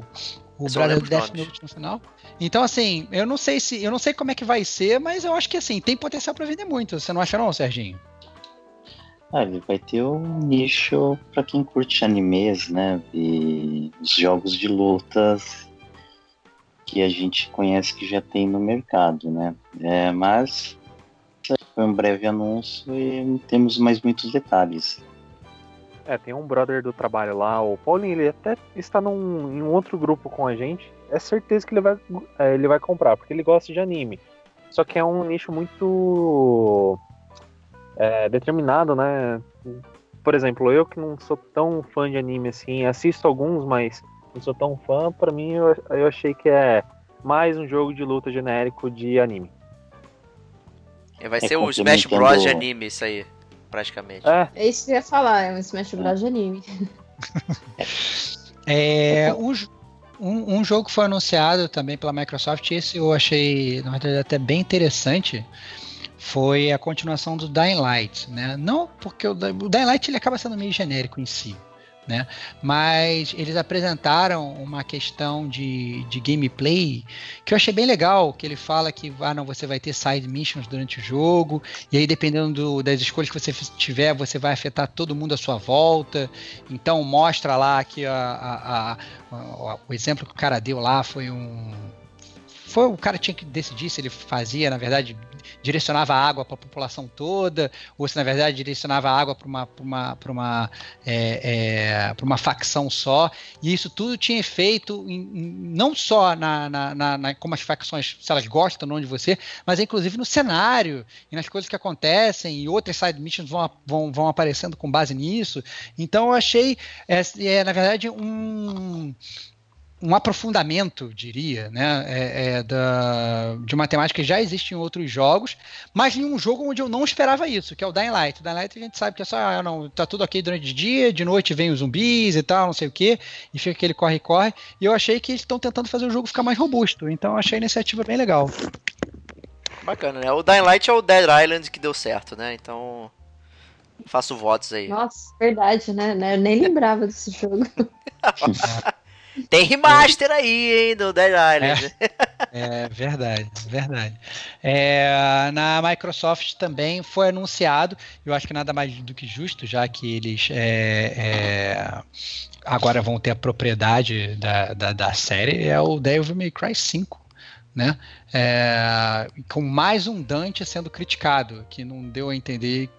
o, o Brother os Death. Note no final. Então, assim, eu não sei se. Eu não sei como é que vai ser, mas eu acho que assim, tem potencial pra vender muito. Você não acha não, Serginho? Ah, ele vai ter um nicho pra quem curte animes, né? E os jogos de lutas que a gente conhece que já tem no mercado, né? É, mas foi um breve anúncio e não temos mais muitos detalhes. É, tem um brother do trabalho lá, o Paulinho, ele até está num, em um outro grupo com a gente. É certeza que ele vai, é, ele vai comprar, porque ele gosta de anime. Só que é um nicho muito é, determinado, né? Por exemplo, eu que não sou tão fã de anime assim, assisto alguns, mas não sou tão fã, pra mim eu, eu achei que é mais um jogo de luta genérico de anime. É, Vai É, ser o Smash Bros de anime, isso aí. Praticamente. É, É isso que eu ia falar, é um Smash Bros. de anime. É, um, um, um jogo que foi anunciado também pela Microsoft, esse eu achei, na verdade, até bem interessante, foi a continuação do Dying Light, né? Não porque o, o Dying Light ele acaba sendo meio genérico em si, né? Mas eles apresentaram uma questão de, de gameplay que eu achei bem legal, que ele fala que ah, não, você vai ter side missions durante o jogo, e aí dependendo do- das escolhas que você tiver, você vai afetar todo mundo à sua volta. Então mostra lá que a- a- a- o exemplo que o cara deu lá foi um. Foi o cara tinha que decidir se ele fazia, na verdade, direcionava água para a população toda, ou se na verdade direcionava água para uma, uma, uma, é, é, uma facção só. E isso tudo tinha efeito em- não só na, na, na- na- como as facções, se elas gostam ou não de você, mas inclusive no cenário e nas coisas que acontecem, e outras side missions vão, vão, vão aparecendo com base nisso. Então eu achei, é, é, na verdade, um, um aprofundamento, diria, né, é, é, da, de uma temática que já existe em outros jogos, mas em um jogo onde eu não esperava isso, que é o Dying Light. O Dying Light a gente sabe que é só, ah, não, tá tudo ok durante o dia, de noite vem os zumbis e tal, não sei o que, e fica aquele corre-corre, e eu achei que eles estão tentando fazer o jogo ficar mais robusto, então eu achei a iniciativa bem legal. Bacana, né? O Dying Light é o Dead Island que deu certo, né? Então. Faço votos aí. Nossa, verdade, né? né? Eu nem lembrava desse jogo. Tem remaster aí, hein, do Dead Island. É verdade, verdade. É, na Microsoft também foi anunciado, eu acho que nada mais do que justo, já que eles é, é, agora vão ter a propriedade da, da, da série, é o Devil May Cry 5. Né? É, com mais um Dante sendo criticado, que não deu a entender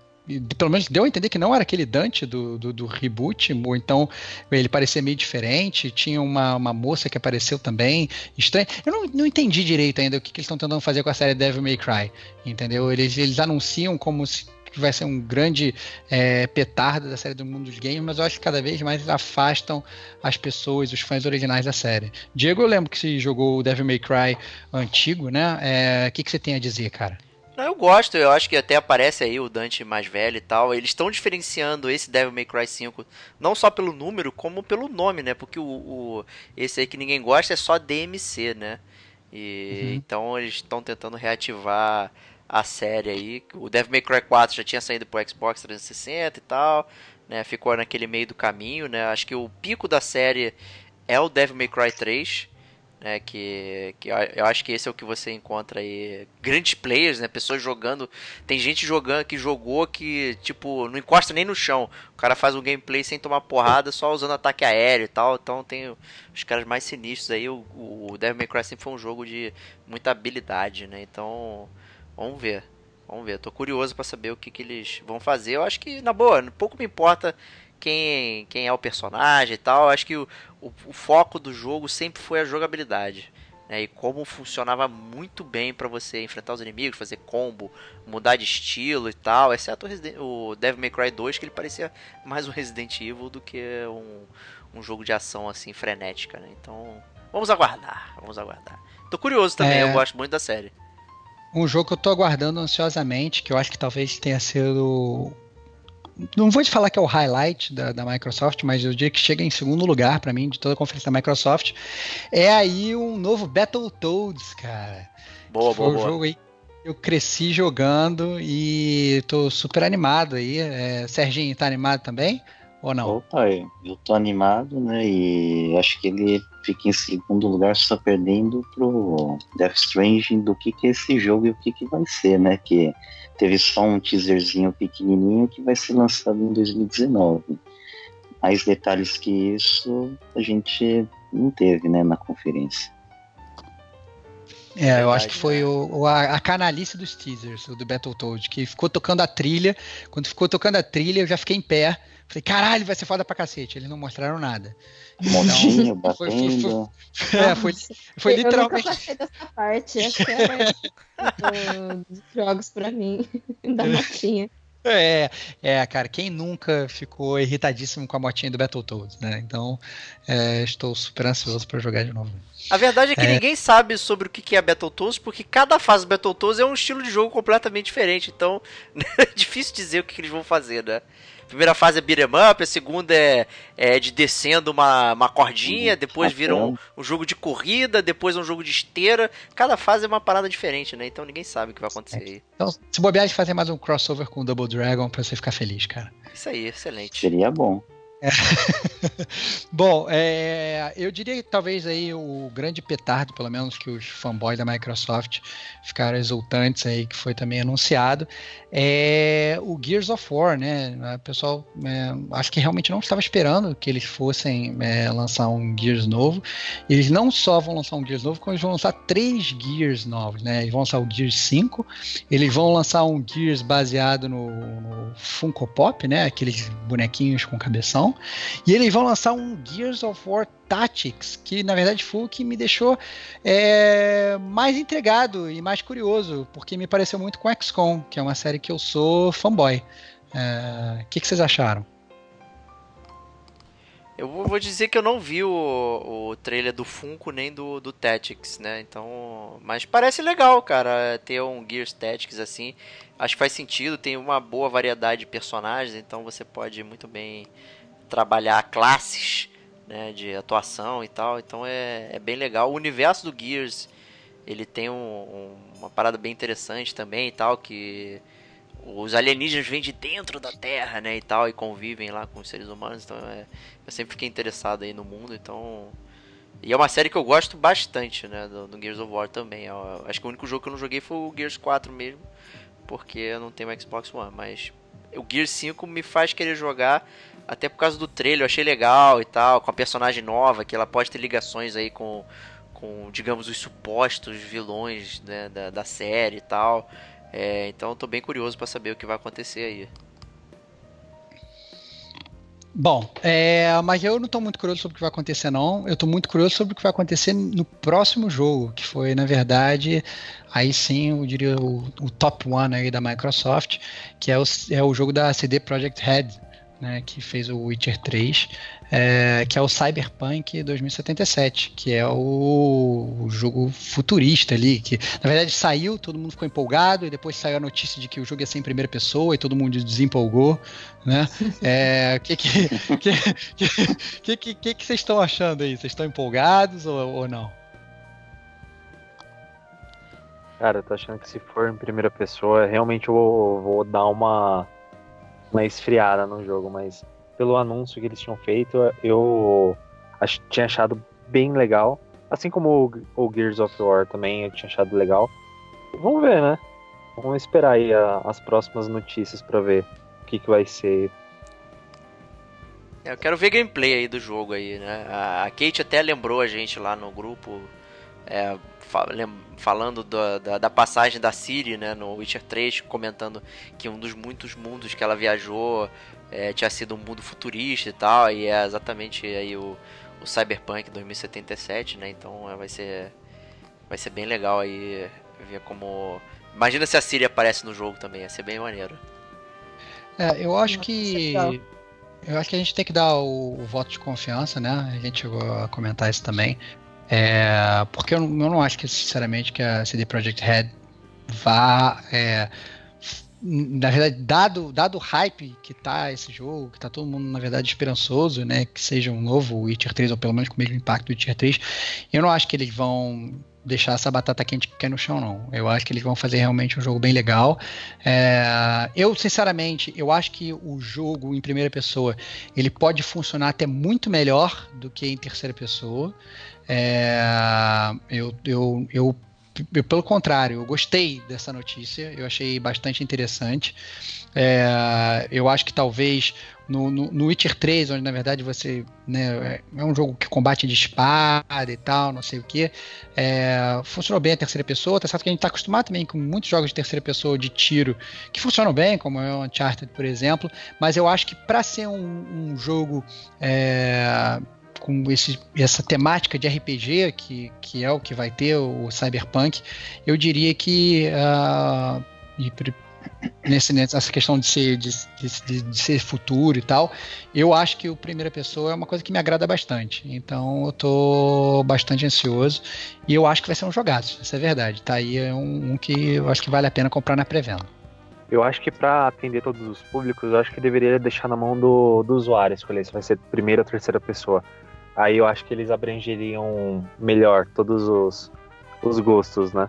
pelo menos deu a entender que não era aquele Dante do, do, do reboot, ou então ele parecia meio diferente. Tinha uma, uma moça que apareceu também, estranho. Eu não, não entendi direito ainda o que, que eles estão tentando fazer com a série Devil May Cry, entendeu? Eles, eles anunciam como se vai ser um grande é, petardo da série do mundo dos games, mas eu acho que cada vez mais afastam as pessoas, os fãs originais da série. Diego, eu lembro que você jogou o Devil May Cry antigo, né? É, O que, que você tem a dizer, cara? Eu gosto, eu acho que até aparece aí o Dante mais velho e tal. Eles estão diferenciando esse Devil May Cry 5 não só pelo número, como pelo nome, né? Porque o, o esse aí que ninguém gosta é só DMC, né? E Uhum. então eles estão tentando reativar a série aí. O Devil May Cry 4 já tinha saído pro Xbox 360 e tal, né? Ficou naquele meio do caminho, né? Acho que o pico da série é o Devil May Cry 3. Né, que, que eu- acho que esse é o que você encontra aí, grandes players, né, pessoas jogando, tem gente jogando que jogou que, tipo, não encosta nem no chão, o cara faz um gameplay sem tomar porrada, só usando ataque aéreo e tal, então tem os caras mais sinistros aí, o, o Devil May Cry sempre foi um jogo de muita habilidade, né, então, vamos ver. Vamos ver, tô curioso pra saber o que, que eles vão fazer. Eu acho que, na boa, pouco me importa quem, quem é o personagem e tal. Eu acho que o, o, o foco do jogo sempre foi a jogabilidade. Né? E como funcionava muito bem pra você enfrentar os inimigos, fazer combo, mudar de estilo e tal. Exceto o, Resident- o Devil May Cry 2, que ele parecia mais um Resident Evil do que um, um jogo de ação assim frenética. Né? Então, vamos aguardar. Vamos aguardar. Tô curioso também, É. eu gosto muito da série. Um jogo que eu tô aguardando ansiosamente, que eu acho que talvez tenha sido. Não vou te falar que é o highlight da, da Microsoft, mas eu diria que chega em segundo lugar pra mim de toda a conferência da Microsoft. É aí um novo Battletoads, cara. Boa, boa, um boa. jogo aí eu cresci jogando e tô super animado aí. É, Serginho, tá animado também? Ou não? Opa, eu, eu tô animado, né? E acho que ele fica em segundo lugar só perdendo pro Death Stranding do que, que é esse jogo e o que, que vai ser, né? Que teve só um teaserzinho pequenininho que vai ser lançado em 2019. Mais detalhes que isso a gente não teve, né, na conferência. É, eu acho que foi né? o, a, a canalice dos teasers, o do Battletoads, que ficou tocando a trilha. Quando ficou tocando a trilha, eu já fiquei em pé. Falei, caralho, vai ser foda pra cacete. Eles não mostraram nada. Montinho, Então, foi- foi- batendo. É, foi, foi eu nunca literalmente. passei dessa parte. Essa é do- dos jogos pra mim, da motinha. É, é, cara, quem nunca ficou irritadíssimo com a motinha do Battletoads, né? Então, é, estou super ansioso pra jogar de novo. A verdade é que É. ninguém sabe sobre o que que é Battletoads, porque cada fase do Battletoads é um estilo de jogo completamente diferente. Então, é difícil dizer o que, que eles vão fazer, né? A primeira fase é beat'em up, a segunda é, é de descendo uma, uma cordinha, depois vira um, um jogo de corrida, depois um jogo de esteira. Cada fase é uma parada diferente, né? Então ninguém sabe o que vai acontecer aí. Então, se bobear de fazer mais um crossover com o Double Dragon pra você ficar feliz, cara. Isso aí, excelente. Seria bom. Bom, é, eu diria que talvez aí o grande petardo, pelo menos que os fanboys da Microsoft ficaram exultantes aí, que foi também anunciado, é o Gears of War, né? O pessoal, é, acho que realmente não estava esperando que eles fossem é, lançar um Gears novo. Eles não só vão lançar um Gears novo, como eles vão lançar três Gears novos, né? Eles vão lançar o Gears 5, eles vão lançar um Gears baseado no, no Funko Pop, né? Aqueles bonequinhos com cabeção. E eles vão lançar um Gears of War Tactics, que na verdade foi o que me deixou é, mais intrigado e mais curioso, porque me pareceu muito com XCOM, que é uma série que eu sou fanboy. É, O que, que vocês acharam? Eu vou vou dizer que eu não vi o, o trailer do Funko nem do, do Tactics, né? Então. Mas parece legal, cara, ter um Gears Tactics assim. Acho que faz sentido, tem uma boa variedade de personagens, então você pode muito bem trabalhar classes né, de atuação e tal. Então é, é bem legal. O universo do Gears ele tem um- um- uma parada bem interessante também e tal, que os alienígenas vêm de dentro da Terra, né, e tal, e convivem lá com os seres humanos. Então é, eu sempre fiquei interessado aí no mundo, então. E é uma série que eu gosto bastante, né? Do, do Gears of War também. Eu- acho que o único jogo que eu não joguei foi o Gears 4 mesmo, porque eu não tenho Xbox One. Mas o Gears 5 me faz querer jogar, até por causa do trailer. Eu achei legal e tal, com a personagem nova, que ela pode ter ligações aí com, com digamos, os supostos vilões né, da, da série e tal. É, então tô bem curioso pra saber o que vai acontecer aí. Bom, é, mas eu não estou muito curioso sobre o que vai acontecer, não. Eu estou muito curioso sobre o que vai acontecer no próximo jogo, que foi, na verdade, aí sim, eu diria o, o top one aí da Microsoft, que é o, é o jogo da CD Projekt Red, né, que fez o Witcher 3, é, que é o Cyberpunk 2077, que é o, o jogo futurista ali, que na verdade saiu, todo mundo ficou empolgado, e depois saiu a notícia de que o jogo ia ser em primeira pessoa, e todo mundo desempolgou, né? É, que que que, que, que, que, que vocês estão achando aí? Vocês estão empolgados ou, ou não? Cara, eu tô achando que se for em primeira pessoa, realmente eu vou, vou dar uma, uma esfriada no jogo, mas pelo anúncio que eles tinham feito, eu ach- tinha achado bem legal. Assim como o, o Gears of War também eu tinha achado legal. Vamos ver, né? Vamos esperar aí a, as próximas notícias pra ver o que, que vai ser. É, Eu quero ver gameplay aí do jogo aí, né? A Kate até lembrou a gente lá no grupo, é, falando da, da, da passagem da Siri, né, no Witcher 3, comentando que um dos muitos mundos que ela viajou é, tinha sido um mundo futurista e tal, e é exatamente aí o, o Cyberpunk 2077, né? Então é, vai ser vai ser bem legal aí ver como Imagina se a Siri aparece no jogo também, ia ser bem maneiro. É, eu acho que. legal. Eu acho que a gente tem que dar o, o voto de confiança, né? A gente chegou a comentar isso também. É, porque eu, não- eu não acho que, sinceramente, que a CD Projekt Red vá. é, na verdade, dado, dado o hype que tá esse jogo, que tá todo mundo, na verdade, esperançoso, né? Que seja um novo Witcher 3, ou pelo menos com o mesmo impacto do Witcher 3, eu não acho que eles vão deixar essa batata quente que cai no chão, não. Eu acho que eles vão fazer realmente um jogo bem legal. É, eu, sinceramente, eu acho que o jogo em primeira pessoa ele pode funcionar até muito melhor do que em terceira pessoa. É, eu, eu, eu, eu, pelo contrário, eu gostei dessa notícia, eu achei bastante interessante. É, eu acho que talvez no, no, no Witcher 3, onde na verdade você né, é um jogo que combate de espada e tal, não sei o que, é, funcionou bem a terceira pessoa. Tá certo que a gente está acostumado também com muitos jogos de terceira pessoa de tiro que funcionam bem, como é o Uncharted, por exemplo, mas eu acho que para ser um, um jogo é, com esse, essa temática de RPG, que, que é o que vai ter o Cyberpunk, eu diria que. Uh, nesse, nessa questão de ser, de, de- de ser futuro e tal, eu acho que o primeira pessoa é uma coisa que me agrada bastante. Então eu tô bastante ansioso e eu acho que vai ser um jogaço, isso é verdade. Tá aí é um, um que eu acho que vale a pena comprar na pré-venda. Eu acho que pra atender todos os públicos, eu acho que deveria deixar na mão do, do usuário escolher se vai ser primeira ou terceira pessoa. Aí eu acho que eles abrangeriam melhor todos os, os gostos, né?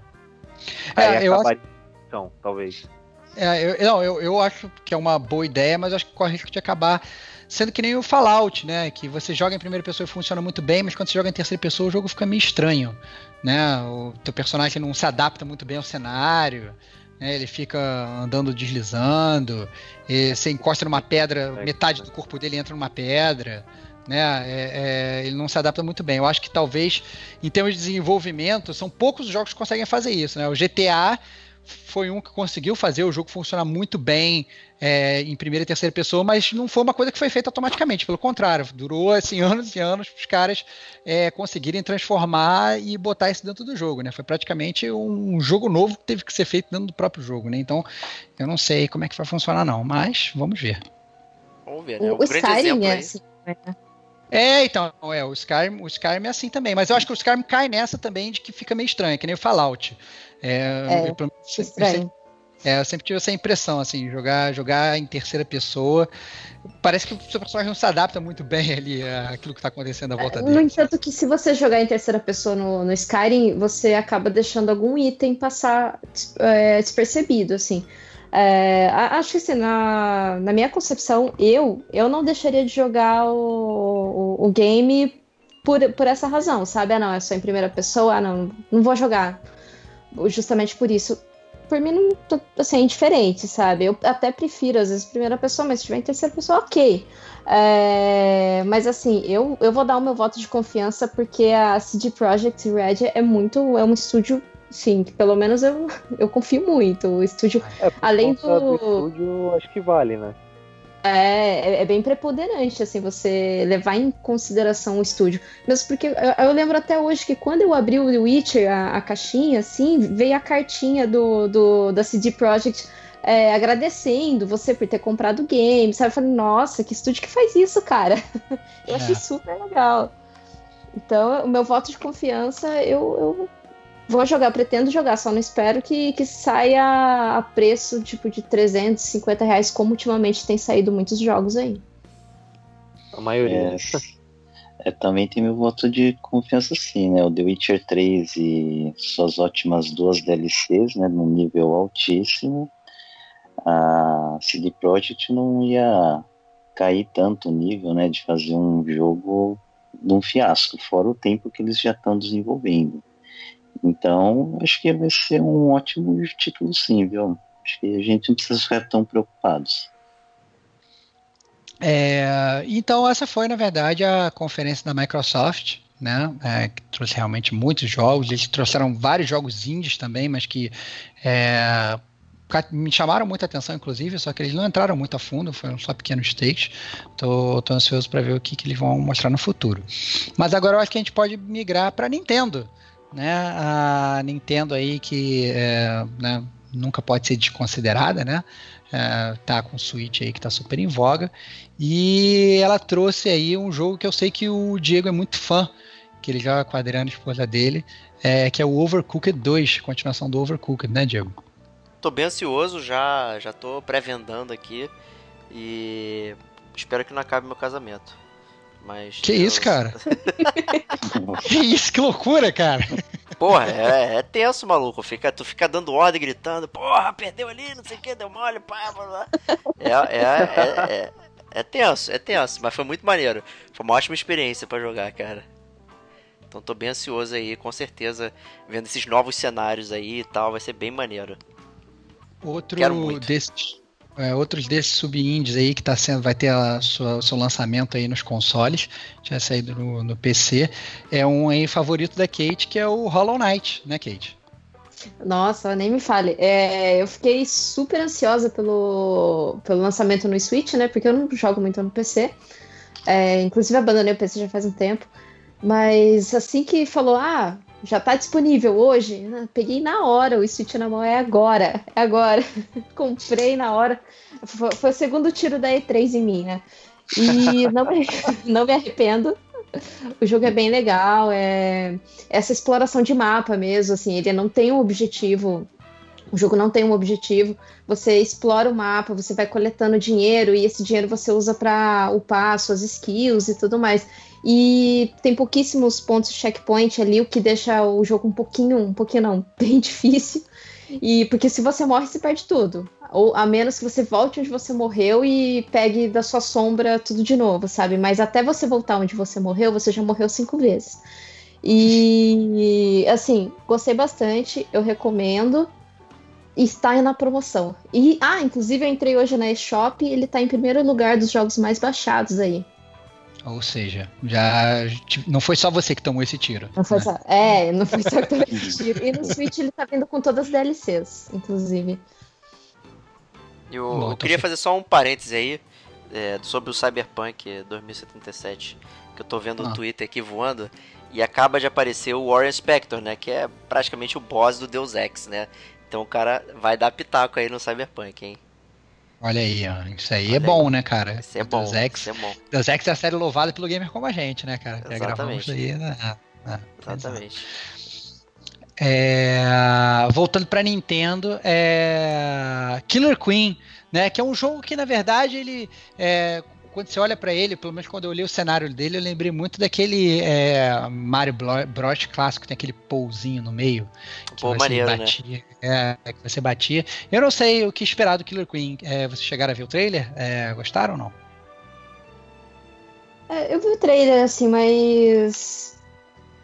Aí É, eu acho- então, talvez. É, eu, não, eu, eu acho que é uma boa ideia, mas acho que corre o risco de acabar sendo que nem o Fallout, né? Que você joga em primeira pessoa e funciona muito bem, mas quando você joga em terceira pessoa o jogo fica meio estranho, né? O teu personagem não se adapta muito bem ao cenário, né? Ele fica andando deslizando, e você encosta numa pedra, É, metade do corpo dele entra numa pedra. Né, é- é, ele não se adapta muito bem. Eu acho que talvez, em termos de desenvolvimento, são poucos os jogos que conseguem fazer isso. Né? O GTA foi um que conseguiu fazer o jogo funcionar muito bem é, em primeira e terceira pessoa, mas não foi uma coisa que foi feita automaticamente. Pelo contrário, durou assim anos e anos para os caras é, conseguirem transformar e botar isso dentro do jogo. Né? Foi praticamente um jogo novo que teve que ser feito dentro do próprio jogo. Né? Então, eu não sei como é que vai funcionar não, mas vamos ver. Vamos ver, né? O, Um o grande Skyrim exemplo é assim. né? É, então, é, o Skyrim, o Skyrim é assim também, mas eu acho que o Skyrim cai nessa também de que fica meio estranho, que nem o Fallout. É, É, eu, eu sempre- é, eu sempre tive essa impressão, assim, jogar, jogar em terceira pessoa, parece que o seu personagem não se adapta muito bem ali àquilo que está acontecendo à volta No dele. entanto, que se você jogar em terceira pessoa no, no Skyrim, você acaba deixando algum item passar é, despercebido, assim. É, acho que assim, na, na minha concepção, eu, eu não deixaria de jogar o, o, o game por, por essa razão, sabe? Ah, não, é só em primeira pessoa, ah, não, não vou jogar. Justamente por isso. Por mim, não, tô- assim, é indiferente, sabe? Eu até prefiro, às vezes, primeira pessoa, mas se tiver em terceira pessoa, ok. É, mas assim, eu, eu vou dar o meu voto de confiança porque a CD Projekt Red é muito. É um estúdio, sim, pelo menos eu, eu confio muito. O estúdio É, Além conta do- estúdio, acho que vale, né? É, é- é bem preponderante, assim, você levar em consideração o estúdio. Mesmo porque eu, eu lembro até hoje que quando eu abri o Witcher, a, a caixinha, assim, veio a cartinha do, do- da CD Projekt é, agradecendo você por ter comprado o game, sabe? Eu falei, nossa, que estúdio que faz isso, cara? Eu achei É. super legal. Então, o meu voto de confiança, eu, eu vou jogar, pretendo jogar, só não espero que, que saia a preço tipo de 350 reais, como ultimamente tem saído muitos jogos aí. A maioria. É, é, também tem meu voto de confiança sim, né? O The Witcher 3 e suas ótimas duas DLCs, né? Num nível altíssimo. A CD Projekt não ia cair tanto o nível, né? De fazer um jogo de um fiasco, fora o tempo que eles já estão desenvolvendo. Então, acho que vai ser um ótimo título sim, viu? Acho que a gente não precisa ficar tão preocupados. É, então, essa foi, na verdade, a conferência da Microsoft, né? É, que trouxe realmente muitos jogos. Eles trouxeram vários jogos indies também, mas que é, me chamaram muita atenção, inclusive, só que eles não entraram muito a fundo, foram só pequenos takes. Tô, tô ansioso para ver o que, que eles vão mostrar no futuro. Mas agora eu acho que a gente pode migrar para Nintendo, né? A Nintendo aí que é, né, nunca pode ser desconsiderada, né? É, tá com o Switch aí que tá super em voga. E ela trouxe aí um jogo que eu sei que o Diego é muito fã, que ele joga com a esposa dele, é, que é o Overcooked 2, continuação do Overcooked, né, Diego? Tô bem ansioso, já, já tô pré-vendando aqui e espero que não acabe meu casamento. Mas que isso, cara? que isso, que loucura, cara. Porra, é, é tenso, maluco. Fica, tu fica dando ordem, gritando, porra, perdeu ali, não sei o que, deu mole, pá, blá, blá. É, é, é, é, é tenso, é tenso, mas foi muito maneiro. Foi uma ótima experiência para jogar, cara. Então tô bem ansioso aí, com certeza, vendo esses novos cenários aí e tal, vai ser bem maneiro. Outro desses, é, outros desses sub-indies aí que tá sendo, vai ter sua, o seu lançamento aí nos consoles, já saído no, no PC, é um aí favorito da Kate, que é o Hollow Knight, né, Kate? Nossa, nem me fale. É, eu fiquei super ansiosa pelo, pelo lançamento no Switch, né? Porque eu não jogo muito no PC. É, inclusive abandonei o PC já faz um tempo. Mas assim que falou, ah, já tá disponível hoje, peguei na hora, o Switch na mão é agora, é agora. Comprei na hora. Foi, foi, o segundo tiro da E3 em mim, né? E não me, não me arrependo. O jogo é bem legal, é essa exploração de mapa mesmo, assim, ele não tem um objetivo. O jogo não tem um objetivo. Você explora o mapa, você vai coletando dinheiro e esse dinheiro você usa para upar suas skills e tudo mais. E tem pouquíssimos pontos de checkpoint ali, o que deixa o jogo um pouquinho, um pouquinho não, bem difícil. E porque se você morre, você perde tudo. Ou a menos que você volte onde você morreu e pegue da sua sombra tudo de novo, sabe? Mas até você voltar onde você morreu, você já morreu cinco vezes. E assim, gostei bastante, eu recomendo. Está na promoção. E, ah, inclusive eu entrei hoje na eShop e ele está em primeiro lugar dos jogos mais baixados aí. Ou seja, já não foi só você que tomou esse tiro. Não foi né? só, é, não foi só que tomou esse tiro. E no Switch ele tá vindo com todas as DLCs, inclusive. Eu, Bom, eu queria fazer só um parêntese aí é, sobre o Cyberpunk 2077, que eu tô vendo ah. o Twitter aqui voando e acaba de aparecer o Warren Spector, né, que é praticamente o boss do Deus Ex, né? Então o cara vai dar pitaco aí no Cyberpunk, hein? Olha aí, ó. Isso aí Olha é bom, aí. né, cara? Isso é bom. Deus Ex, é bom. Deus Ex é a série louvada pelo gamer como a gente, né, cara? Exatamente. Aí, Exatamente. É, voltando para Nintendo, é Killer Queen, né? Que é um jogo que na verdade ele, é, quando você olha para ele, pelo menos quando eu olhei o cenário dele, eu lembrei muito daquele é, Mario Bros clássico, tem aquele pouzinho no meio. Que Pô, maneiro, né? batia, né? É, que você batia. Eu não sei o que esperar do Killer Queen. É, vocês chegaram a ver o trailer? É, gostaram ou não? É, eu vi o trailer, assim, mas.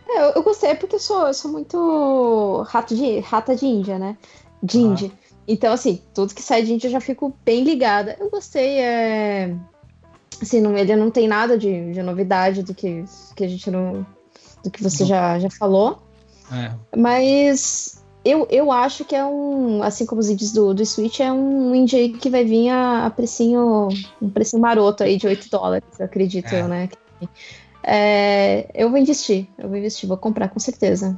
É, eu, eu, gostei porque eu sou, eu sou muito rato de, rata de Índia, né? De Índia. Então, assim, tudo que sai de Índia eu já fico bem ligada. Eu gostei, é assim, não, ele não tem nada de, de novidade do que, que a gente não. do que você já, já falou. É. Mas eu, eu acho que é um. Assim como os indies do, do Switch, é um indie que vai vir a, a precinho. um precinho maroto aí de 8 dólares, acredito é. eu, né? É, eu vou investir, eu vou investir, vou comprar com certeza.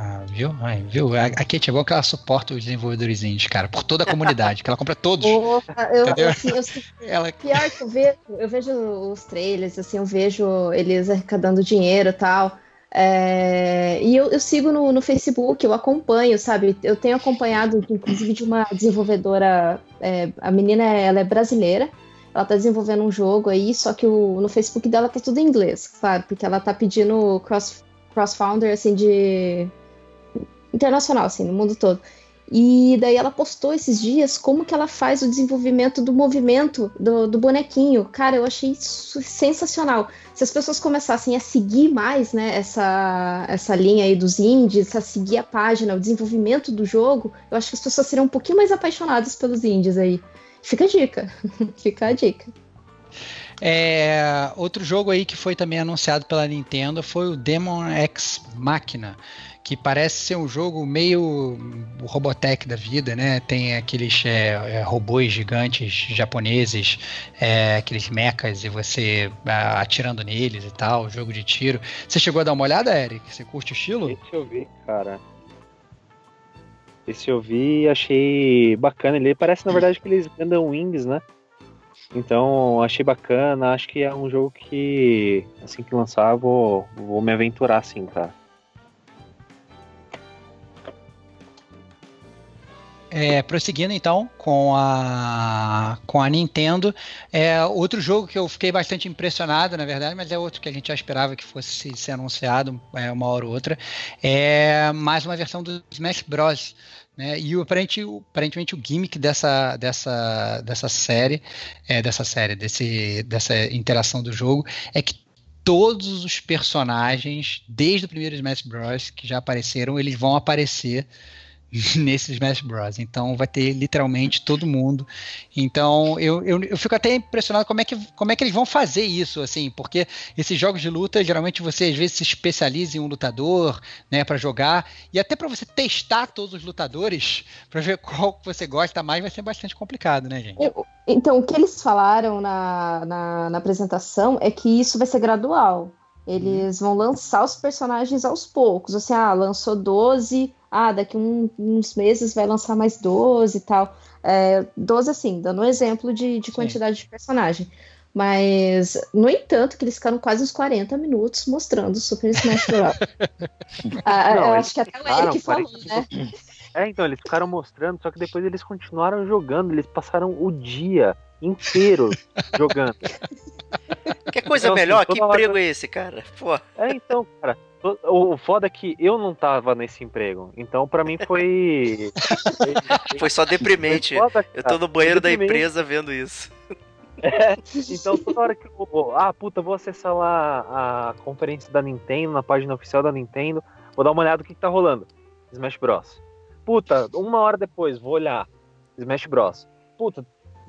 Ah, viu? Ai, viu? A, a Kate é bom que ela suporta os desenvolvedores indies, cara, por toda a comunidade, que ela compra todos. Opa, eu, assim, eu, ela... Pior que eu vejo, eu vejo os trailers, assim, eu vejo eles arrecadando dinheiro e tal. É, e eu, eu sigo no, no, Facebook, eu acompanho, sabe? Eu tenho acompanhado, inclusive, de uma desenvolvedora. É, a menina ela é brasileira, ela tá desenvolvendo um jogo aí, só que o, no Facebook dela tá tudo em inglês, claro, porque ela tá pedindo cross, cross-founder, assim, de internacional, assim, no mundo todo. E daí ela postou esses dias como que ela faz o desenvolvimento do movimento do, do bonequinho. Cara, eu achei sensacional. Se as pessoas começassem a seguir mais, né, essa, essa linha aí dos indies, a seguir a página, o desenvolvimento do jogo, eu acho que as pessoas seriam um pouquinho mais apaixonadas pelos indies aí. Fica a dica. Fica a dica. É, outro jogo aí que foi também anunciado pela Nintendo foi o Demon X Machina, que parece ser um jogo meio Robotech da vida, né? Tem aqueles é, é, robôs gigantes japoneses, é, aqueles mechas e você atirando neles e tal, jogo de tiro. Você chegou a dar uma olhada, Eric? Você curte o estilo? Esse eu vi, cara. Esse eu vi e achei bacana. Ele parece, na verdade, que eles andam wings, né? Então, achei bacana. Acho que é um jogo que, assim que lançar, vou, vou me aventurar, sim, cara. É, prosseguindo então com a, com a Nintendo, é outro jogo que eu fiquei bastante impressionado, na verdade, mas é outro que a gente já esperava que fosse ser anunciado é, uma hora ou outra, é mais uma versão do Smash Bros. Né? E aparentemente, aparentemente o gimmick dessa, dessa, dessa série, é, dessa série, desse, dessa interação do jogo, é que todos os personagens, desde o primeiro Smash Bros. que já apareceram, eles vão aparecer nesse Smash Bros. Então vai ter literalmente todo mundo. Então eu, eu, eu, fico até impressionado como é, que, como é que eles vão fazer isso, assim, porque esses jogos de luta, geralmente você às vezes se especializa em um lutador, né, para jogar, e até para você testar todos os lutadores, para ver qual que você gosta mais, vai ser bastante complicado, né, gente? Eu, então, o que eles falaram na, na, na apresentação é que isso vai ser gradual. Eles vão lançar os personagens aos poucos. Assim, ah, lançou 12, ah, daqui um, uns meses vai lançar mais 12 e tal. É, 12, assim, dando um exemplo de, de quantidade Sim. de personagem. Mas, no entanto, que eles ficaram quase uns 40 minutos mostrando o Super Smash Bros. ah, Não, eu acho que até o Eric falou, né? É, então, eles ficaram mostrando, só que depois eles continuaram jogando, eles passaram o dia inteiro jogando. Que coisa então, assim, melhor? Assim, que emprego hora... é esse, cara? Pô. É, então, cara. O foda é que eu não tava nesse emprego. Então, para mim, foi. foi só deprimente. Foi foda, eu tô no banheiro da empresa vendo isso. É, então, toda hora que eu vou. Ah, puta, vou acessar lá a conferência da Nintendo, na página oficial da Nintendo. Vou dar uma olhada no que, que tá rolando. Smash Bros. Puta, uma hora depois, vou olhar. Smash Bros. Puta,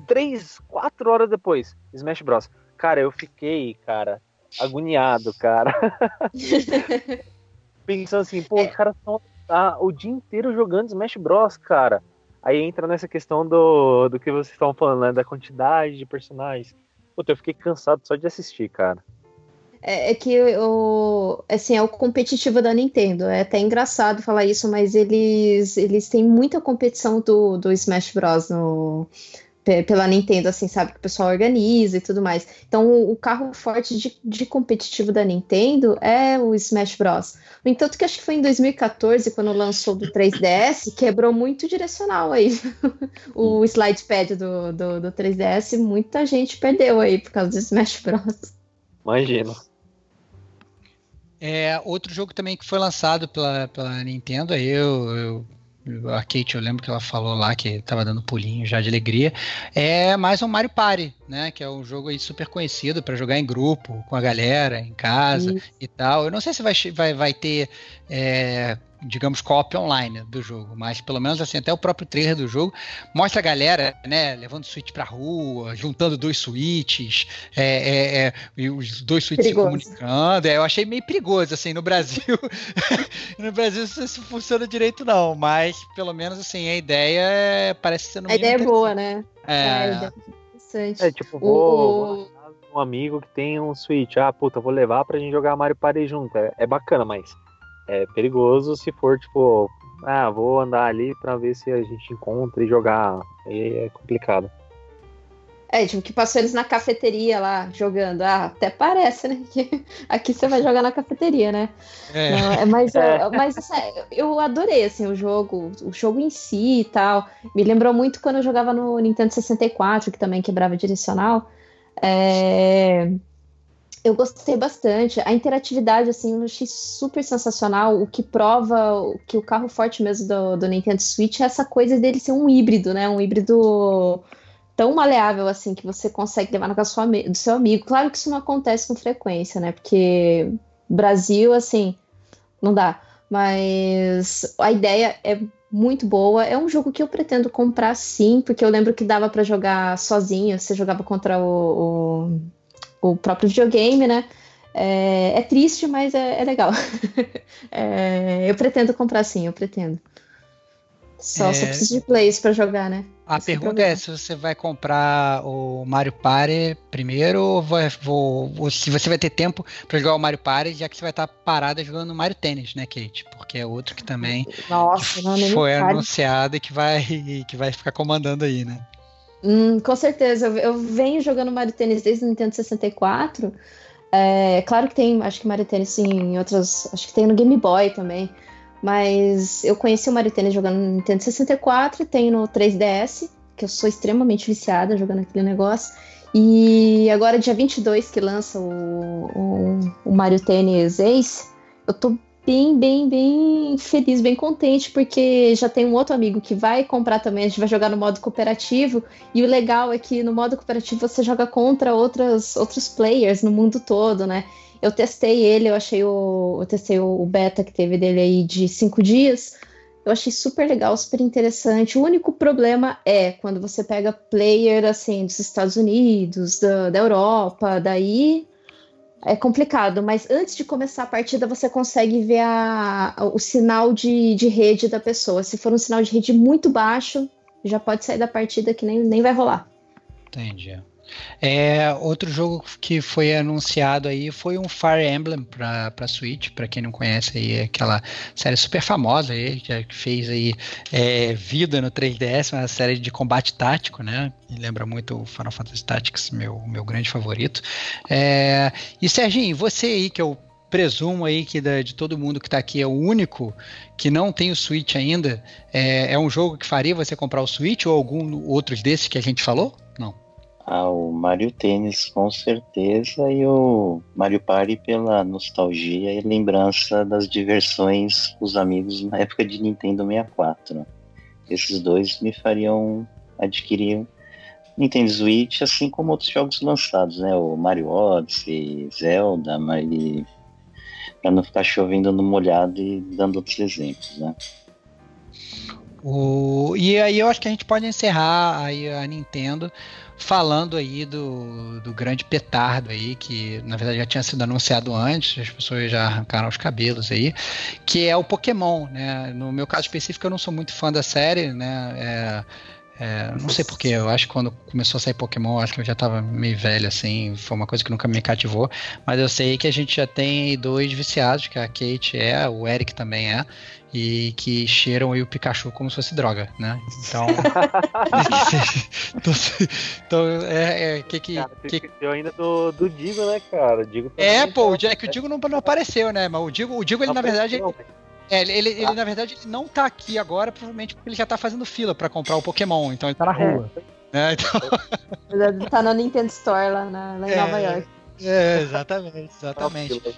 três, quatro horas depois, Smash Bros. Cara, eu fiquei, cara, agoniado, cara. Pensando assim, pô, os caras estão tá, o dia inteiro jogando Smash Bros, cara. Aí entra nessa questão do, do que vocês estão falando, né? Da quantidade de personagens. Puta, eu fiquei cansado só de assistir, cara. É, é, que o, assim, é o competitivo da Nintendo. É até engraçado falar isso, mas eles, eles têm muita competição do, do Smash Bros. no, pela Nintendo, assim, sabe? Que o pessoal organiza e tudo mais. Então, o, o carro forte de, de, competitivo da Nintendo é o Smash Bros. No entanto, que acho que foi em 2014, quando lançou do 3DS, quebrou muito direcional aí. o slide pad do, do, do 3DS, muita gente perdeu aí por causa do Smash Bros. Imagino. É, outro jogo também que foi lançado pela, pela Nintendo, aí eu, eu a Kate, eu lembro que ela falou lá que tava dando pulinho já de alegria. É mais um Mario Party, né? Que é um jogo aí super conhecido para jogar em grupo, com a galera, em casa Isso. e tal. Eu não sei se vai, vai, vai ter é, digamos, co-op online do jogo, mas pelo menos assim, até o próprio trailer do jogo mostra a galera, né, levando Switch pra rua, juntando dois switches, é, é, é, e os dois switches se comunicando. É, eu achei meio perigoso, assim, no Brasil. no Brasil isso funciona direito, não, mas pelo menos assim, a ideia é, parece ser no A ideia é boa, né? É. é, é, é tipo, vou, o... um amigo que tem um Switch, ah, puta, vou levar pra gente jogar Mario Party junto. É, é bacana, mas é perigoso se for, tipo, ah, vou andar ali para ver se a gente encontra e jogar. Aí é complicado. É, tipo, que passou eles na cafeteria lá, jogando. Ah, até parece, né? Que aqui você vai jogar na cafeteria, né? É. Não, é, mas é. mas assim, eu adorei, assim, o jogo, o jogo em si e tal. Me lembrou muito quando eu jogava no Nintendo 64, que também quebrava direcional. É... eu gostei bastante. A interatividade, assim, eu achei super sensacional. O que prova que o carro forte mesmo do, do Nintendo Switch é essa coisa dele ser um híbrido, né? Um híbrido tão maleável assim que você consegue levar na casa do seu amigo. Claro que isso não acontece com frequência, né? Porque Brasil, assim, não dá. Mas a ideia é muito boa. É um jogo que eu pretendo comprar sim, porque eu lembro que dava para jogar sozinho. Você jogava contra o, o o próprio videogame, né? É, é triste, mas é, é legal. é, eu pretendo comprar sim, eu pretendo. Só, só é. preciso de plays para jogar, né? A Esse pergunta é se você vai comprar o Mario Party primeiro ou, vai, vou, ou se você vai ter tempo para jogar o Mario Party, já que você vai estar parada jogando Mario Tênis, né, Kate? Porque é outro que também Nossa, não, foi anunciado e que vai, que vai ficar comandando aí, né? Hum, com certeza. Eu, eu, venho jogando Mario Tênis desde o Nintendo 64. É, claro que tem, acho que Mario Tênis em outras. Acho que tem no Game Boy também. Mas eu conheci o Mario Tênis jogando no Nintendo 64 e tem no 3DS, que eu sou extremamente viciada jogando aquele negócio. E agora, dia 22, que lança o, o, o Mario Tênis Ace, eu tô bem, bem, bem feliz, bem contente, porque já tem um outro amigo que vai comprar também, a gente vai jogar no modo cooperativo, e o legal é que no modo cooperativo você joga contra outras, outros players no mundo todo, né? Eu testei ele, eu achei o. Eu testei o beta que teve dele aí de cinco dias. Eu achei super legal, super interessante. O único problema é quando você pega player assim dos Estados Unidos, da, da Europa, daí é complicado, mas antes de começar a partida você consegue ver a, o sinal de, de rede da pessoa. Se for um sinal de rede muito baixo, já pode sair da partida que nem, nem vai rolar. Entendi. É, outro jogo que foi anunciado aí foi um Fire Emblem para Switch, para quem não conhece aí, é aquela série super famosa aí, que fez aí é, vida no 3DS, uma série de combate tático, né? Me lembra muito o Final Fantasy Tactics, meu, meu grande favorito. É, e Serginho, você aí que eu presumo aí que da, de todo mundo que está aqui é o único que não tem o Switch ainda, é, é um jogo que faria você comprar o Switch ou algum outros desses que a gente falou? Não. Ah, o Mario Tênis com certeza e o Mario Party pela nostalgia e lembrança das diversões com os amigos na época de Nintendo 64. Esses dois me fariam adquirir Nintendo Switch, assim como outros jogos lançados, né? O Mario Odyssey, Zelda, mas para não ficar chovendo no molhado e dando outros exemplos, né? O... E aí eu acho que a gente pode encerrar a Nintendo falando aí do, do grande petardo aí, que na verdade já tinha sido anunciado antes, as pessoas já arrancaram os cabelos aí, que é o Pokémon, né? No meu caso específico, eu não sou muito fã da série, né? É, é, não sei porquê, eu acho que quando começou a sair Pokémon, acho que eu já tava meio velho, assim, foi uma coisa que nunca me cativou, mas eu sei que a gente já tem dois viciados, que a Kate é, o Eric também é, e que cheiram aí o Pikachu como se fosse droga, né? Então. então, é, é, que que. Cara, que... Eu ainda do, do Digo, né, cara? Digo é, pô, o, é que o Digo não, não apareceu, né? Mas o Digo, o Digo ele, na verdade. Ele, é, ele, ele, ele, na verdade, ele não tá aqui agora, provavelmente porque ele já tá fazendo fila pra comprar o Pokémon, então ele tá na rua. É. então... Ele tá na Nintendo Store lá, na, lá em é, Nova York. É, exatamente, exatamente.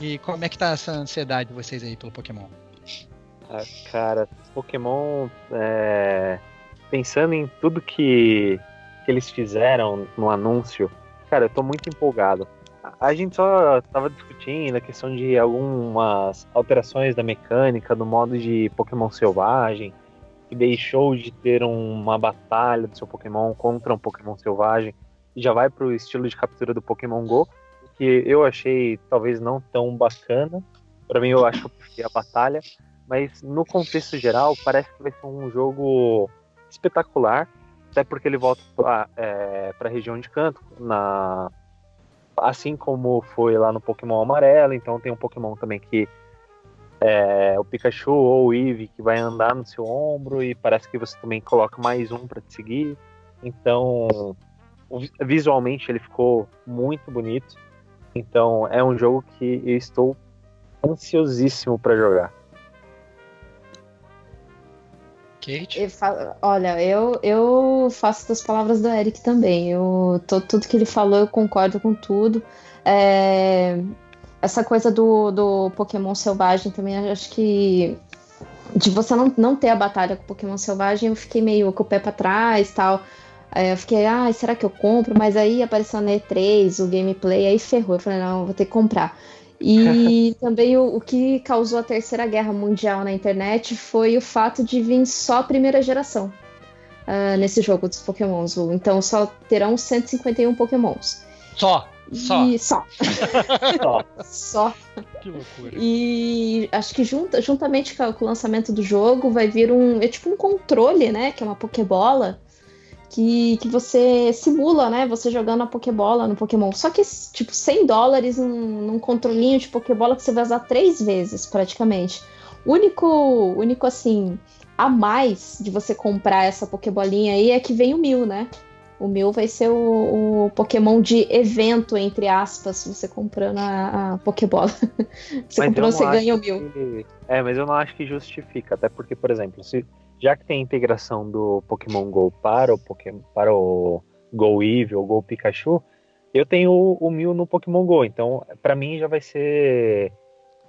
E como é que tá essa ansiedade de vocês aí pelo Pokémon? Ah, cara, Pokémon, é... pensando em tudo que, que eles fizeram no anúncio, cara, eu tô muito empolgado. A gente só tava discutindo a questão de algumas alterações da mecânica, do modo de Pokémon selvagem, que deixou de ter uma batalha do seu Pokémon contra um Pokémon selvagem e já vai pro estilo de captura do Pokémon Go, que eu achei talvez não tão bacana. Para mim, eu acho que a batalha mas no contexto geral parece que vai ser um jogo espetacular, até porque ele volta para é, a região de canto, na, assim como foi lá no Pokémon Amarelo, então tem um Pokémon também que é o Pikachu ou o Eevee que vai andar no seu ombro e parece que você também coloca mais um para te seguir. Então, visualmente ele ficou muito bonito. Então, é um jogo que eu estou ansiosíssimo para jogar. Kate? Eu fa- Olha, eu, eu faço das palavras do Eric também. Eu, to- tudo que ele falou, eu concordo com tudo. É, essa coisa do, do Pokémon selvagem também, acho que. De você não, não ter a batalha com o Pokémon selvagem, eu fiquei meio com o pé pra trás tal. Aí eu fiquei, ah, será que eu compro? Mas aí apareceu na E3 o gameplay, aí ferrou. Eu falei, não, eu vou ter que comprar. E também o, o que causou a Terceira Guerra Mundial na internet foi o fato de vir só a primeira geração ah, nesse jogo dos Pokémons. Então só terão 151 Pokémons. Só, só. E só. Só. só. Que loucura. E acho que junta, juntamente com o lançamento do jogo vai vir um. É tipo um controle, né? Que é uma Pokébola. Que, que você simula, né? Você jogando a Pokébola no Pokémon. Só que, tipo, 100 dólares num, num controlinho de Pokébola que você vai usar três vezes, praticamente. O único, único, assim, a mais de você comprar essa Pokébolinha aí é que vem o Mil, né? O Mil vai ser o, o Pokémon de evento, entre aspas, você comprando a, a Pokébola. Você Mas comprou, você ganha o Mil. que- É, mas eu não acho que justifica. Até porque, por exemplo, se, já que tem a integração do Pokémon GO para o, Pokémon, para o Go Eevee ou Go Pikachu, eu tenho o, o Mew no Pokémon GO. Então, pra mim já vai ser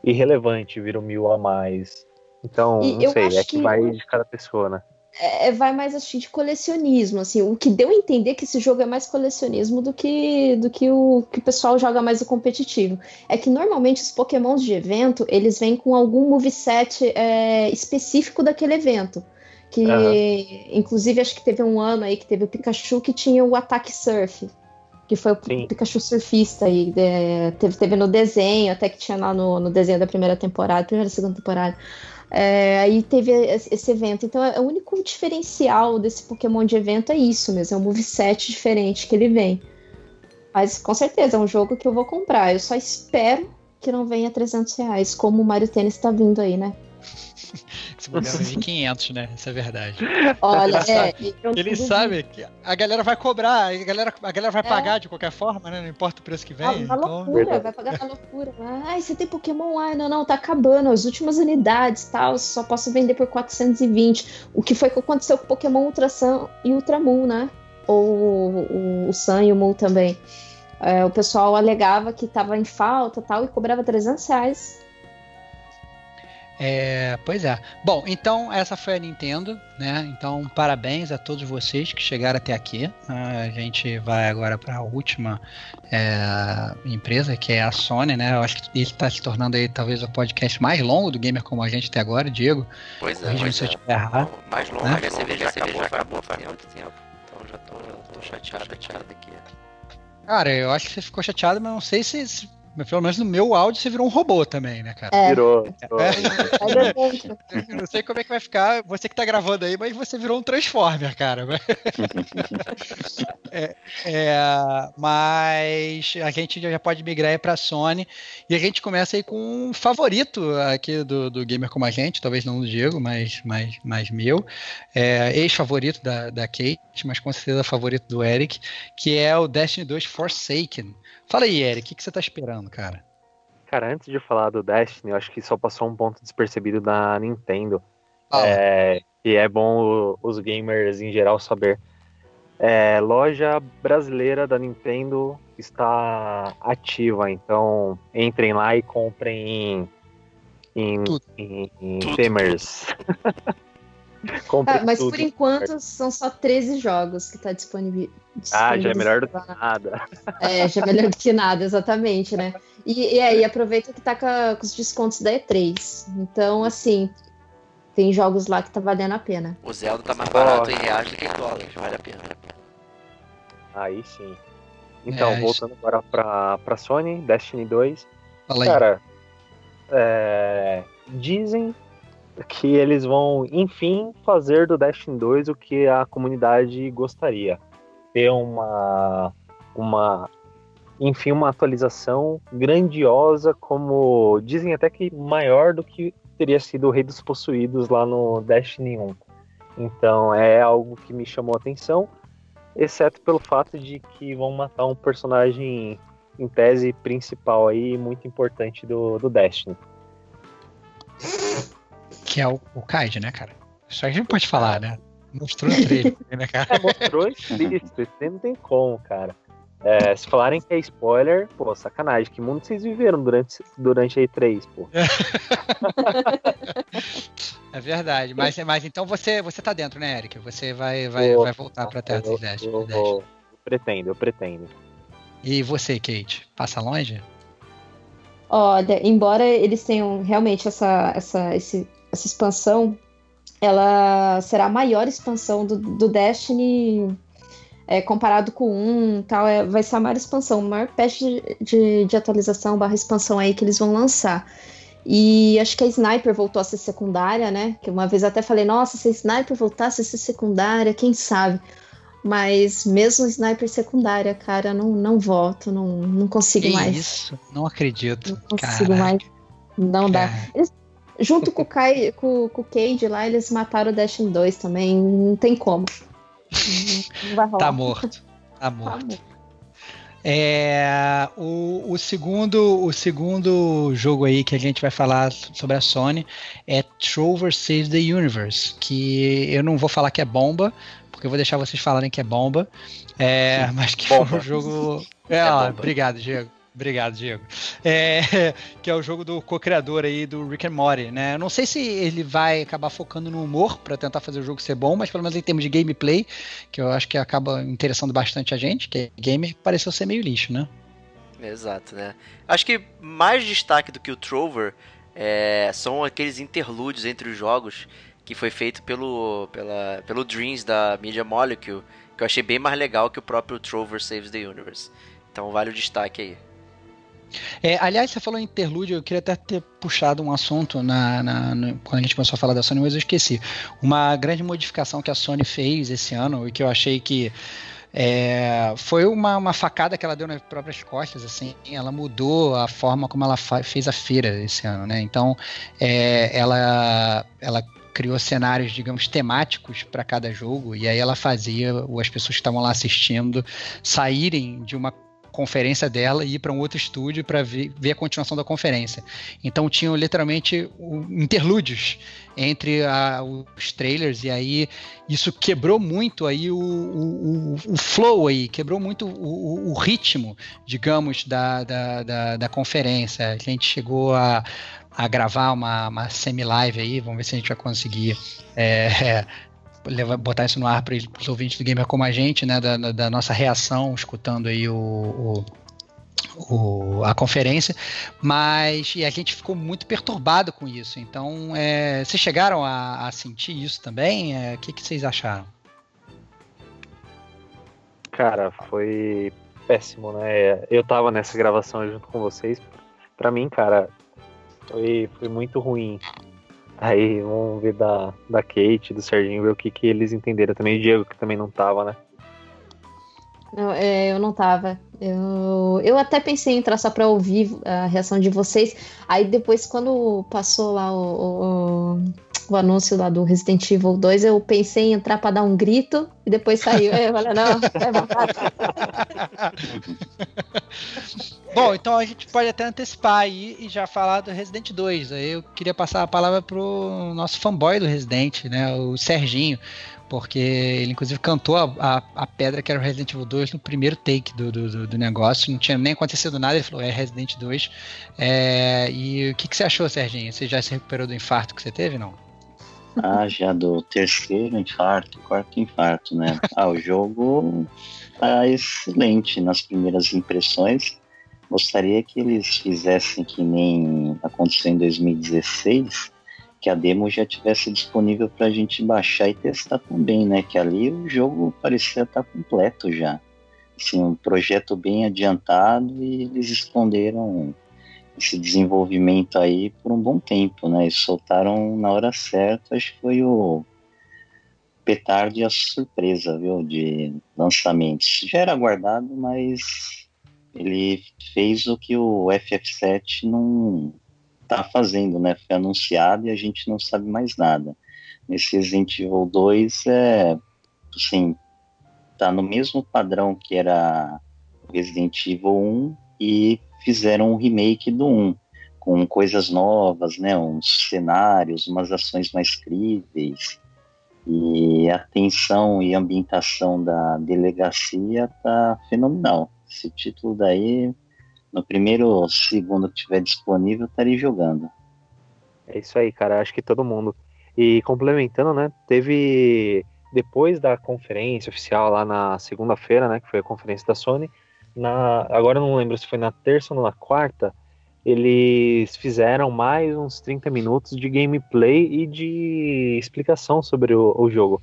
irrelevante vir o Mew a mais. Então, E não sei, é que que- vai de cada pessoa, né? É, vai mais assim de colecionismo, assim, o que deu a entender que esse jogo é mais colecionismo do que do que o que o pessoal joga mais o competitivo. É que normalmente os Pokémons de evento, eles vêm com algum moveset é, específico daquele evento. Que, Aham. inclusive, acho que teve um ano aí que teve o Pikachu que tinha o ataque surf. Que foi o Sim. Pikachu surfista aí. é, teve, teve no desenho, até que tinha lá no, no desenho da primeira temporada, primeira e segunda temporada. É, aí teve esse evento. Então, é o único diferencial desse Pokémon de evento é isso mesmo, é um moveset diferente que ele vem. Mas com certeza é um jogo que eu vou comprar. Eu só espero que não venha 300 reais, como o Mario Tênis tá vindo aí, né? Esse vai vir 500, né? Isso é verdade. Olha, é. eu Ele sabe que a galera vai cobrar, a galera, a galera vai É. pagar de qualquer forma, né? Não importa o preço que Na, vem. na então... loucura, Verdade. vai pagar na loucura. Ai, você tem Pokémon? Ai, não, não, tá acabando. As últimas unidades tal, só posso vender por 420. O que foi que aconteceu com o Pokémon Ultra Sun e Ultra Moon, né? Ou o, o Sun e o Moon também. É, o pessoal alegava que tava em falta tal e cobrava 300 reais. É, pois é. Bom, então essa foi a Nintendo, né? Então parabéns a todos vocês que chegaram até aqui. Ah, A gente vai agora para a última é, empresa, que é a Sony, né? Eu acho que ele está se tornando aí talvez o podcast mais longo do Gamer como a gente até agora, Diego. Pois é, pois se eu é. estiver errado. Mais longe, Né? a cerveja já acabou, já acabou faz muito tempo. Então já tô, tô chateado, chateado aqui. Cara, eu acho que você ficou chateado, mas não sei se, pelo menos no meu áudio você virou um robô também, né, cara? É, Virou. virou. Eu não sei como é que vai ficar você que tá gravando aí, mas você virou um Transformer, cara. É, é, mas a gente já pode migrar aí pra Sony e a gente começa aí com um favorito aqui do, do Gamer Como a Gente, talvez não do Diego, mas, mas, mas meu. É, Ex-favorito da, da Kate, mas com certeza favorito do Eric, que é o Destiny 2 Forsaken. Fala aí, Eric, o que, que você tá esperando, cara? Cara, antes de falar do Destiny, eu acho que só passou um ponto despercebido da Nintendo. Fala. É, e é bom os gamers em geral saber. É, loja brasileira da Nintendo está ativa, então entrem lá e comprem em, em, Tudo. em, em Tudo, Ah, mas tudo. por enquanto são só 13 jogos que tá disponível. Ah, já é melhor do que nada. É, já é melhor do que nada, exatamente, né? E, e aí, aproveita que tá com, a- com os descontos da E3. Então, assim, tem jogos lá que tá valendo a pena. O Zelda tá mais barato em reais do que em dólares, vale a pena. Aí sim. Então, É, voltando agora pra, pra Sony, Destiny 2. Fala aí. Cara, é, dizem que eles vão, enfim, fazer do Destiny 2 o que a comunidade gostaria. Ter uma, uma, enfim, uma atualização grandiosa, como dizem até que maior do que teria sido o Rei dos Possuídos lá no Destiny 1. Então é algo que me chamou a atenção, exceto pelo fato de que vão matar um personagem em tese principal aí, muito importante do, do Destiny. Que é o, o Kaid, né, cara? Isso aí a gente pode falar, né? Mostrou no trailer, né, cara? É, mostrou explícito, isso aí não tem como, cara. É, se falarem que é spoiler, pô, sacanagem. Que mundo vocês viveram durante, durante a E3, pô? É verdade, mas, mas então você, você tá dentro, né, Eric? Você vai, vai, Pô, vai voltar pra Terra dos Dez. eu, vou- eu pretendo, eu pretendo. E você, Kate? Passa longe? Olha, embora eles tenham realmente essa, essa, esse- essa expansão, ela será a maior expansão do, do Destiny é, comparado com o 1 e tal. É, vai ser a maior expansão, o maior patch de, de, de atualização barra expansão aí que eles vão lançar. E acho que a Sniper voltou a ser secundária, né? Que uma vez até falei, nossa, se a Sniper voltasse a ser secundária, quem sabe? Mas mesmo Sniper secundária, cara, não, não volto, não, não consigo Que mais. isso? Não acredito. Não consigo Caraca. mais. Não dá. Eles- junto com o, Kai, com, com o Cade lá, eles mataram o Destiny 2 também. Não tem como. Não, vai rolar. Tá morto. Tá Tá morto. morto. É, o, o segundo, o segundo jogo aí que a gente vai falar sobre a Sony é Trover Saves the Universe, que eu não vou falar que é bomba, porque eu vou deixar vocês falarem que é bomba, é, mas que é Bomba. um jogo... É, É ó, obrigado, Diego. Obrigado, Diego. É, que é o jogo do co-criador aí do Rick and Morty, né? Eu não sei se ele vai acabar focando no humor pra tentar fazer o jogo ser bom, mas pelo menos em termos de gameplay, que eu acho que acaba interessando bastante a gente, que game pareceu ser meio lixo, né? Exato, né? Acho que mais destaque do que o Trover é, são aqueles interlúdios entre os jogos que foi feito pelo, pela, pelo Dreams da Media Molecule, que eu achei bem mais legal que o próprio Trover Saves the Universe. Então vale o destaque aí. É, aliás, você falou interlúdio, eu queria até ter puxado um assunto na, na- no- quando a gente começou a falar da Sony, mas eu esqueci. Uma grande modificação que a Sony fez esse ano e que eu achei que é, foi uma, uma facada que ela deu nas próprias costas, assim, ela mudou a forma como ela fez a feira esse ano, né? Então, é, ela, ela criou cenários, digamos, temáticos para cada jogo e aí ela fazia as pessoas que estavam lá assistindo saírem de uma conferência dela e ir para um outro estúdio para ver, ver a continuação da conferência. Então tinham literalmente interlúdios entre a- os trailers e aí isso quebrou muito aí o, o, o- flow aí, quebrou muito o, o- o ritmo, digamos, da, da, da, da conferência. A gente chegou a, a gravar uma, uma semi-live aí, vamos ver se a gente vai conseguir é, levar, botar isso no ar para os ouvintes do Gamer como a gente, né, da, da- nossa reação, escutando aí o, o- o- a conferência, mas e a gente ficou muito perturbado com isso. Então, é, vocês chegaram a, a sentir isso também? É, O que, que vocês acharam? Cara, foi péssimo, né? Eu tava nessa gravação junto com vocês. Pra mim, cara, foi, foi muito ruim. Aí vamos ver da, da Kate, do Serginho, ver o que, que eles entenderam. Também o Diego, que também não tava, né? Não, é, eu não tava. Eu, eu até pensei em entrar só pra ouvir a reação de vocês. Aí depois, quando passou lá o, o, o anúncio lá do Resident Evil 2, eu pensei em entrar pra dar um grito e depois saiu. Eu falei, não, voltar. Bom, então a gente pode até antecipar aí e já falar do Resident 2. Aí eu queria passar a palavra pro nosso fanboy do Resident, né, o Serginho, porque ele inclusive cantou a, a, a pedra que era o Resident Evil 2 no primeiro take do, do, do- negócio, não tinha nem acontecido nada, ele falou, é Resident 2. É, e o que, que você achou, Serginho? Você já se recuperou do infarto que você teve, não? Ah, já do terceiro infarto, quarto infarto, né? Ah, o jogo tá excelente nas primeiras impressões. Gostaria que eles fizessem que nem aconteceu em 2016, que a demo já tivesse disponível para a gente baixar e testar também, né? Que ali o jogo parecia estar completo já. Assim, um projeto bem adiantado e eles esconderam esse desenvolvimento aí por um bom tempo, né? E soltaram na hora certa, acho que foi o petardo e a surpresa, viu, de lançamentos. Já era aguardado, mas ele fez o que o FF7 não tá fazendo, né? Foi anunciado e a gente não sabe mais nada. Nesse Resident Evil 2 é assim, tá no mesmo padrão que era Resident Evil 1 e fizeram um remake do 1 com coisas novas, né, uns cenários, umas ações mais críveis. E a tensão e ambientação da delegacia tá fenomenal. Esse título daí, no primeiro ou segundo que tiver disponível, estaria jogando. É isso aí, cara. Acho que todo mundo. E complementando, né? Teve depois da conferência oficial lá na segunda-feira, né? Que foi a conferência da Sony. Na, agora não lembro se foi na terça ou na quarta. Eles fizeram mais uns 30 minutos de gameplay e de explicação sobre o, o jogo.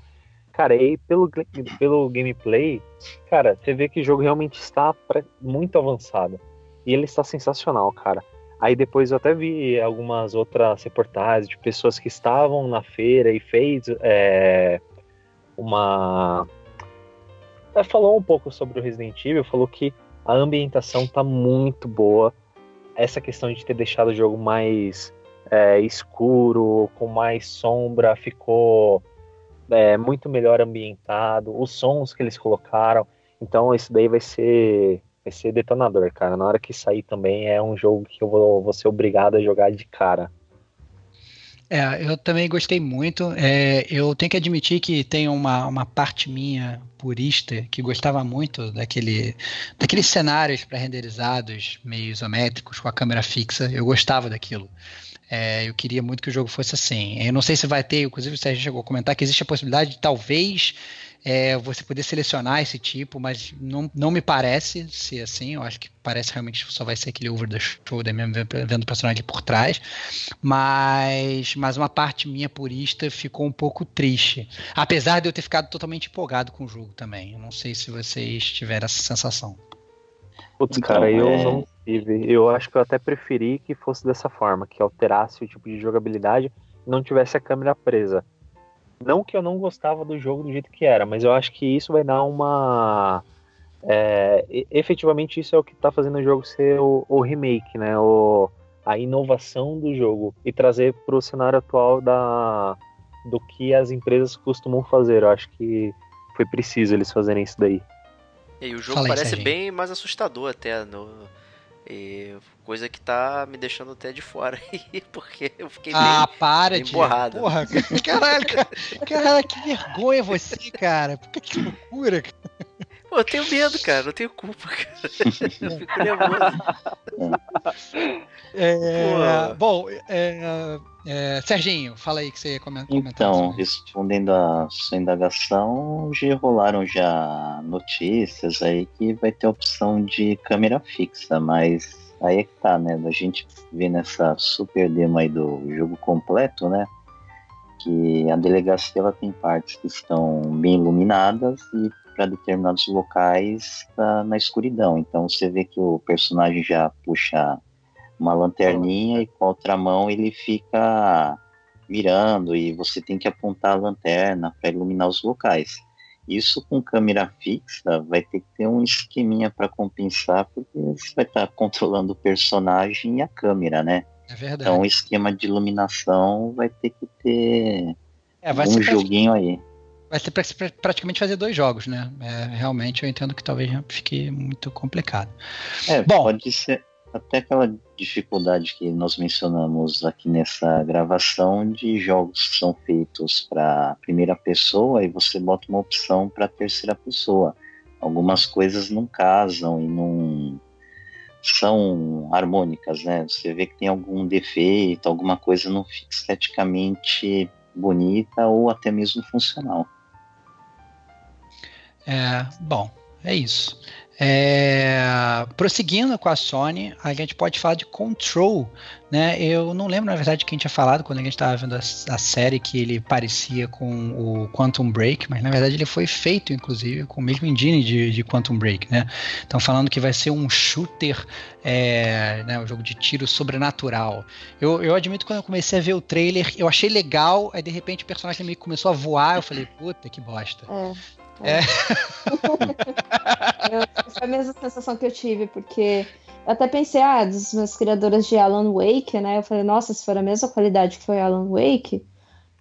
Cara, e pelo, pelo gameplay, cara, você vê que o jogo realmente está muito avançado. E ele está sensacional, cara. Aí depois eu até vi algumas outras reportagens de pessoas que estavam na feira e fez é, uma. É, falou um pouco sobre o Resident Evil, falou que a ambientação tá muito boa. Essa questão de ter deixado o jogo mais é, escuro, com mais sombra, ficou é, muito melhor ambientado. Os sons que eles colocaram. Então isso daí vai ser vai ser detonador, cara. Na hora que sair também é um jogo que eu vou, vou ser obrigado a jogar de cara. É, eu também gostei muito. É, eu tenho que admitir que tem uma, uma parte minha purista que gostava muito daquele, daqueles cenários pré-renderizados, meio isométricos, com a câmera fixa. Eu gostava daquilo. É, eu queria muito que o jogo fosse assim. Eu não sei se vai ter, inclusive o Sérgio chegou a comentar que existe a possibilidade de talvez é, você poder selecionar esse tipo, mas não, não me parece ser assim. Eu acho que parece realmente que só vai ser aquele over the shoulder mesmo, vendo o personagem por trás. Mas, mas uma parte minha purista ficou um pouco triste. Apesar de eu ter ficado totalmente empolgado com o jogo também. Eu não sei se vocês tiveram essa sensação. Putz, então, cara, eu é... não tive. Eu acho que eu até preferi que fosse dessa forma, que alterasse o tipo de jogabilidade e não tivesse a câmera presa. Não que eu não gostava do jogo do jeito que era, mas eu acho que isso vai dar uma. É, efetivamente, isso é o que está fazendo o jogo ser o, o remake, né? O, a inovação do jogo e trazer para o cenário atual da, do que as empresas costumam fazer. Eu acho que foi preciso eles fazerem isso daí. E o jogo Fala parece bem mais assustador até no, e coisa que tá me deixando até de fora aí, porque eu fiquei ah, bem, para, bem borrado. Porra, caralho, cara, caralho, que vergonha você, cara. Que loucura, cara. Pô, eu tenho medo, cara, não tenho culpa, cara. Eu fico nervoso. É, bom, é, é, Serginho, fala aí que você ia comentar. Então, respondendo a sua indagação, já rolaram já notícias aí que vai ter opção de câmera fixa, mas aí é que tá, né? A gente vê nessa super demo aí do jogo completo, né? Que a delegacia ela tem partes que estão bem iluminadas e para determinados locais tá na escuridão. Então você vê que o personagem já puxa uma lanterninha e com a outra mão ele fica mirando e você tem que apontar a lanterna para iluminar os locais. Isso com câmera fixa vai ter que ter um esqueminha para compensar, porque você vai estar tá controlando o personagem e a câmera, né? É verdade. Então o esquema de iluminação vai ter que ter é, um joguinho aí. Vai ser pra, praticamente fazer dois jogos, né? É, realmente eu entendo que talvez fique muito complicado. É, Bom, pode ser, até aquela dificuldade que nós mencionamos aqui nessa gravação de jogos que são feitos para primeira pessoa e você bota uma opção para terceira pessoa. Algumas coisas não casam e não são harmônicas, né? Você vê que tem algum defeito, alguma coisa não fica esteticamente bonita ou até mesmo funcional. É, bom, é isso. É, prosseguindo com a Sony, a gente pode falar de Control, né? Eu não lembro, na verdade, quem tinha falado quando a gente estava vendo a, a, série que ele parecia com o Quantum Break, mas na verdade ele foi feito, inclusive, com o mesmo engine de, de Quantum Break, né? Falando que vai ser um shooter, é, né, um jogo de tiro sobrenatural. Eu, eu admito que quando eu comecei a ver o trailer, eu achei legal, aí de repente o personagem meio começou a voar, eu falei, puta que bosta. É. É. foi a mesma sensação que eu tive, porque eu até pensei, ah, dos meus criadores de Alan Wake, né? Eu falei, nossa, se for a mesma qualidade que foi Alan Wake,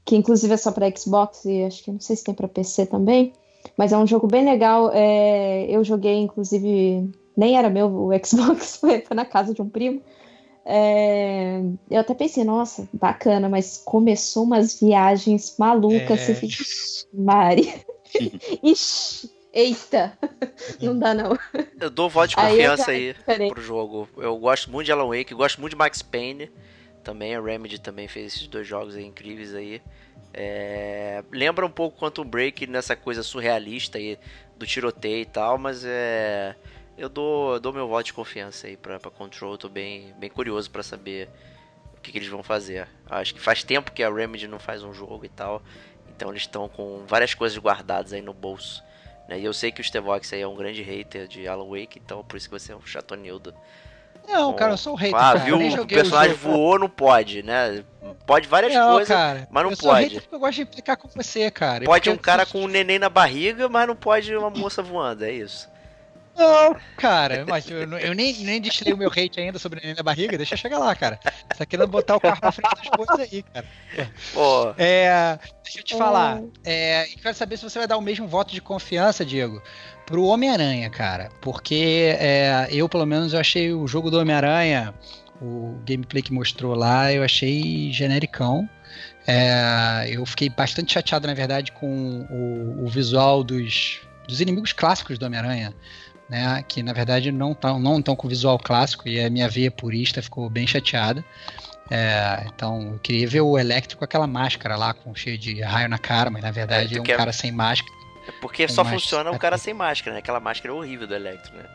que inclusive é só para Xbox e acho que não sei se tem para PC também, mas é um jogo bem legal. É, eu joguei, inclusive, nem era meu o Xbox, foi, foi na casa de um primo. É, eu até pensei, nossa, bacana, mas começou umas viagens malucas. É. Você fica, Mari. Ixi, eita, não dá não. Eu dou voto de Aí confiança já aí Peraí. pro jogo. Eu gosto muito de Alan Wake, gosto muito de Max Payne. Também a Remedy também fez esses dois jogos aí incríveis aí. É, Lembra um pouco Quantum Break nessa coisa surrealista aí do tiroteio e tal, mas é. Eu dou, dou meu voto de confiança aí pra, pra Control, tô bem, bem curioso pra saber o que, que eles vão fazer. Acho que faz tempo que a Remedy não faz um jogo e tal, então eles estão com várias coisas guardadas aí no bolso. né? E eu sei que o Stevox aí é um grande hater de Alan Wake, então por isso que você é um chatonildo. Não, Bom, cara, eu sou o rei. Ah, cara. viu? O personagem jogo. voou, não pode, né? Pode várias Não, coisas, cara, mas não eu sou hater pode. eu gosto de implicar com você, cara. Pode um cara com um neném na barriga, mas não pode uma moça voando, é isso. Não, cara, mas eu, eu nem, nem destilei o meu hate ainda sobre o neném na barriga, deixa eu chegar lá, cara. Você tá querendo botar o carro na frente das coisas aí, cara. Pô, É, deixa eu te falar. É, quero saber se você vai dar o mesmo voto de confiança, Diego, pro Homem-Aranha, cara. Porque é, eu, pelo menos, eu achei o jogo do Homem-Aranha, o gameplay que mostrou lá, eu achei genericão. É, eu fiquei bastante chateado, na verdade, com o, o visual dos, dos inimigos clássicos do Homem-Aranha. Né, que na verdade não estão não tão com visual clássico e a minha veia purista ficou bem chateada. É, então eu queria ver o Electro com aquela máscara lá, com cheio de raio na cara, mas na verdade É, é, um cara sem máscara. é porque só funciona o cara sem máscara, né? Aquela máscara é horrível do Electro, né?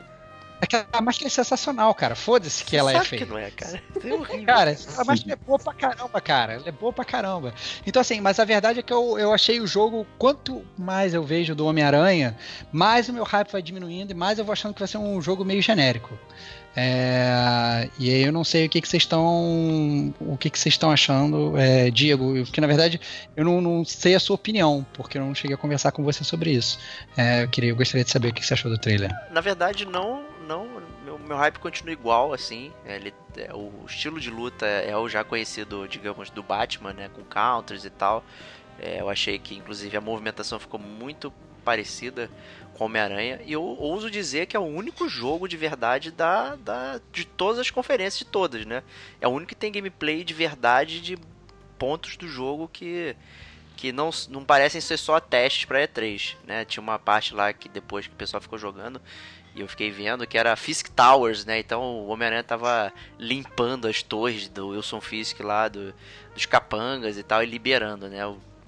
Aquela máscara é sensacional, cara. Foda-se que Você ela é feia. que não é, cara. É horrível. Cara, a máscara é boa pra caramba, cara. Ela é boa pra caramba. Então, assim, mas a verdade é que eu, eu achei o jogo, quanto mais eu vejo do Homem-Aranha, mais o meu hype vai diminuindo e mais eu vou achando que vai ser um jogo meio genérico. É, e aí eu não sei o que, que vocês estão. O que, que vocês estão achando, é, Diego, porque na verdade eu não, não sei a sua opinião, porque eu não cheguei a conversar com você sobre isso. É, eu, queria, eu gostaria de saber o que você achou do trailer. Na verdade, não, não. Meu, meu hype continua igual, assim. Ele, é, o estilo de luta é o já conhecido, digamos, do Batman, né? Com counters e tal. É, eu achei que, inclusive, a movimentação ficou muito parecida com Homem-Aranha. E eu ouso dizer que é o único jogo de verdade da, da, de todas as conferências, de todas, né? É o único que tem gameplay de verdade de pontos do jogo que que não, não parecem ser só testes pra E3, né? Tinha uma parte lá que depois que o pessoal ficou jogando e eu fiquei vendo que era Fisk Towers, né? Então o Homem-Aranha tava limpando as torres do Wilson Fisk lá, do, dos capangas e tal, e liberando, né?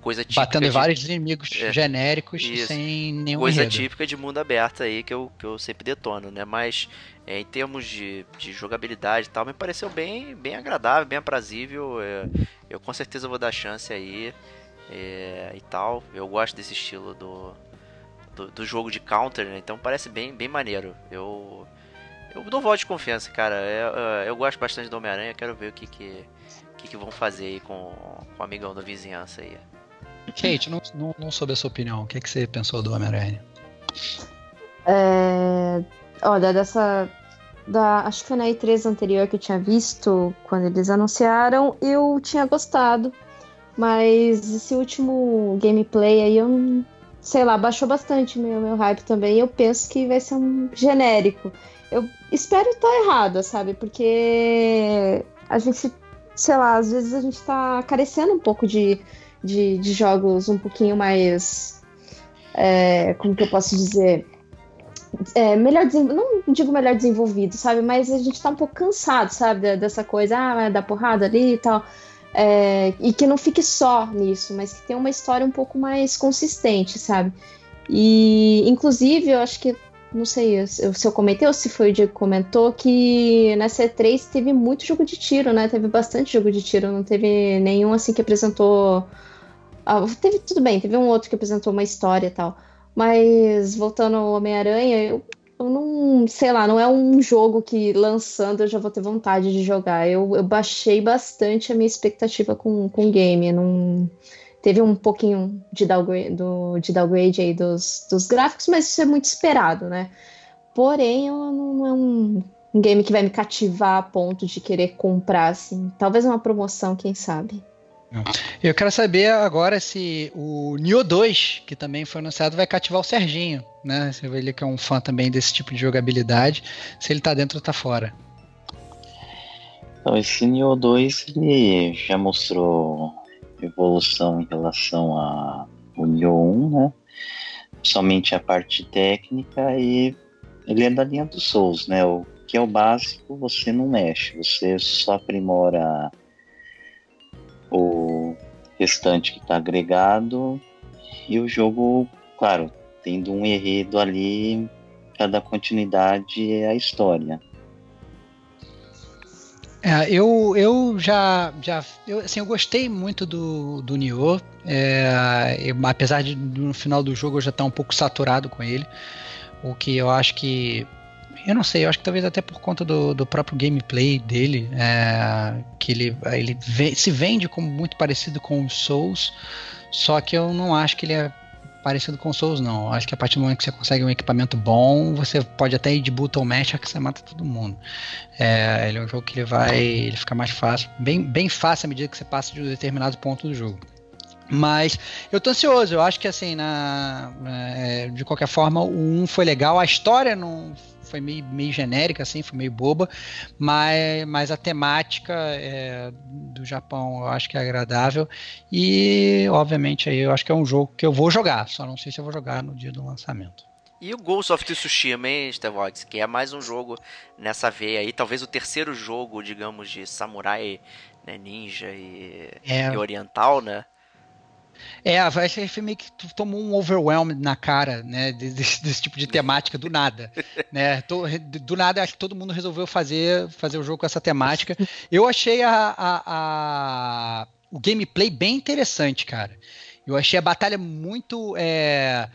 Coisa típica Batendo de- vários inimigos É, genéricos isso. sem nenhum coisa enredo. típica de mundo aberto aí que eu, que eu sempre detono, né? Mas é, em termos de, de jogabilidade e tal, me pareceu bem, bem agradável, bem aprazível. é, eu com certeza vou dar chance aí é, e tal. Eu gosto desse estilo do, do, do jogo de counter, né? Então parece bem, bem maneiro. Eu, eu dou voto de confiança, cara. É, é, eu gosto bastante do Homem-Aranha, quero ver o que que, que, que vão fazer aí com, com o amigão da vizinhança aí. Kate, não, não, não soube a sua opinião. O que, é que você pensou do Homem-Aranha? É, olha, dessa. Da, acho que foi na E3 anterior que eu tinha visto, quando eles anunciaram, eu tinha gostado. Mas esse último gameplay aí, eu não. Sei lá, baixou bastante meu, meu hype também. Eu penso que vai ser um genérico. Eu espero estar errada, sabe? Porque a gente, sei lá, às vezes a gente tá carecendo um pouco de, de, de jogos um pouquinho mais. é, como que eu posso dizer? é, melhor não digo melhor desenvolvido, sabe? Mas a gente tá um pouco cansado, sabe? Dessa coisa, ah, vai dar porrada ali e tal. É, e que não fique só nisso, mas que tenha uma história um pouco mais consistente, sabe? E, inclusive, eu acho que, não sei se eu, comentei ou se foi o Diego que comentou, que na C3 teve muito jogo de tiro, né? Teve bastante jogo de tiro, não teve nenhum assim que apresentou. Ah, teve tudo bem, teve um outro que apresentou uma história e tal. Mas voltando ao Homem-Aranha, eu, eu não, sei lá, não é um jogo que lançando eu já vou ter vontade de jogar. Eu, eu baixei bastante a minha expectativa com, com o game. Não, teve um pouquinho de downgrade, do, de downgrade aí dos, dos gráficos, mas isso é muito esperado, né? Porém, eu não, não é um, um game que vai me cativar a ponto de querer comprar, assim. Talvez uma promoção, quem sabe. Eu quero saber agora se o Nioh 2, que também foi anunciado, vai cativar o Serginho, né? Se ele que é um fã também desse tipo de jogabilidade, se ele tá dentro ou tá fora. Então, esse Nioh 2 ele já mostrou evolução em relação ao Nioh 1, né? Somente a parte técnica e ele é da linha dos Souls, né? O que é o básico, você não mexe, você só aprimora o restante que está agregado. E o jogo, claro, tendo um enredo ali para dar continuidade à história. É, eu, eu já, já eu, assim, eu gostei muito do, do Nioh, é, eu, apesar de no final do jogo eu já estar um pouco saturado com ele, o que eu acho que eu não sei, eu acho que talvez até por conta do, do próprio gameplay dele, é, que ele, ele se vende como muito parecido com os Souls, só que eu não acho que ele é parecido com Souls, não. Acho que a partir do momento que você consegue um equipamento bom, você pode até ir de button mash que você mata todo mundo. É, ele é um jogo que ele vai, ele fica mais fácil, bem, bem fácil à medida que você passa de um determinado ponto do jogo. Mas eu tô ansioso, eu acho que assim, na, é, de qualquer forma, o 1 foi legal, a história não foi meio, meio genérica, assim, foi meio boba, mas, mas a temática é, do Japão eu acho que é agradável e, obviamente, aí eu acho que é um jogo que eu vou jogar, só não sei se eu vou jogar no dia do lançamento. E o Ghost of Tsushima, hein, Stevox, que é mais um jogo nessa veia aí, talvez o terceiro jogo, digamos, de samurai, né, ninja e, é. e oriental, né? É, vai ser meio que tomou um overwhelm na cara, né? Desse, desse tipo de temática do nada. né? Do nada, acho que todo mundo resolveu fazer, fazer o jogo com essa temática. Eu achei a, a, a o gameplay bem interessante, cara. Eu achei a batalha muito. É,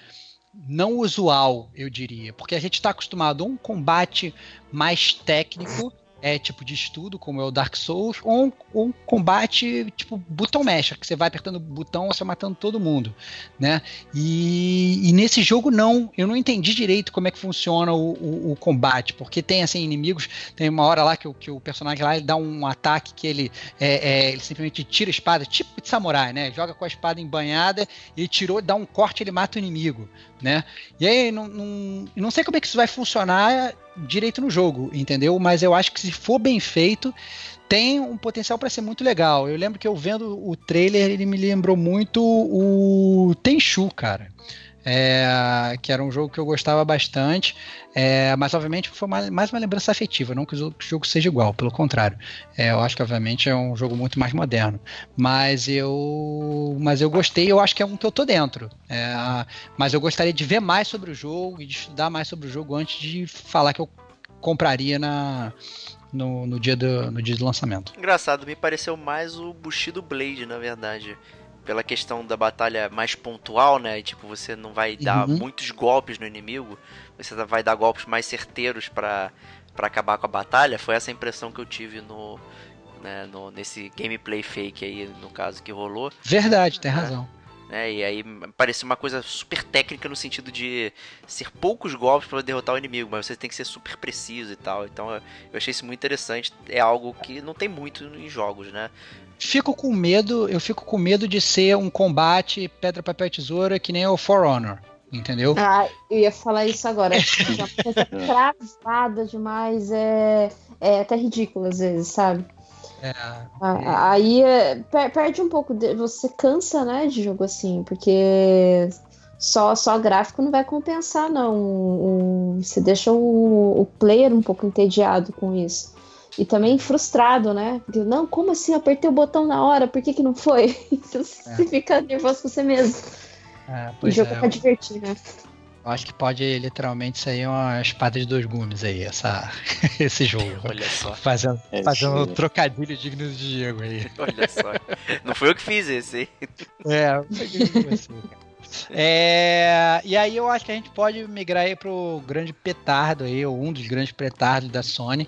não usual, eu diria. Porque a gente está acostumado a um combate mais técnico é tipo de estudo, como é o Dark Souls, ou um, um combate tipo botão mecha, que você vai apertando o botão você matando todo mundo, né? E, e, nesse jogo não, eu não entendi direito como é que funciona o, o, o, combate, porque tem assim inimigos, tem uma hora lá que, que o personagem lá ele dá um ataque que ele, é, é, ele simplesmente tira a espada, tipo de samurai, né? Joga com a espada embanhada, ele tirou, dá um corte, ele mata o inimigo, né? E aí não, não, não sei como é que isso vai funcionar direito no jogo, entendeu? Mas eu acho que se for bem feito, tem um potencial para ser muito legal. Eu lembro que eu vendo o trailer, ele me lembrou muito o Tenchu, cara é, que era um jogo que eu gostava bastante, é, mas obviamente foi mais uma lembrança afetiva, não que o jogo seja igual, pelo contrário. É, eu acho que obviamente é um jogo muito mais moderno, mas eu, mas eu gostei, eu acho que é um que eu tô dentro. É, mas eu gostaria de ver mais sobre o jogo e de estudar mais sobre o jogo antes de falar que eu compraria na, no, no, dia do, no dia do lançamento. Engraçado, me pareceu mais o Bushido Blade, na verdade pela questão da batalha mais pontual, né? Tipo, você não vai dar uhum. muitos golpes no inimigo, você vai dar golpes mais certeiros para acabar com a batalha. Foi essa impressão que eu tive no, né, no nesse gameplay fake aí, no caso que rolou. Verdade, tem é, razão. Né, e aí parecia uma coisa super técnica no sentido de ser poucos golpes para derrotar o inimigo, mas você tem que ser super preciso e tal. Então eu achei isso muito interessante. É algo que não tem muito em jogos, né? Fico com medo, eu fico com medo de ser um combate pedra, papel, tesoura que nem o For Honor. Entendeu? Ah, eu ia falar isso agora. é uma coisa travada demais, é, é até ridículo às vezes, sabe? É, ah, Aí é, perde um pouco, de, você cansa, né, de jogo assim, porque só só gráfico não vai compensar, não. Você deixa o, o player um pouco entediado com isso. E também frustrado, né? Porque, não, como assim? apertei o botão na hora, por que, que não foi? você é. fica nervoso com você mesmo. É, o jogo é, pra divertir, né? Eu acho que pode literalmente sair uma espada de dois gumes aí, essa, esse jogo. Olha só. Fazendo, é fazendo um trocadilho digno de Diego aí. Olha só. Não foi eu que fiz esse, hein? É, eu peguei você, cara. É, e aí eu acho que a gente pode migrar aí pro grande petardo aí, ou um dos grandes petardos da Sony,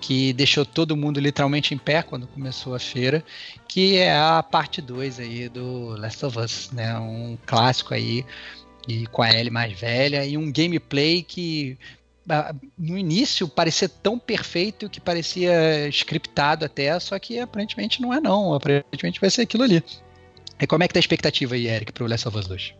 que deixou todo mundo literalmente em pé quando começou a feira, que é a parte 2 aí do Last of Us, né? Um clássico aí, e com a Ellie mais velha, e um gameplay que no início parecia tão perfeito que parecia scriptado até, só que aparentemente não é não, aparentemente vai ser aquilo ali. E como é que tá a expectativa aí, Eric, pro Last of Us 2?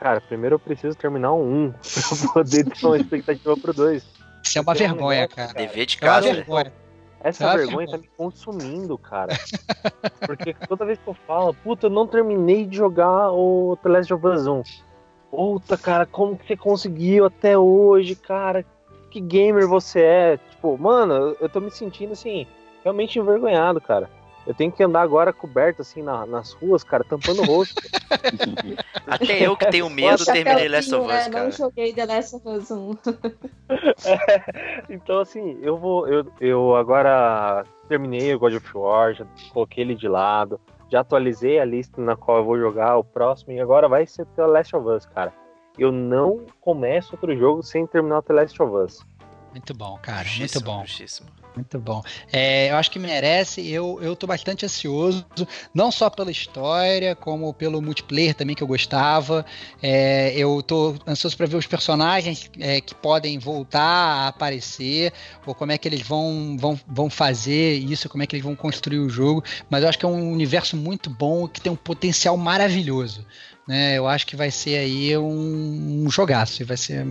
Cara, primeiro eu preciso terminar o 1 pra poder ter uma expectativa pro 2. Isso é uma vergonha, cara. Dever de casa. É vergonha. Essa vergonha filho? tá me consumindo, cara. Porque toda vez que eu falo, puta, eu não terminei de jogar o The Last of Us 1. Puta, cara, como que você conseguiu até hoje, cara? Que gamer você é? Tipo, mano, eu- eu tô me sentindo assim, realmente envergonhado, cara. Eu tenho que andar agora coberto, assim, na- nas ruas, cara, tampando o rosto. Até eu que tenho medo terminei Last of Chapeuzinho, Us, né? cara. Não joguei The Last of Us 1. Então, assim, eu vou. Eu, eu agora terminei o God of War, já coloquei ele de lado, já atualizei a lista na qual eu vou jogar o próximo, e agora vai ser The Last of Us, cara. Eu não começo outro jogo sem terminar o The Last of Us. Muito bom, cara. Muito bom. justíssimo. Muito bom. É, eu acho que merece. Eu, eu tô bastante ansioso, não só pela história, como pelo multiplayer também que eu gostava. É, eu tô ansioso para ver os personagens é, que podem voltar a aparecer, ou como é que eles vão, vão, vão fazer isso, como é que eles vão construir o jogo. Mas eu acho que é um universo muito bom que tem um potencial maravilhoso. Né, eu acho que vai ser aí um, um jogaço, vai ser,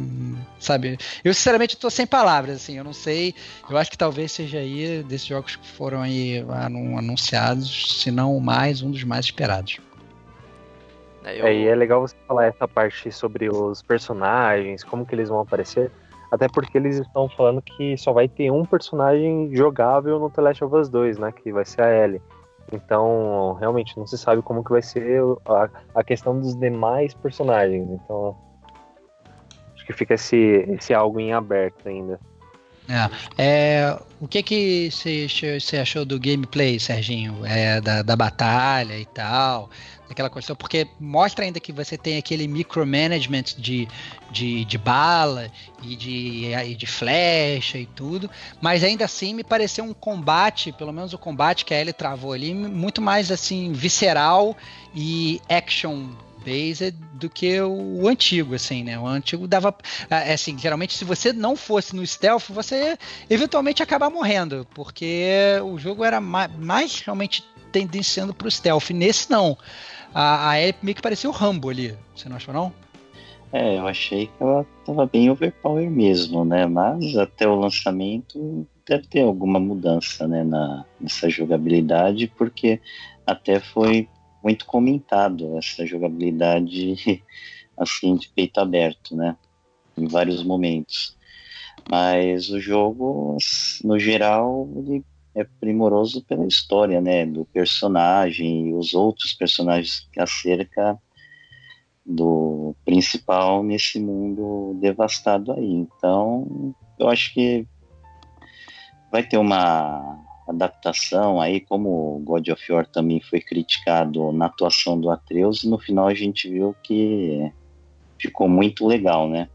sabe? Eu sinceramente tô sem palavras, assim, eu não sei eu acho que talvez seja aí, desses jogos que foram aí anu- anunciados, se não o mais, um dos mais esperados. É, eu- É, e é legal você falar essa parte sobre os personagens, como que eles vão aparecer. Até porque eles estão falando que só vai ter um personagem jogável no The Last of Us 2, né? Que vai ser a Ellie. Então, realmente, não se sabe como que vai ser a, a questão dos demais personagens. Então, acho que fica esse, esse algo em aberto ainda. É, o que que você achou do gameplay, Serginho? É, da, da batalha e tal, daquela questão, porque mostra ainda que você tem aquele micromanagement de, de, de bala e de, de flecha e tudo, mas ainda assim me pareceu um combate, pelo menos o combate que a Ellie travou ali, muito mais assim, visceral e action based do que o antigo, assim, né? O antigo dava. é Assim, geralmente, se você não fosse no stealth, você eventualmente acabar morrendo, porque o jogo era ma- mais, realmente tendenciando pro stealth. Nesse, não. A, a Ellie meio que parecia o Rambo ali. Você não achou, não? É, eu achei que ela tava bem overpower mesmo, né? Mas até o lançamento deve ter alguma mudança, né, na, nessa jogabilidade, porque até foi muito comentado essa jogabilidade assim de peito aberto, né? Em vários momentos. Mas o jogo, no geral, ele é primoroso pela história, né? Do personagem e os outros personagens acerca do principal nesse mundo devastado aí. Então, eu acho que vai ter uma adaptação aí, como God of War também foi criticado na atuação do Atreus, e no final a gente viu que ficou muito legal, né?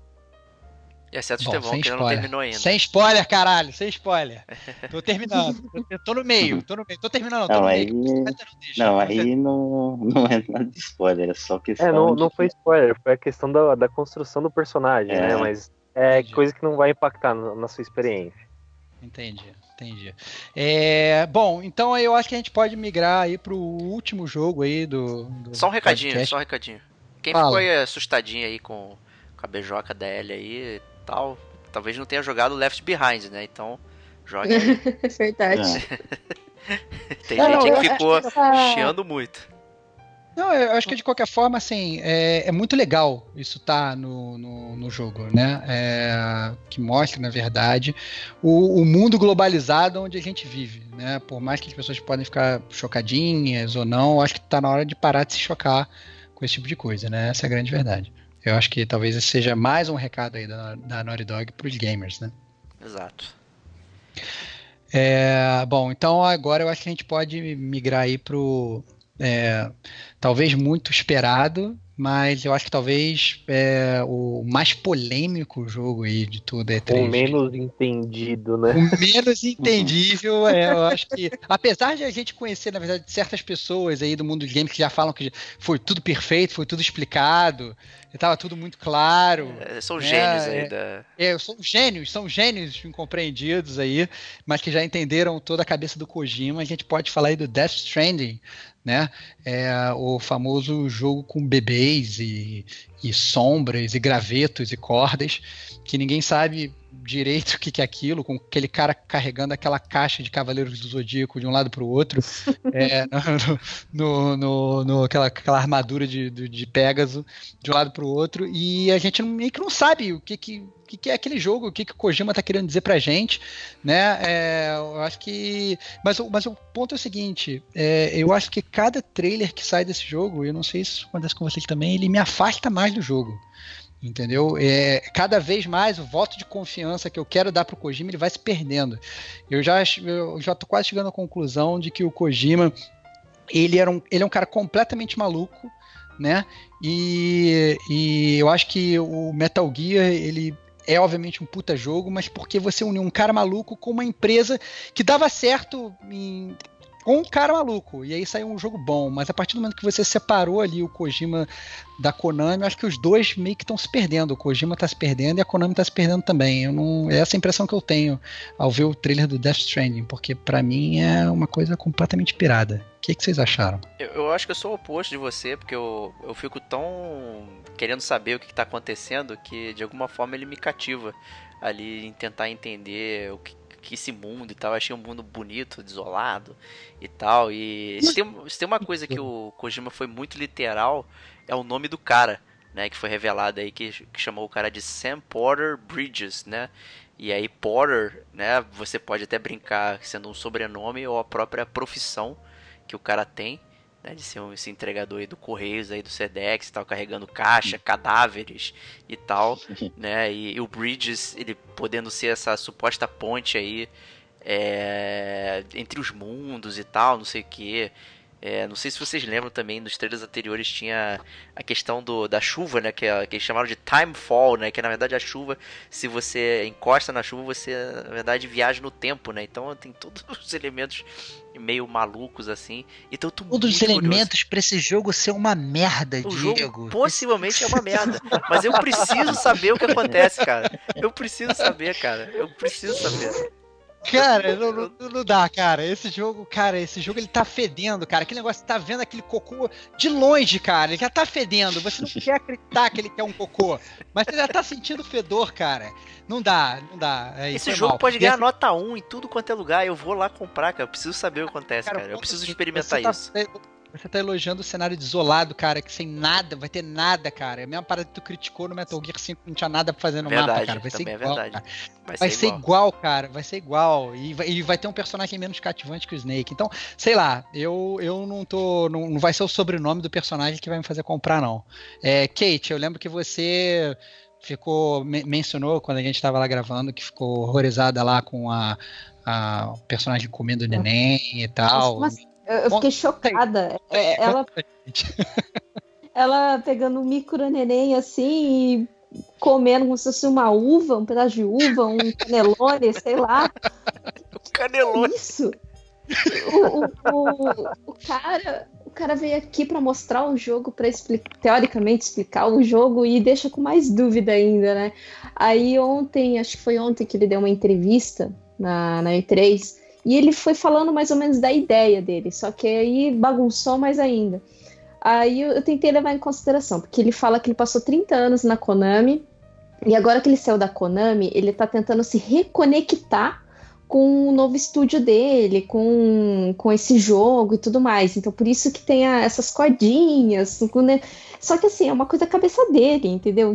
Exceto o Bom, Estevão, que ainda não spoiler. terminou ainda. Sem spoiler, caralho, sem spoiler. Tô terminando. Eu tô no meio, tô no meio. Tô terminando, tô Não, no aí, meio. Não deixa. não, aí não, não é nada de spoiler, é só questão É, não, de não foi spoiler, foi a questão da, da construção do personagem, É. né? Mas é Entendi. coisa que não vai impactar na, na sua experiência. Entendi, entendi. É, bom, então eu acho que a gente pode migrar aí pro último jogo aí do. do Só um recadinho, podcast. só um recadinho. Quem Fala. ficou aí assustadinho aí com, com a beijoca da Ellie aí tal, talvez não tenha jogado Left Behind, né? Então, jogue aí. Verdade. Tem Não, gente não, que ficou que essa- chiando muito. Não, eu acho que de qualquer forma, assim, é, é muito legal isso tá no, no, no jogo, né? É, que mostra, na verdade, o, o mundo globalizado onde a gente vive, né? Por mais que as pessoas podem ficar chocadinhas ou não, eu acho que tá na hora de parar de se chocar com esse tipo de coisa, né? Essa é a grande verdade. Eu acho que talvez esse seja mais um recado aí da, da Naughty Dog pros gamers, né? Exato. É, bom, então agora eu acho que a gente pode migrar aí pro é, talvez muito esperado, mas eu acho que talvez é, o mais polêmico jogo aí de tudo é O menos entendido, né? o menos entendível, é, eu acho que. Apesar de a gente conhecer, na verdade, certas pessoas aí do mundo dos games que já falam que foi tudo perfeito, foi tudo explicado, estava tudo muito claro. É, são É, gênios aí é. da. É, são gênios, são gênios incompreendidos aí, mas que já entenderam toda a cabeça do Kojima. A gente pode falar aí do Death Stranding, né? É o famoso jogo com bebês e, e sombras e gravetos e cordas, que ninguém sabe direito o que, que é aquilo, com aquele cara carregando aquela caixa de Cavaleiros do Zodíaco de um lado para o outro, é, no, no, no, aquela, aquela armadura de, de, de Pégaso de um lado para o outro, e a gente meio que não sabe o que, que, que, que é aquele jogo, o que, que o Kojima tá querendo dizer pra gente, né? É, eu acho que. Mas, mas o ponto é o seguinte: é, eu acho que cada trailer que sai desse jogo, eu não sei se acontece com vocês também, ele me afasta mais do jogo. Entendeu? É, cada vez mais o voto de confiança que eu quero dar pro Kojima ele vai se perdendo. Eu já, eu já tô quase chegando à conclusão de que o Kojima ele, era um, ele é um cara completamente maluco, né? E, e eu acho que o Metal Gear ele é obviamente um puta jogo, mas porque você uniu um cara maluco com uma empresa que dava certo em, com um cara maluco. E aí saiu um jogo bom. Mas a partir do momento que você separou ali o Kojima da Konami, eu acho que os dois meio que estão se perdendo. O Kojima está se perdendo e a Konami está se perdendo também. Eu não, é essa a impressão que eu tenho ao ver o trailer do Death Stranding, porque para mim é uma coisa completamente pirada. O que, que vocês acharam? Eu, eu, acho que eu sou o oposto de você, porque eu, eu fico tão querendo saber o que está acontecendo que de alguma forma ele me cativa ali em tentar entender o que, que esse mundo e tal. Eu achei um mundo bonito, desolado e tal. E se tem, se tem uma coisa que o Kojima foi muito literal, é o nome do cara, né? Que foi revelado aí, que, que chamou o cara de Sam Porter Bridges, né? E aí Porter, né? Você pode até brincar sendo um sobrenome ou a própria profissão que o cara tem. Né, de ser um, esse entregador aí do Correios aí do Sedex tal, carregando caixa, cadáveres e tal, né? E, e, o Bridges, ele podendo ser essa suposta ponte aí é, entre os mundos e tal, não sei o que. É, não sei se vocês lembram também, nos trailers anteriores tinha a questão do, da chuva, né? Que, que eles chamaram de timefall, né? Que na verdade a chuva, se você encosta na chuva, você na verdade viaja no tempo, né? Então tem todos os elementos meio malucos assim. Então tô Todos os elementos para esse jogo ser uma merda, o Diego. Jogo possivelmente é uma merda. Mas eu preciso saber o que acontece, cara. Eu preciso saber, cara. Eu preciso saber. Cara, não, não, não, dá, cara. Esse jogo, cara, esse jogo ele tá fedendo, cara. Aquele negócio, tá vendo aquele cocô de longe, cara. Ele já tá fedendo. Você não quer acreditar que ele quer um cocô. Mas você já tá sentindo fedor, cara. Não dá, não dá. É, esse jogo mal. pode ganhar esse... nota 1 em tudo quanto é lugar. Eu vou lá comprar, cara. Eu preciso saber o que acontece, cara. cara. Eu preciso experimentar tá, isso. Você tá elogiando o cenário desolado, cara, que sem nada, vai ter nada, cara. É a mesma parada que tu criticou no Metal Gear 5, não tinha nada pra fazer no verdade, mapa, cara. Vai ser é igual, verdade. Vai, vai, ser, ser igual. igual. cara. Vai ser igual. E vai, e vai, ter um personagem menos cativante que o Snake. Então, sei lá, eu, eu não tô. Não, não vai ser o sobrenome do personagem que vai me fazer comprar, não. É, Kate, eu lembro que você ficou mencionou quando a gente estava lá gravando que ficou horrorizada lá com a, a personagem comendo neném e tal. Mas, mas eu, fiquei chocada. É, ela, ela pegando um micro neném assim e comendo como se fosse uma uva, um pedaço de uva, um canelone, sei lá. Canelone. Isso. O, o, o, cara, o cara veio aqui para mostrar o jogo, para explicar, teoricamente explicar o jogo e deixa com mais dúvida ainda, né? Aí ontem, acho que foi ontem que ele deu uma entrevista na, na E3 e ele foi falando mais ou menos da ideia dele, só que aí bagunçou mais ainda. Aí eu, eu tentei levar em consideração, porque ele fala que ele passou 30 anos na Konami, e agora que ele saiu da Konami, ele tá tentando se reconectar com o novo estúdio dele, com, com esse jogo e tudo mais. Então, por isso que tem a, essas cordinhas. Né? Só que assim, é uma coisa cabeça dele, entendeu?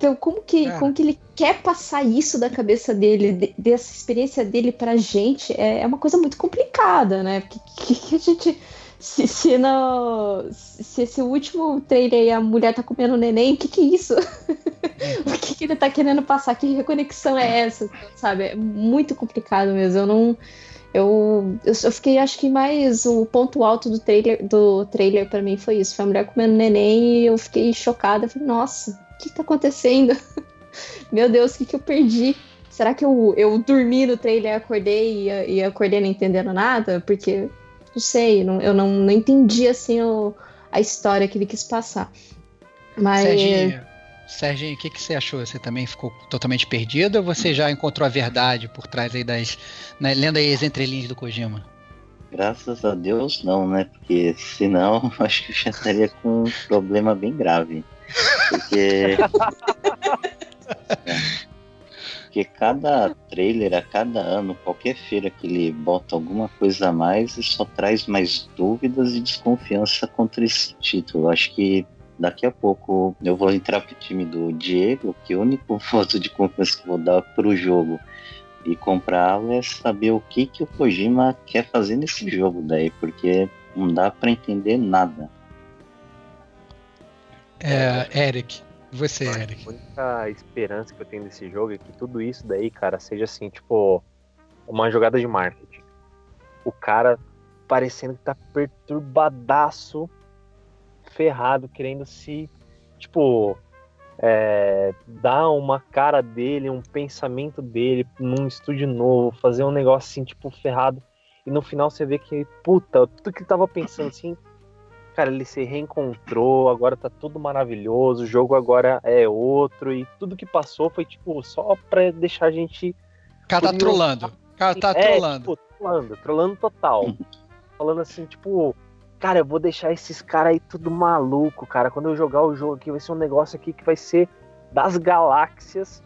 Então, como que, é. como que ele quer passar isso da cabeça dele, de, dessa experiência dele pra gente, é, é uma coisa muito complicada, né? Porque que, que a gente. Se, se, no, se esse último trailer aí a mulher tá comendo neném, o que que é isso? o que, que ele tá querendo passar? Que reconexão é essa? Sabe? É muito complicado mesmo. Eu não. Eu, eu, eu, fiquei, acho que mais o ponto alto do trailer, do trailer para mim foi isso. Foi a mulher comendo neném e eu fiquei chocada. Falei, nossa, que está acontecendo? Meu Deus, o que, que eu perdi? Será que eu, eu dormi no trailer, acordei e, e acordei não entendendo nada? Porque, não sei, não, eu não, não entendi assim o, a história que ele quis passar. Mas. Serginho, Serginho, o que, que você achou? Você também ficou totalmente perdido ou você já encontrou a verdade por trás aí das. Né, lendo aí as entrelinhas do Kojima? Graças a Deus não, né? Porque senão acho que eu já estaria com um problema bem grave. Porque. porque cada trailer, a cada ano, qualquer feira que ele bota alguma coisa a mais, ele só traz mais dúvidas e desconfiança contra esse título. Acho que daqui a pouco eu vou entrar pro time do Diego, que o único voto de confiança que vou dar pro jogo e comprá-lo é saber o que, que o Kojima quer fazer nesse jogo daí, porque não dá para entender nada. É, Eric, você, A Eric. única esperança que eu tenho desse jogo é que tudo isso daí, cara, seja assim, tipo, uma jogada de marketing. O cara parecendo que tá perturbadaço, ferrado, querendo se, tipo, é, dar uma cara dele, um pensamento dele num estúdio novo, fazer um negócio assim, tipo, ferrado. E no final você vê que, puta, tudo que ele tava pensando assim, cara, ele se reencontrou, agora tá tudo maravilhoso, o jogo agora é outro, e tudo que passou foi, tipo, só pra deixar a gente. O cara tá Curioso. trolando. O cara tá é, trolando. Tipo, trolando, trolando total. Falando assim, tipo, cara, eu vou deixar esses caras aí tudo maluco, cara. Quando eu jogar o jogo aqui, vai ser um negócio aqui que vai ser das galáxias.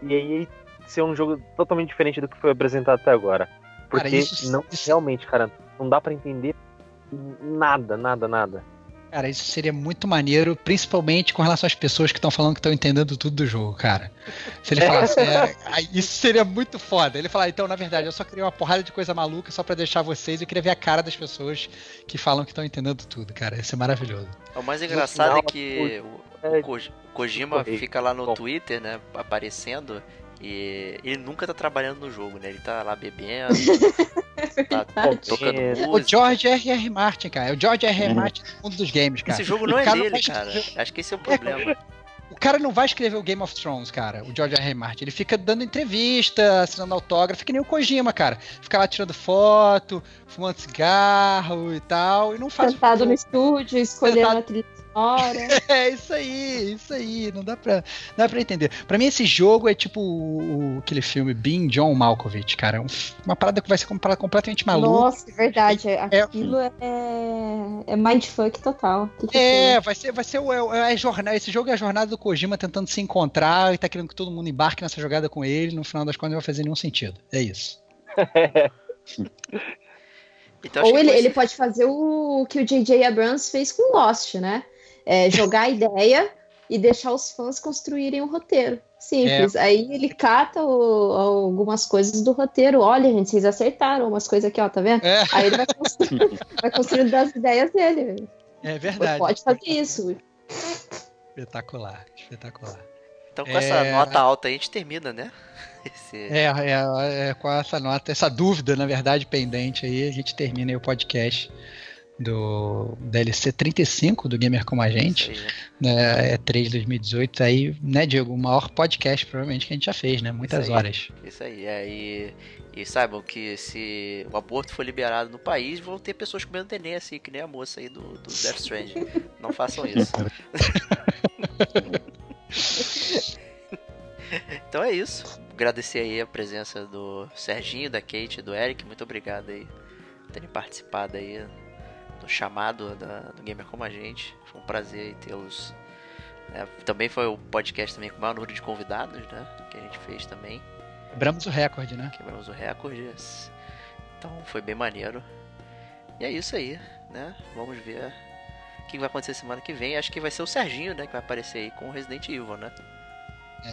E aí ser um jogo totalmente diferente do que foi apresentado até agora. Porque isso- não, isso- realmente, cara, não dá pra entender nada, nada, nada. Cara, isso seria muito maneiro, principalmente com relação às pessoas que estão falando que estão entendendo tudo do jogo, cara. Se ele falasse, é, isso seria muito foda. Ele falar, então, na verdade, eu só queria uma porrada de coisa maluca só pra deixar vocês. Eu queria ver a cara das pessoas que falam que estão entendendo tudo, cara. Ia ser maravilhoso. O mais engraçado final, é que o, é- o Koji- o Kojima fica lá no Bom. Twitter, né, aparecendo, e ele nunca tá trabalhando no jogo, né? Ele tá lá bebendo, tá tocando É, O música. George R.R. Martin, cara. É o George R.R. Uhum. Martin do mundo dos games, cara. Esse jogo O não é cara não dele, vai cara. escrever- Acho que esse é o problema. O cara não vai escrever o Game of Thrones, cara, o George R. R. Martin. Ele fica dando entrevista, assinando autógrafo, que nem o Kojima, cara. Fica lá tirando foto, fumando cigarro e tal, e não faz. Sentado no estúdio, escolhendo Sentado- a trilha sonora. É isso aí, isso aí, não dá pra, não dá pra entender. Pra mim, esse jogo é tipo o, aquele filme Being John Malkovich, cara. É um- uma parada que vai ser comparada completamente maluca. Nossa, é verdade. Aquilo é, é mindfuck total. Que que É, vai ser, vai ser o, é, é jornada. Esse jogo é a jornada do Kojima tentando se encontrar e tá querendo que todo mundo embarque nessa jogada com ele. No final das contas, não vai fazer nenhum sentido. É isso. Então, Ou ele, ele pode fazer o que o J.J. Abrams fez com Lost, né? É, jogar a ideia e deixar os fãs construírem o roteiro. Simples. É. Aí ele cata o- algumas coisas do roteiro. Olha, gente, vocês acertaram umas coisas aqui, ó, tá vendo? É, Aí ele vai construindo, vai construindo das ideias dele. é verdade. Pode fazer isso. Espetacular, espetacular. Então, com essa É. nota alta aí, a gente termina, né? Esse... É, é, é, com essa nota, essa dúvida, na verdade, pendente aí, a gente termina aí o podcast do DLC 35 do Gamer Como a Gente. né? é 3 de 2018, aí, né, Diego, o maior podcast provavelmente que a gente já fez, né? Muitas Isso aí. horas. Isso aí, é, e, e saibam que se o aborto for liberado no país, vão ter pessoas comendo neném assim, que nem a moça aí do, do Death Stranding. Não façam isso. então é isso. Agradecer aí a presença do Serginho, da Kate e do Eric. Muito obrigado aí por terem participado aí do chamado da- do Gamer Como a Gente. Foi um prazer tê-los. É, também foi o podcast também com o maior número de convidados, né? Que a gente fez também. Quebramos o recorde, né? Quebramos o recorde. Então foi bem maneiro. E é isso aí, né? Vamos ver o que vai acontecer semana que vem. Acho que vai ser o Serginho, né? Que vai aparecer aí com o Resident Evil, né?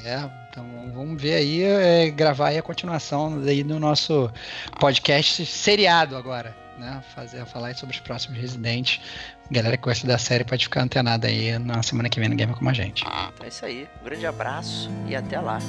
É, então vamos ver aí, é, gravar aí a continuação aí do nosso podcast seriado agora, né? Fazer, falar aí sobre os próximos Residentes. Galera que gosta da série pode ficar antenada aí na semana que vem no Gamer Como a Gente. É isso aí. Um grande abraço e até lá.